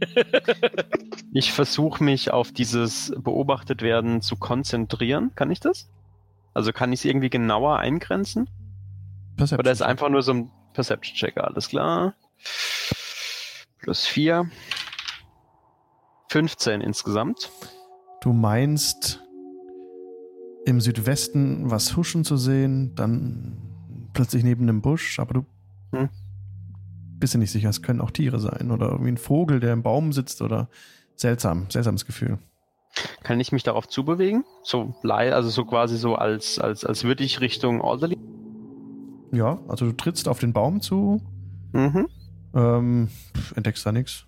ich versuch mich auf dieses beobachtet werden zu konzentrieren. Kann ich das? Also kann ich es irgendwie genauer eingrenzen? Perception. Oder ist einfach nur so ein Perception-Checker? Alles klar. Plus 4. 15 insgesamt. Du meinst im Südwesten was huschen zu sehen, dann plötzlich neben einem Busch, aber du Hm. bist dir nicht sicher, es können auch Tiere sein oder irgendwie ein Vogel, der im Baum sitzt oder seltsam, seltsames Gefühl. Kann ich mich darauf zubewegen? So also so quasi so als, als, als würde ich Richtung Orderly. Ja, also du trittst auf den Baum zu, Mhm. ähm, entdeckst da nichts.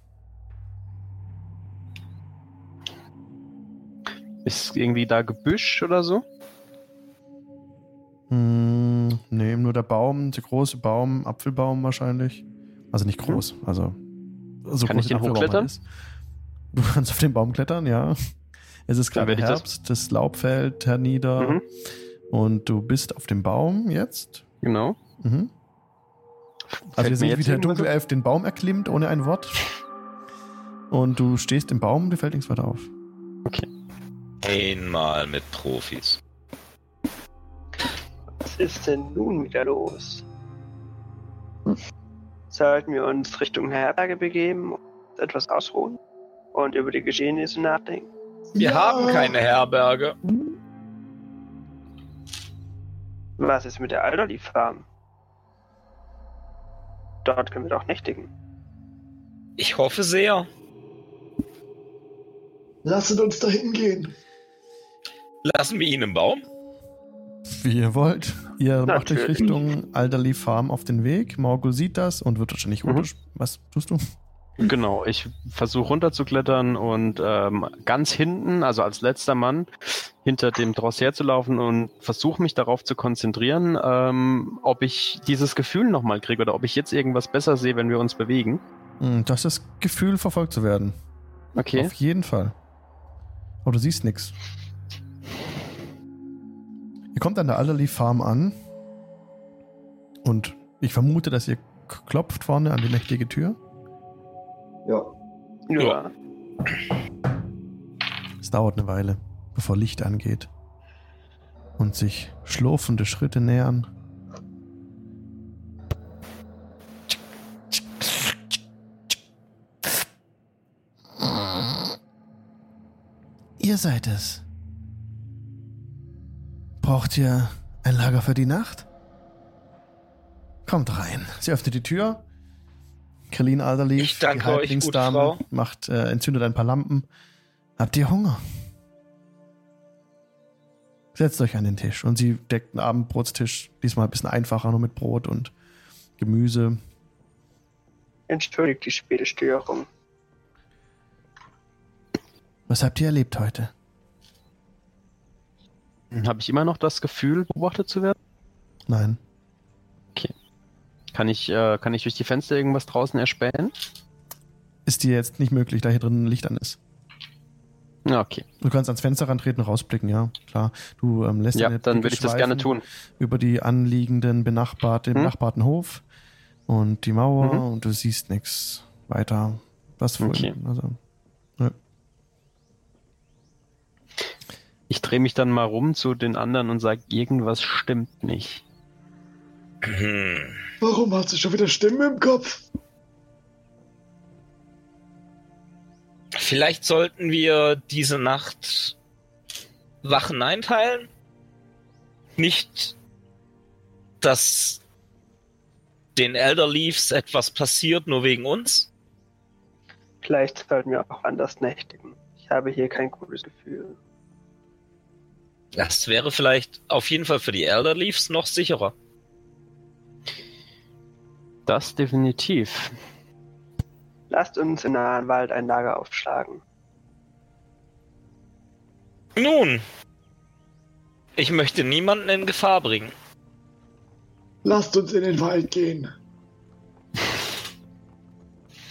Ist irgendwie da Gebüsch oder so? Hm, nee, nur der Baum, der große Baum, Apfelbaum wahrscheinlich. Also nicht groß, also so Kann groß ich den hochklettern? halt ist. Du kannst auf den Baum klettern, ja. Es ist gerade ich das- Herbst, das Laub fällt hernieder Mhm. und du bist auf dem Baum jetzt. Genau. Mhm. Also mir seht, wie der Dunkelelf den Baum erklimmt, ohne ein Wort. Und du stehst im Baum, dir fällt nichts weiter auf. Einmal mit Profis. Ist denn nun wieder los? Sollten wir uns Richtung Herberge begeben und etwas ausruhen und über die Geschehnisse nachdenken? Wir Ja. haben keine Herberge. Was ist mit der Alderly Farm? Dort können wir doch nächtigen. Ich hoffe sehr. Lasset uns da hingehen. Lassen wir ihn im Baum? Wie ihr wollt. Ihr macht euch. Richtung Alderley Farm auf den Weg. Morgul sieht das und wird wahrscheinlich Mhm. runter. Was tust du? Genau, ich versuche runterzuklettern und ähm, ganz hinten, also als letzter Mann, hinter dem Dross herzulaufen und versuche mich darauf zu konzentrieren, ähm, ob ich dieses Gefühl nochmal kriege oder ob ich jetzt irgendwas besser sehe, wenn wir uns bewegen. Hm, Du hast das Gefühl, verfolgt zu werden. Okay. Auf jeden Fall. Aber du siehst nichts. Ihr kommt an der Alderley Farm an. Und ich vermute, dass ihr klopft vorne an die mächtige Tür. Ja. Ja. Es dauert eine Weile, bevor Licht angeht. Und sich schlurfende Schritte nähern. Ihr seid es. Braucht ihr ein Lager für die Nacht? Kommt rein. Sie öffnet die Tür. Krillin Alderleaf, Ich danke die euch, Halblingsdame, gute Frau. macht, äh, entzündet ein paar Lampen. Habt ihr Hunger? Setzt euch an den Tisch. Und sie deckt einen Abendbrotstisch, diesmal ein bisschen einfacher, nur mit Brot und Gemüse. Entschuldigt die späte Störung. Was habt ihr erlebt heute? Habe ich immer noch das Gefühl, beobachtet zu werden? Nein. Kann ich, äh, kann ich durch die Fenster irgendwas draußen erspähen? Ist dir jetzt nicht möglich, da hier drin Licht an ist. Ja, okay. Du kannst ans Fenster rantreten, rausblicken, ja, klar. Du ähm, lässt Ja, deine dann würde ich das gerne tun. Über die anliegenden, benachbarte, Hm? benachbarten Hof und die Mauer Mhm. und du siehst nichts weiter. Was Okay. vorhin, also, Ich drehe mich dann mal rum zu den anderen und sage, irgendwas stimmt nicht. Hm. Warum hat sie schon wieder Stimmen im Kopf? Vielleicht sollten wir diese Nacht Wachen einteilen. Nicht, dass den Elder Leaves etwas passiert, nur wegen uns. Vielleicht sollten wir auch anders nächtigen. Ich habe hier kein gutes Gefühl. Das wäre vielleicht auf jeden Fall für die Elder Leaves noch sicherer. Das definitiv. Lasst uns im nahen Wald ein Lager aufschlagen. Nun, ich möchte niemanden in Gefahr bringen. Lasst uns in den Wald gehen.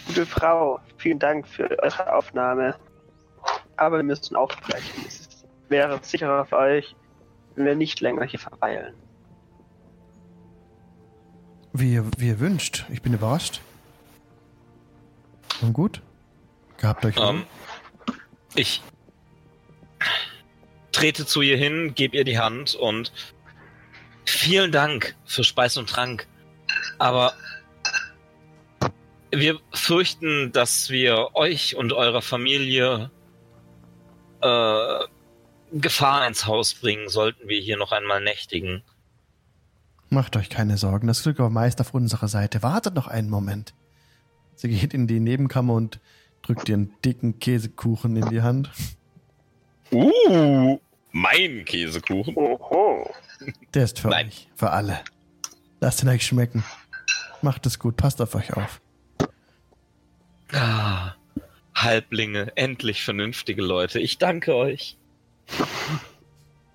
Gute Frau, vielen Dank für eure Aufnahme. Aber wir müssen aufbrechen. Es wäre sicherer für euch, wenn wir nicht länger hier verweilen. wie, ihr, wie ihr wünscht. Ich bin überrascht. Und gut. Gehabt euch. Ähm, ich trete zu ihr hin, gebe ihr die Hand und vielen Dank für Speis und Trank. Aber wir fürchten, dass wir euch und eurer Familie äh, Gefahr ins Haus bringen, sollten wir hier noch einmal nächtigen. Macht euch keine Sorgen, das Glück war meist auf unserer Seite. Wartet noch einen Moment. Sie geht in die Nebenkammer und drückt einen dicken Käsekuchen in die Hand. Uh, mein Käsekuchen. Oho. Der ist für Nein. euch, für alle. Lasst ihn euch schmecken. Macht es gut, passt auf euch auf. Ah, Halblinge, endlich vernünftige Leute. Ich danke euch.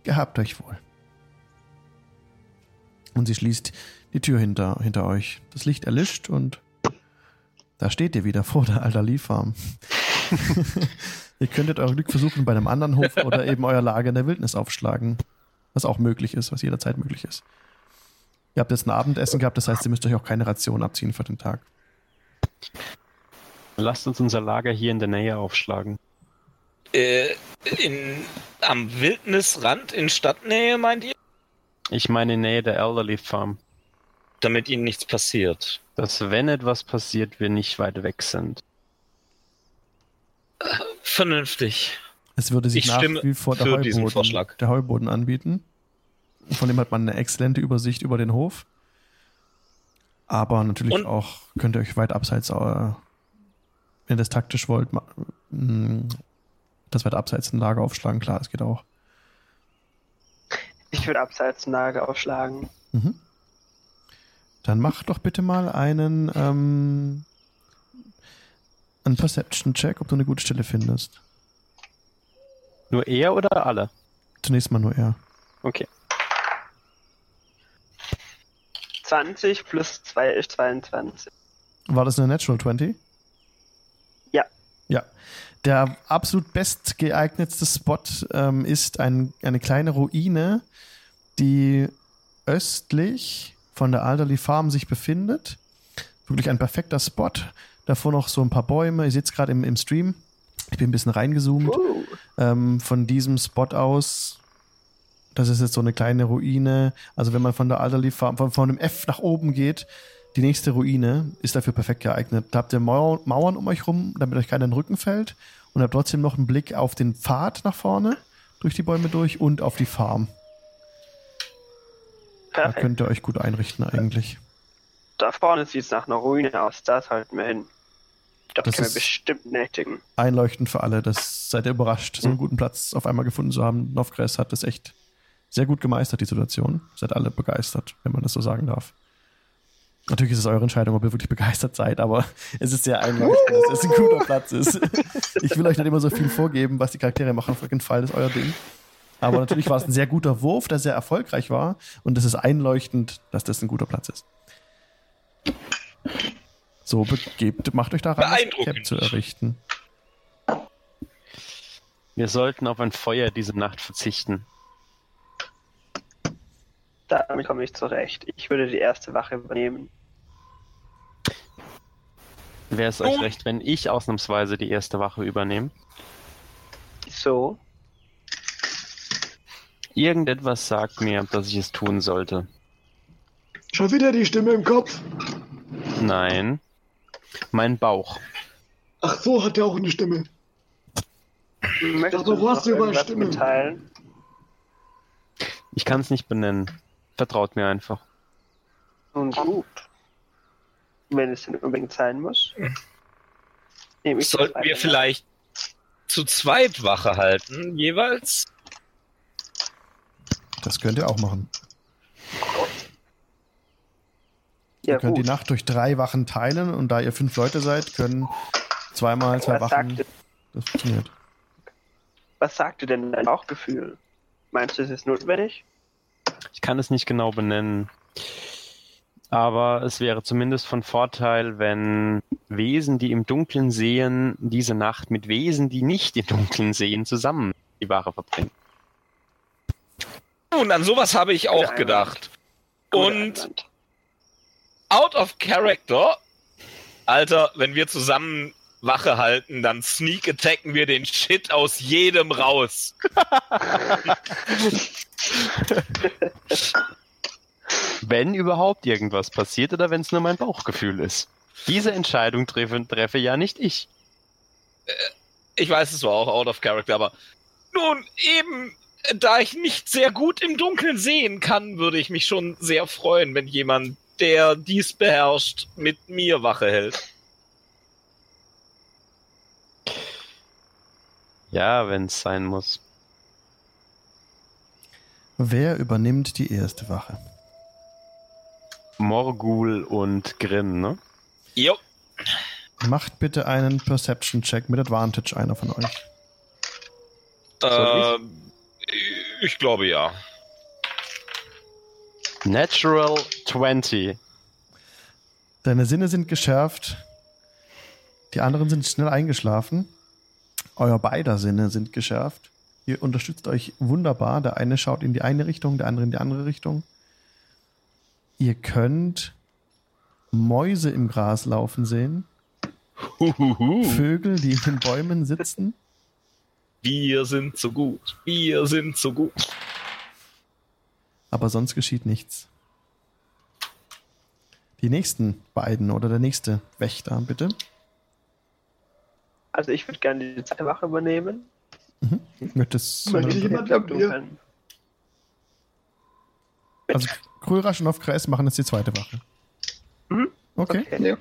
Gehabt euch wohl. Und sie schließt die Tür hinter, hinter euch. Das Licht erlischt und da steht ihr wieder vor der Alter Farm. ihr könntet euer Glück versuchen bei einem anderen Hof oder eben euer Lager in der Wildnis aufschlagen. Was auch möglich ist, was jederzeit möglich ist. Ihr habt jetzt ein Abendessen gehabt, das heißt, ihr müsst euch auch keine Ration abziehen für den Tag. Lasst uns unser Lager hier in der Nähe aufschlagen. Äh, in, am Wildnisrand in Stadtnähe, meint ihr? Ich meine in Nähe der Elderly Farm. Damit ihnen nichts passiert. Dass wenn etwas passiert, wir nicht weit weg sind. Vernünftig. Es würde sich Ich nach wie vor der Heuboden, der Heuboden anbieten. Von dem hat man eine exzellente Übersicht über den Hof. Aber natürlich Und- auch könnt ihr euch weit abseits, äh, wenn ihr das taktisch wollt, mh, das weit abseits ein Lager aufschlagen. Klar, das geht auch. Ich würde abseits ein Lager aufschlagen. Mhm. Dann mach doch bitte mal einen, ähm, einen Perception-Check, ob du eine gute Stelle findest. Nur er oder alle? Zunächst mal nur er. Okay. 20 plus 2 ist 22. War das eine Natural 20? Ja. Ja. Der absolut bestgeeignetste Spot ähm, ist ein, eine kleine Ruine, die östlich von der Alderly Farm sich befindet. Wirklich ein perfekter Spot. Davor noch so ein paar Bäume. Ihr seht es gerade im, im Stream. Ich bin ein bisschen reingezoomt. Uh, Ähm, von diesem Spot aus, das ist jetzt so eine kleine Ruine. Also wenn man von der Alderly Farm, von, von dem F nach oben geht, die nächste Ruine ist dafür perfekt geeignet. Da habt ihr Mauer, Mauern um euch rum, damit euch keiner in den Rücken fällt. Und habt trotzdem noch einen Blick auf den Pfad nach vorne, durch die Bäume durch und auf die Farm. Da könnt ihr euch gut einrichten eigentlich. Da vorne sieht es nach einer Ruine aus. Da sollten wir hin. Das, Das können wir bestimmt nächtigen. Einleuchtend für alle. Das seid ihr überrascht, so einen guten Platz auf einmal gefunden zu haben. Novgres hat das echt sehr gut gemeistert, die Situation. Seid alle begeistert, wenn man das so sagen darf. Natürlich ist es eure Entscheidung, ob ihr wirklich begeistert seid, aber es ist sehr einleuchtend, dass es ein guter Platz ist. Ich will euch nicht immer so viel vorgeben, was die Charaktere machen. Auf jeden Fall ist euer Ding. Aber natürlich war es ein sehr guter Wurf, der sehr erfolgreich war. Und es ist einleuchtend, dass das ein guter Platz ist. So, begebt, macht euch daran, das Cap zu errichten. Wir sollten auf ein Feuer diese Nacht verzichten. Damit komme ich zurecht. Ich würde die erste Wache übernehmen. Wäre es euch recht, wenn ich ausnahmsweise die erste Wache übernehme? So. Irgendetwas sagt mir, dass ich es tun sollte. Schon wieder die Stimme im Kopf. Nein. Mein Bauch. Ach so, hat er auch eine Stimme. Möchtest dachte, du hast noch über Stimme. mitteilen? Ich kann es nicht benennen. Vertraut mir einfach. Nun gut. Wenn es denn unbedingt sein muss. Nehme ich Sollten wir vielleicht zu zweit Wache halten, jeweils? Das könnt ihr auch machen. Ja, ihr könnt gut. die Nacht durch drei Wachen teilen und da ihr fünf Leute seid, können zweimal zwei was, Wachen. sagte, Das funktioniert. was sagte denn dein Bauchgefühl? Meinst du, es ist notwendig? Ich kann es nicht genau benennen. Aber es wäre zumindest von Vorteil, wenn Wesen, die im Dunkeln sehen, diese Nacht mit Wesen, die nicht im Dunkeln sehen, zusammen die Wache verbringen. Nun, an sowas habe ich auch gedacht. Und out of character, Alter, wenn wir zusammen Wache halten, dann sneak attacken wir den Shit aus jedem raus. Wenn überhaupt irgendwas passiert oder wenn es nur mein Bauchgefühl ist. Diese Entscheidung treffe, treffe ja nicht ich. Ich weiß, es war auch out of character, aber nun eben, da ich nicht sehr gut im Dunkeln sehen kann, würde ich mich schon sehr freuen, wenn jemand, der dies beherrscht, mit mir Wache hält. Ja, wenn es sein muss. Wer übernimmt die erste Wache? Morgul und Grimm, ne? Jo, Macht bitte einen Perception-Check mit Advantage, einer von euch. Soll äh, ich glaube ja. Natural 20. Deine Sinne sind geschärft. Die anderen sind schnell eingeschlafen. Euer beider Sinne sind geschärft. Ihr unterstützt euch wunderbar. Der eine schaut in die eine Richtung, der andere in die andere Richtung. Ihr könnt Mäuse im Gras laufen sehen. Huhuhu. Vögel, die in den Bäumen sitzen. Wir sind so gut. Wir sind so gut. Aber sonst geschieht nichts. Die nächsten beiden oder der nächste Wächter, bitte. Also ich würde gerne die zweite Wache übernehmen. Mhm. Möchtest Möchte äh, jemand kann- Also Krörasch und Kreis machen jetzt die zweite Wache. Mhm. Okay. Okay. Ja.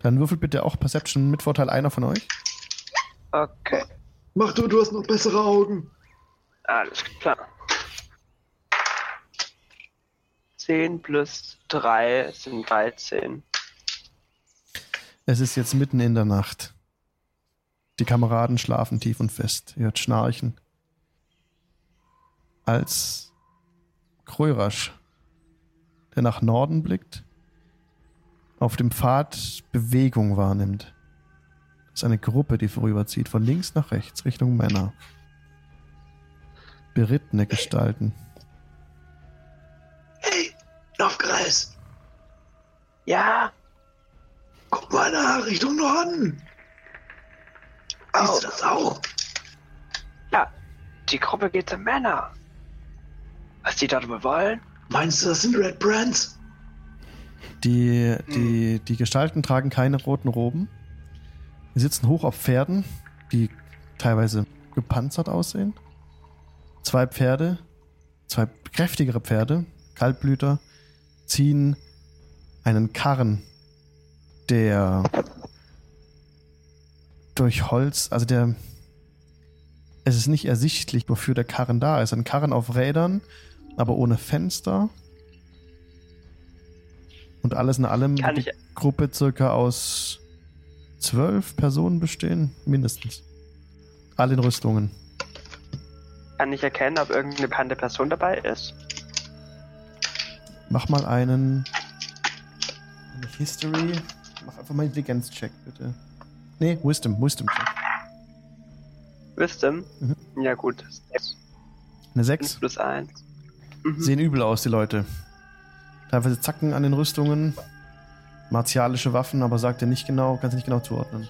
Dann würfelt bitte auch Perception mit Vorteil einer von euch. okay. Mach du, du hast noch bessere Augen. Alles klar. 10 plus 3 sind 13. Es ist jetzt mitten in der Nacht. Die Kameraden schlafen tief und fest. Ihr hört Schnarchen. Als Krörasch, der nach Norden blickt, auf dem Pfad Bewegung wahrnimmt. Das ist eine Gruppe, die vorüberzieht, von links nach rechts, Richtung Männer. Berittene Gestalten. Hey, Laufkreis, Ja, guck mal nach, Richtung Norden. Siehst du das auch? ja. Die Gruppe geht zu Männer. Was die wohl wollen? Meinst du, das sind Red Brands? Die, die, die Gestalten tragen keine roten Roben. Sie sitzen hoch auf Pferden, die teilweise gepanzert aussehen. Zwei Pferde, zwei kräftigere Pferde, Kaltblüter, ziehen einen Karren, der durch Holz, also der, es ist nicht ersichtlich, wofür der Karren da ist. Ein Karren auf Rädern, aber ohne Fenster. Und alles in allem Kann die ich- Gruppe circa aus zwölf Personen bestehen, mindestens. Alle in Rüstungen. Kann ich erkennen, ob irgendeine bekannte Person dabei ist? Mach mal einen, eine History. Mach einfach mal einen Intelligenz-Check, bitte. Nee, Wisdom, Wisdom-Check. Wisdom? Mhm. Ja gut. 6 Eine 6. plus 1. Mhm. Sehen übel aus, die Leute. Teilweise Zacken an den Rüstungen, martialische Waffen, aber sagt er nicht genau, kann sie nicht genau zuordnen.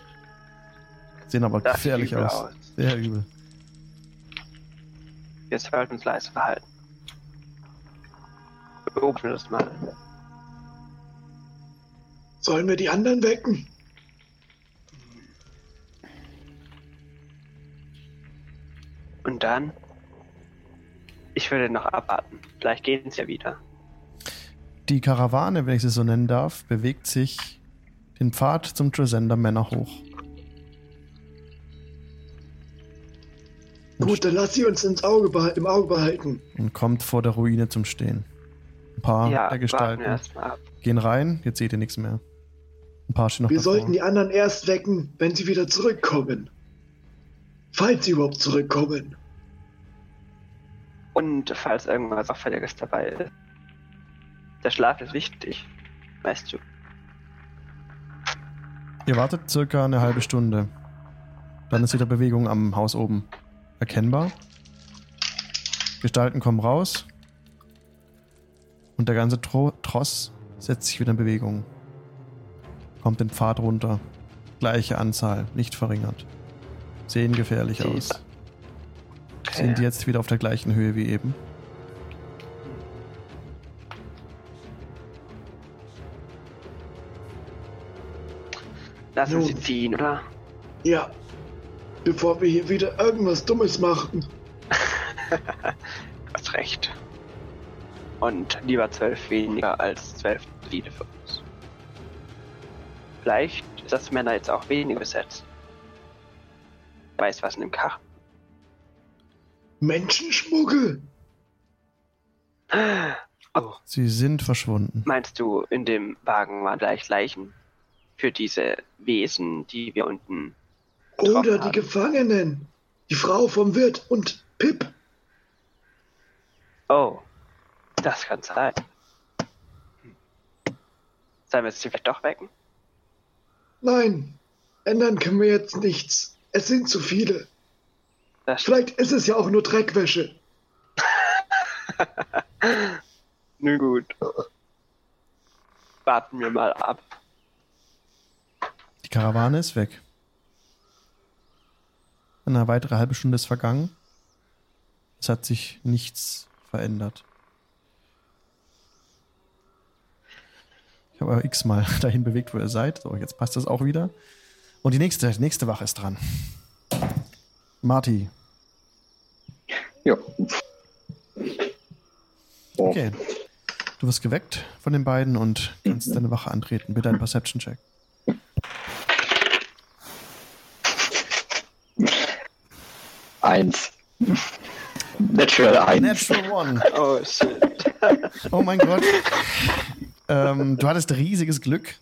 Sehen aber Das gefährlich übel aus. Sehr übel. Wir sollten uns leise verhalten. Beobachten wir das mal. Sollen wir die anderen wecken? Und dann? Ich würde noch abwarten. Vielleicht gehen sie ja wieder. Die Karawane, wenn ich sie so nennen darf, bewegt sich den Pfad zum Tresender Männer hoch. Und, Gut, dann lass sie uns ins Auge im Auge behalten. und kommt vor der Ruine zum Stehen. Ein paar ja, der Gestalten wir erstmal ab. gehen rein, jetzt seht ihr nichts mehr. Ein paar stehen noch Wir davor. sollten die anderen erst wecken, wenn sie wieder zurückkommen. Falls sie überhaupt zurückkommen. Und falls irgendwas Auffälliges dabei ist. Der Schlaf ist wichtig. Weißt du. Ihr wartet circa eine halbe Stunde. Dann ist wieder Bewegung am Haus oben erkennbar. Gestalten kommen raus. Und der ganze Tro Tross setzt sich wieder in Bewegung. Kommt den Pfad runter. Gleiche Anzahl, nicht verringert. Sehen gefährlich Sie- aus. Sind jetzt wieder auf der gleichen Höhe wie eben. Lassen Nun. sie ziehen, oder? Ja. Bevor wir hier wieder irgendwas Dummes machen. Du hast recht. Und lieber zwölf weniger als zwölf viele für uns. Vielleicht ist das Männer jetzt auch weniger besetzt. Wer Weiß was in dem Kach. Menschenschmuggel? Oh, Sie sind verschwunden. meinst du, in dem Wagen waren gleich Leichen? Für diese Wesen, die wir unten. Oder die haben. Gefangenen? Die Frau vom Wirt und Pip? Oh, das kann sein. Sollen wir sie vielleicht doch wecken? Nein. Ändern können wir jetzt nichts. Es sind zu viele. Vielleicht ist es ja auch nur Dreckwäsche. Nun gut. Warten wir mal ab. Die Karawane ist weg. Eine weitere halbe Stunde ist vergangen. Es hat sich nichts verändert. Ich habe aber x-mal dahin bewegt, wo ihr seid. So, jetzt passt das auch wieder. Und die nächste, die nächste Wache ist dran. Marty. Ja. Oh. Okay. Du wirst geweckt von den beiden und kannst deine Wache antreten. Bitte einen Perception-Check. Eins. Natural eins. Natural One. Oh shit. Oh mein Gott. Ähm, du hattest riesiges Glück.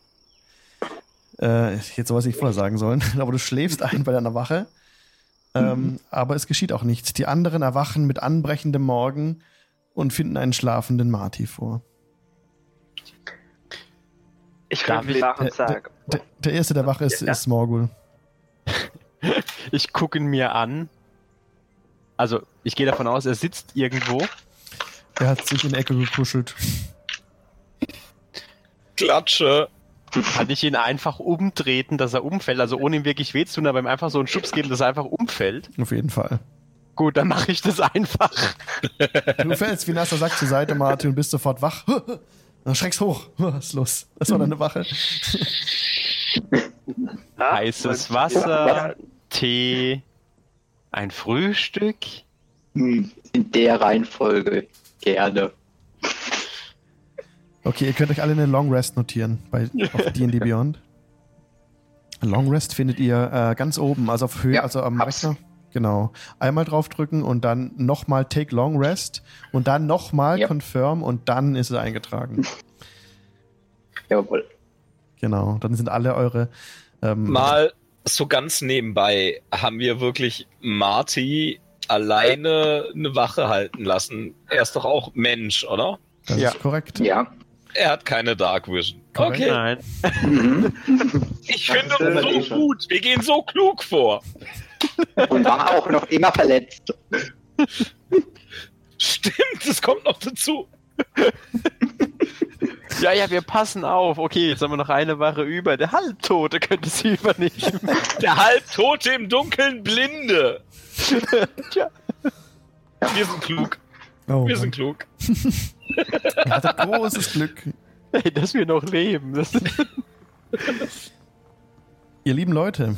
Äh, ich hätte sowas nicht vorher sagen sollen, aber du schläfst ein bei deiner Wache. Ähm, Aber es geschieht auch nichts. Die anderen erwachen mit anbrechendem Morgen und finden einen schlafenden Marty vor. Ich Darf rufe ich- nach und Der, sage, der, der erste der Wache ist, Ja. ist Morgul. Ich gucke ihn mir an. Also, ich gehe davon aus, er sitzt irgendwo. Er hat sich in die Ecke gekuschelt. Klatsche. Kann ich ihn einfach umtreten, dass er umfällt? Also ohne ihm wirklich weh zu tun, aber ihm einfach so einen Schubs geben, dass er einfach umfällt? Auf jeden Fall. Gut, dann mache ich das einfach. Du fällst wie nasser Sack zur Seite, Marty, und bist sofort wach. Dann schreckst hoch. Was ist los? Das war deine Wache. Heißes Wasser, Tee, ein Frühstück. Hm, In der Reihenfolge gerne. Okay, ihr könnt euch alle eine Long Rest notieren bei auf D&D Beyond. Long Rest findet ihr äh, ganz oben, also auf Höhe, Ja, also am. Rechner. Genau. Einmal draufdrücken und dann nochmal Take Long Rest und dann nochmal Ja. Confirm und dann ist es eingetragen. Jawohl. Genau. Dann sind alle eure ähm, Mal so ganz nebenbei haben wir wirklich Marty alleine eine Wache halten lassen. Er ist doch auch Mensch, oder? Das Ja. ist korrekt. Ja. Er hat keine Dark Vision. Okay. Nein. Mhm. Ich finde uns so schon. gut. Wir gehen so klug vor. Und war auch noch immer verletzt. Stimmt, das kommt noch dazu. Ja, ja, wir passen auf. Okay, jetzt haben wir noch eine Wache über. Der Halbtote könnte sie übernehmen. Der Halbtote im Dunkeln Blinde. Tja. Wir sind klug. Oh, Wir sind klug. Ihr hattet großes Glück. Hey, dass wir noch leben. Das Ihr lieben Leute,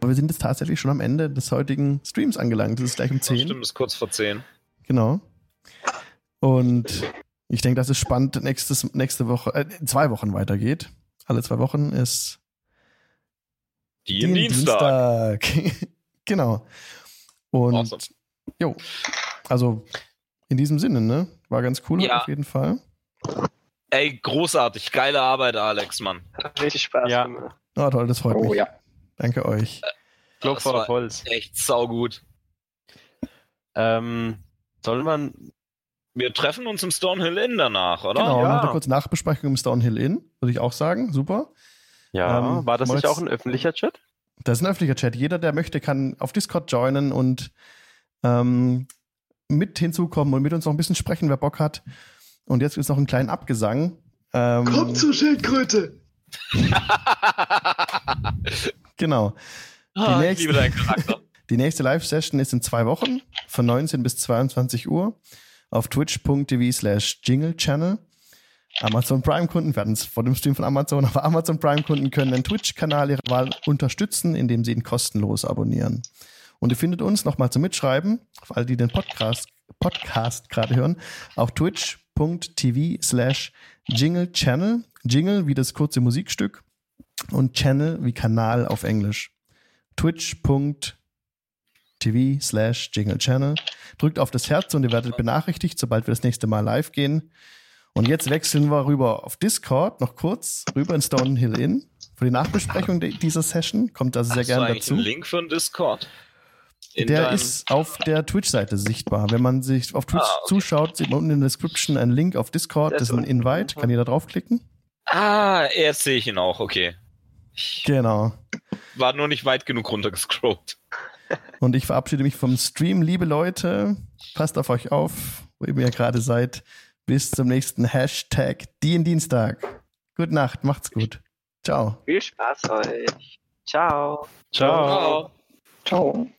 wir sind jetzt tatsächlich schon am Ende des heutigen Streams angelangt. Es ist gleich um 10. Stimmt, ist kurz vor 10. Genau. Und ich denke, das ist spannend, nächstes, nächste Woche, äh, zwei Wochen weitergeht. Alle zwei Wochen ist Die den Dienstag. Dienstag. genau. Und Awesome. jo, also in diesem Sinne, ne? War ganz cool Ja. auf jeden Fall. Ey, großartig. Geile Arbeit, Alex, Mann. hat richtig Spaß Ja. gemacht. Oh, toll, das freut Oh mich. ja. Danke euch. Klopfer Das war Holz. Echt saugut. Ähm, soll man. Wir treffen uns im Stonehill Inn danach, oder? Genau, ja. noch eine kurze Nachbesprechung im Stonehill Inn, würde ich auch sagen. Super. Ja, Ähm, war das nicht auch ein öffentlicher Chat? Das ist ein öffentlicher Chat. Jeder, der möchte, kann auf Discord joinen und ähm, mit hinzukommen und mit uns noch ein bisschen sprechen, wer Bock hat. Und jetzt gibt es noch einen kleinen Abgesang. Ähm, Komm zur Schildkröte! Genau. Ah, ich nächste- liebe deinen Charakter. Die nächste Live-Session ist in zwei Wochen von 19 bis 22 Uhr auf twitch.tv slash jingle channel. Amazon Prime-Kunden werden es vor dem Stream von Amazon, aber Amazon Prime-Kunden können den Twitch-Kanal ihrer Wahl unterstützen, indem sie ihn kostenlos abonnieren. Und ihr findet uns nochmal zum Mitschreiben, auf alle, die den Podcast, Podcast gerade hören, auf twitch.tv slash jingle channel. Jingle wie das kurze Musikstück und Channel wie Kanal auf Englisch. Twitch.tv TV slash Jingle Channel. Drückt auf das Herz und ihr werdet benachrichtigt, sobald wir das nächste Mal live gehen. Und jetzt wechseln wir rüber auf Discord, noch kurz, rüber in Stonehill Inn für die Nachbesprechung dieser Session. Kommt also sehr gerne dazu. einen Link für einen Discord? Der ist auf der Twitch-Seite sichtbar. Wenn man sich auf Twitch Ah, okay. zuschaut, sieht man unten in der Description einen Link auf Discord. Der Das ist ein. Invite. Kann jeder draufklicken? Ah, jetzt sehe ich ihn auch, okay. Ich Genau. war nur nicht weit genug runtergescrollt. Und ich verabschiede mich vom Stream. Liebe Leute, passt auf euch auf, wo ihr gerade seid. Bis zum nächsten Hashtag DIN Dienstag. Gute Nacht, macht's gut. Ciao. Viel Spaß euch. Ciao. Ciao. Ciao.